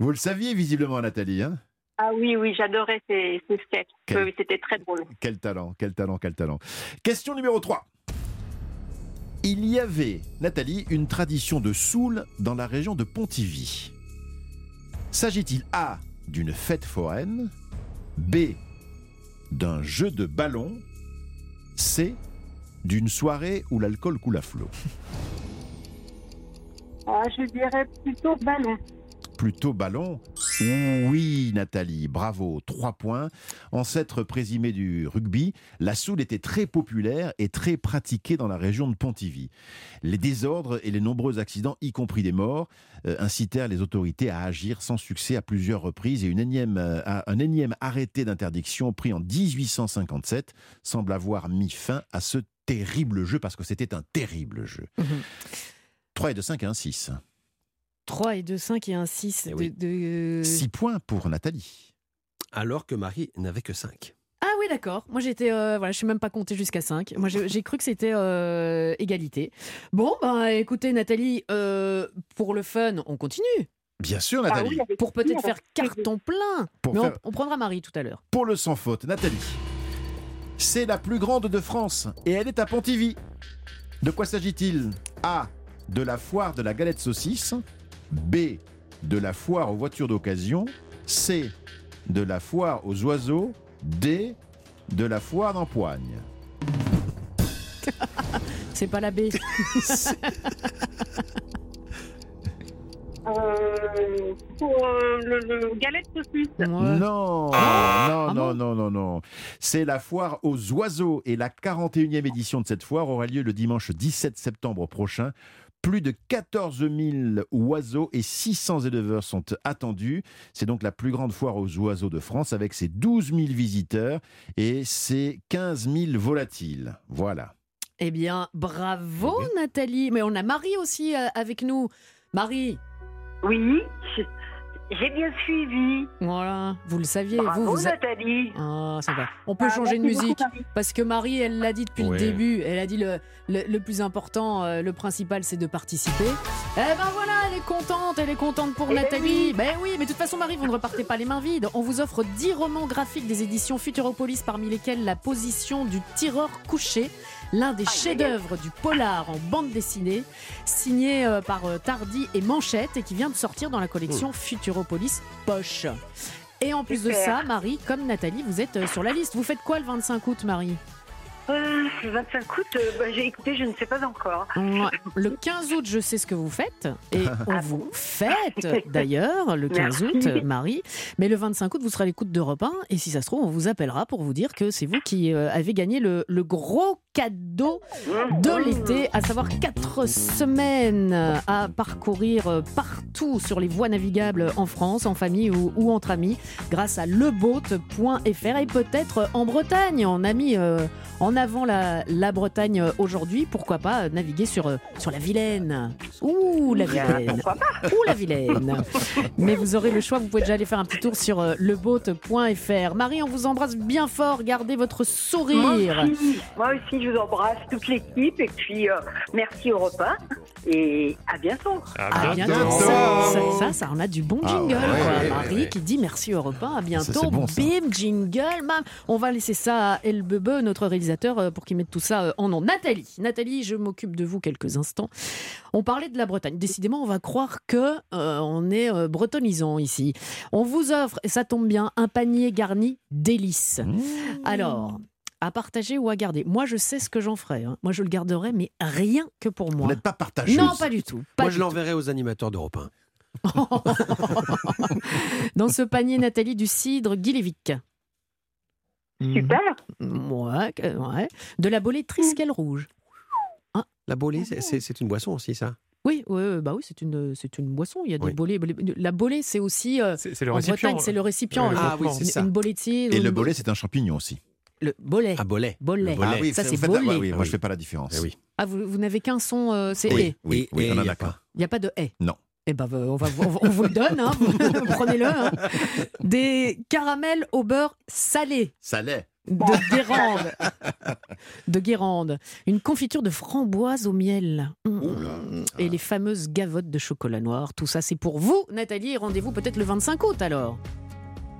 [SPEAKER 4] Vous le saviez visiblement Nathalie, hein?
[SPEAKER 12] Ah oui, oui, j'adorais ces, ces sketchs.
[SPEAKER 4] Quel-
[SPEAKER 12] Oui, oui, C'était très drôle.
[SPEAKER 4] Quel talent, quel talent, quel talent. Question numéro 3. Il y avait, Nathalie, une tradition de soul dans la région de Pontivy. S'agit-il A d'une fête foraine, B d'un jeu de ballon, C d'une soirée où l'alcool coule à flot
[SPEAKER 12] Ah, je dirais plutôt ballon.
[SPEAKER 4] Plutôt ballon Oui, Nathalie, bravo, trois points. Ancêtre présumé du rugby, la soule était très populaire et très pratiquée dans la région de Pontivy. Les désordres et les nombreux accidents, y compris des morts, euh, incitèrent les autorités à agir sans succès à plusieurs reprises et une énième, euh, un énième arrêté d'interdiction pris en 1857 semble avoir mis fin à ce terrible jeu parce que c'était un terrible jeu. 3 et de 5 et un 6.
[SPEAKER 2] 3 et 2, 5 et un 6.
[SPEAKER 4] oui.
[SPEAKER 2] de, de-
[SPEAKER 4] 6 points pour Nathalie.
[SPEAKER 5] Alors que Marie n'avait que 5.
[SPEAKER 2] Ah oui, d'accord. Moi, j'étais. euh, voilà, je suis même pas compté jusqu'à 5. Moi, j'ai cru que c'était euh, égalité. Bon, ben, écoutez, Nathalie, euh, pour le fun, on continue.
[SPEAKER 4] Bien sûr,
[SPEAKER 12] Ah
[SPEAKER 4] Nathalie.
[SPEAKER 2] Pour peut-être faire carton plein.
[SPEAKER 4] Pour
[SPEAKER 2] Mais on, prendra Marie tout à l'heure.
[SPEAKER 4] Pour le sans faute, Nathalie. C'est la plus grande de France et elle est à Pontivy. De quoi s'agit-il? A. De la foire de la galette saucisse. B. De la foire aux voitures d'occasion. C. De la foire aux oiseaux. D. De la foire d'empoigne.
[SPEAKER 2] C'est pas la B.
[SPEAKER 12] Euh, pour euh, le, le galette saucisse.
[SPEAKER 4] Non,
[SPEAKER 2] Ah.
[SPEAKER 4] non, non, non, non, non. C'est la foire aux oiseaux et la 41e édition de cette foire aura lieu le dimanche 17 septembre prochain. Plus de 14 000 oiseaux et 600 éleveurs sont attendus. C'est donc la plus grande foire aux oiseaux de France avec ses 12 000 visiteurs et ses 15 000 volatiles. Voilà.
[SPEAKER 2] Eh bien, bravo, Nathalie. Mais on a Marie aussi euh, avec nous. Marie.
[SPEAKER 17] Oui, j'ai bien suivi.
[SPEAKER 2] Voilà, vous le saviez.
[SPEAKER 17] Bravo,
[SPEAKER 2] vous, vous a-
[SPEAKER 17] Nathalie.
[SPEAKER 2] Ah, ça va. On peut
[SPEAKER 17] Ah,
[SPEAKER 2] changer de
[SPEAKER 17] beaucoup,
[SPEAKER 2] musique parce que Marie, elle l'a dit depuis
[SPEAKER 5] Ouais.
[SPEAKER 2] le début. Elle a dit le, le, le plus important, euh, le principal, c'est de participer. Eh ben voilà, elle est contente, elle est contente pour
[SPEAKER 17] Eh ben
[SPEAKER 2] Nathalie.
[SPEAKER 17] oui.
[SPEAKER 2] Ben oui, mais de toute façon, Marie, vous ne repartez pas les mains vides. On vous offre 10 romans graphiques des éditions Futuropolis, parmi lesquels La position du tireur couché, l'un des chefs-d'œuvre du polar en bande dessinée, signé euh, par euh, Tardy et Manchette et qui vient de sortir dans la collection Futuropolis Poche. Et en plus de ça, Marie, comme Nathalie, vous êtes euh, sur la liste. Vous faites quoi le 25 août, Marie?
[SPEAKER 17] Euh, le 25 août, euh, bah, j'ai écouté, je ne sais pas encore.
[SPEAKER 2] Le 15 août, je sais ce que vous faites. Et on vous fête d'ailleurs le 15
[SPEAKER 17] Merci.
[SPEAKER 2] août, Marie. Mais le 25 août, vous serez à l'écoute d'Europe 1. Et si ça se trouve, on vous appellera pour vous dire que c'est vous qui euh, avez gagné le, le gros cadeau de l'été, à savoir 4 semaines à parcourir partout sur les voies navigables en France, en famille ou, ou entre amis, grâce à leboat.fr et peut-être en Bretagne. On a mis euh, en avant la, la Bretagne aujourd'hui. Pourquoi pas naviguer sur, euh, sur la Vilaine Ouh, la Vilaine Ouh, la Vilaine Mais vous aurez le choix, vous pouvez déjà aller faire un petit tour sur euh, leboat.fr. Marie, on vous embrasse bien fort, gardez votre sourire.
[SPEAKER 17] Moi aussi, moi aussi, je vous embrasse toute l'équipe et puis euh, merci Europe 1 et à bientôt.
[SPEAKER 2] À bientôt. Ça, ça, ça, ça en a du bon
[SPEAKER 17] Ah
[SPEAKER 2] jingle.
[SPEAKER 17] ouais,
[SPEAKER 2] quoi.
[SPEAKER 17] ouais,
[SPEAKER 2] Marie
[SPEAKER 17] ouais.
[SPEAKER 2] qui dit merci Europe 1, à bientôt.
[SPEAKER 4] bon.
[SPEAKER 2] Bim, jingle. Bam. On va laisser ça à El Bebe, notre réalisateur, euh, pour qu'ils mettent tout ça euh, en nom. Nathalie, Nathalie, je m'occupe de vous quelques instants. On parlait de la Bretagne. Décidément, on va croire que euh, on est euh, bretonisant ici. On vous offre, et ça tombe bien, un panier garni délices. Alors. À partager ou à garder. Moi, je sais ce que j'en ferai. hein. Moi, je le garderai, mais rien que pour moi.
[SPEAKER 4] Vous n'êtes pas partageuse.
[SPEAKER 2] Non, pas du tout. Pas
[SPEAKER 5] Moi,
[SPEAKER 2] du
[SPEAKER 5] je l'enverrai aux animateurs d'Europe 1.
[SPEAKER 2] Dans ce panier, Nathalie, du cidre Guilévic.
[SPEAKER 17] Super.
[SPEAKER 2] Ouais, que- ouais. De la bolée Triskel rouge.
[SPEAKER 5] La bolée, c'est- une boisson aussi, ça?
[SPEAKER 2] Oui, bah oui, c'est une, c'est une boisson. Il y a des
[SPEAKER 5] Oui.
[SPEAKER 2] La bolée, c'est aussi. euh,
[SPEAKER 3] C'est le
[SPEAKER 2] en
[SPEAKER 3] récipient.
[SPEAKER 2] Bretagne, c'est le récipient.
[SPEAKER 3] Ouais, le
[SPEAKER 5] Ah oui,
[SPEAKER 2] Une-
[SPEAKER 5] c'est ça.
[SPEAKER 2] Une bolée de cidre.
[SPEAKER 4] Et le
[SPEAKER 2] bo-
[SPEAKER 4] bolet, c'est un champignon aussi.
[SPEAKER 2] Le bolet.
[SPEAKER 5] Ah, bolet.
[SPEAKER 2] Bolet.
[SPEAKER 5] Le bolet.
[SPEAKER 4] Ah oui,
[SPEAKER 2] ça, c'est bolé.
[SPEAKER 4] ouais, oui, moi,
[SPEAKER 5] Ah
[SPEAKER 4] je fais pas la différence.
[SPEAKER 5] Eh oui.
[SPEAKER 2] Ah, vous, vous n'avez qu'un son, euh, c'est
[SPEAKER 4] Oui,
[SPEAKER 2] et.
[SPEAKER 4] oui,
[SPEAKER 5] Et-
[SPEAKER 4] oui,
[SPEAKER 5] et
[SPEAKER 4] on
[SPEAKER 5] il
[SPEAKER 4] en
[SPEAKER 5] y
[SPEAKER 4] a qu'un.
[SPEAKER 5] pas.
[SPEAKER 2] Il n'y a pas de et.
[SPEAKER 4] Non.
[SPEAKER 2] Eh ben, on, va, on, on vous le donne, hein. prenez-le. hein. Des caramels au beurre salé
[SPEAKER 4] l'est.
[SPEAKER 2] de Guérande. de Guérande. Une confiture de framboise au miel. Mmh. Et les fameuses gavottes de chocolat noir. Tout ça, c'est pour vous, Nathalie. Rendez-vous peut-être le 25 août alors.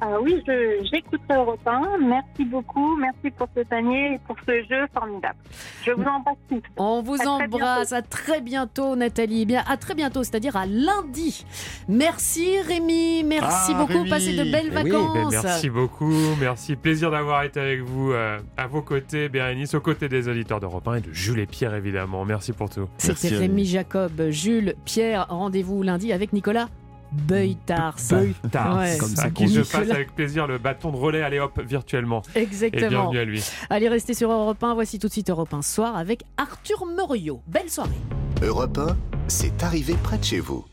[SPEAKER 12] Ah oui, je- j'écouterai Europe 1. Merci beaucoup. Merci pour ce panier et pour ce jeu formidable. Je vous embrasse tous.
[SPEAKER 2] On vous
[SPEAKER 12] À très
[SPEAKER 2] embrasse. À très bientôt, Nathalie. Eh bien, à très bientôt, c'est-à-dire à lundi. Merci, Rémi. Merci
[SPEAKER 4] Ah,
[SPEAKER 2] beaucoup.
[SPEAKER 4] Rémi.
[SPEAKER 2] Passez de belles
[SPEAKER 5] Eh oui,
[SPEAKER 2] vacances.
[SPEAKER 3] Ben, merci beaucoup, merci. Plaisir d'avoir été avec vous euh, à vos côtés, Bérénice, aux côtés des auditeurs d'Europe 1 et de Jules et Pierre, évidemment. Merci pour tout.
[SPEAKER 2] C'était Rémi. Jacob, Jules, Pierre. Rendez-vous lundi avec Nicolas Beutars.
[SPEAKER 3] Beutars,
[SPEAKER 2] Ouais.
[SPEAKER 3] comme ça,
[SPEAKER 2] À
[SPEAKER 3] qui je passe avec plaisir le bâton de relais, allez hop, virtuellement. Et
[SPEAKER 2] Exactement.
[SPEAKER 3] bienvenue à lui.
[SPEAKER 2] Allez, restez sur Europe 1. Voici tout de suite Europe 1 soir avec Arthur Muriot. Belle soirée.
[SPEAKER 1] Europe 1, c'est arrivé près de chez vous.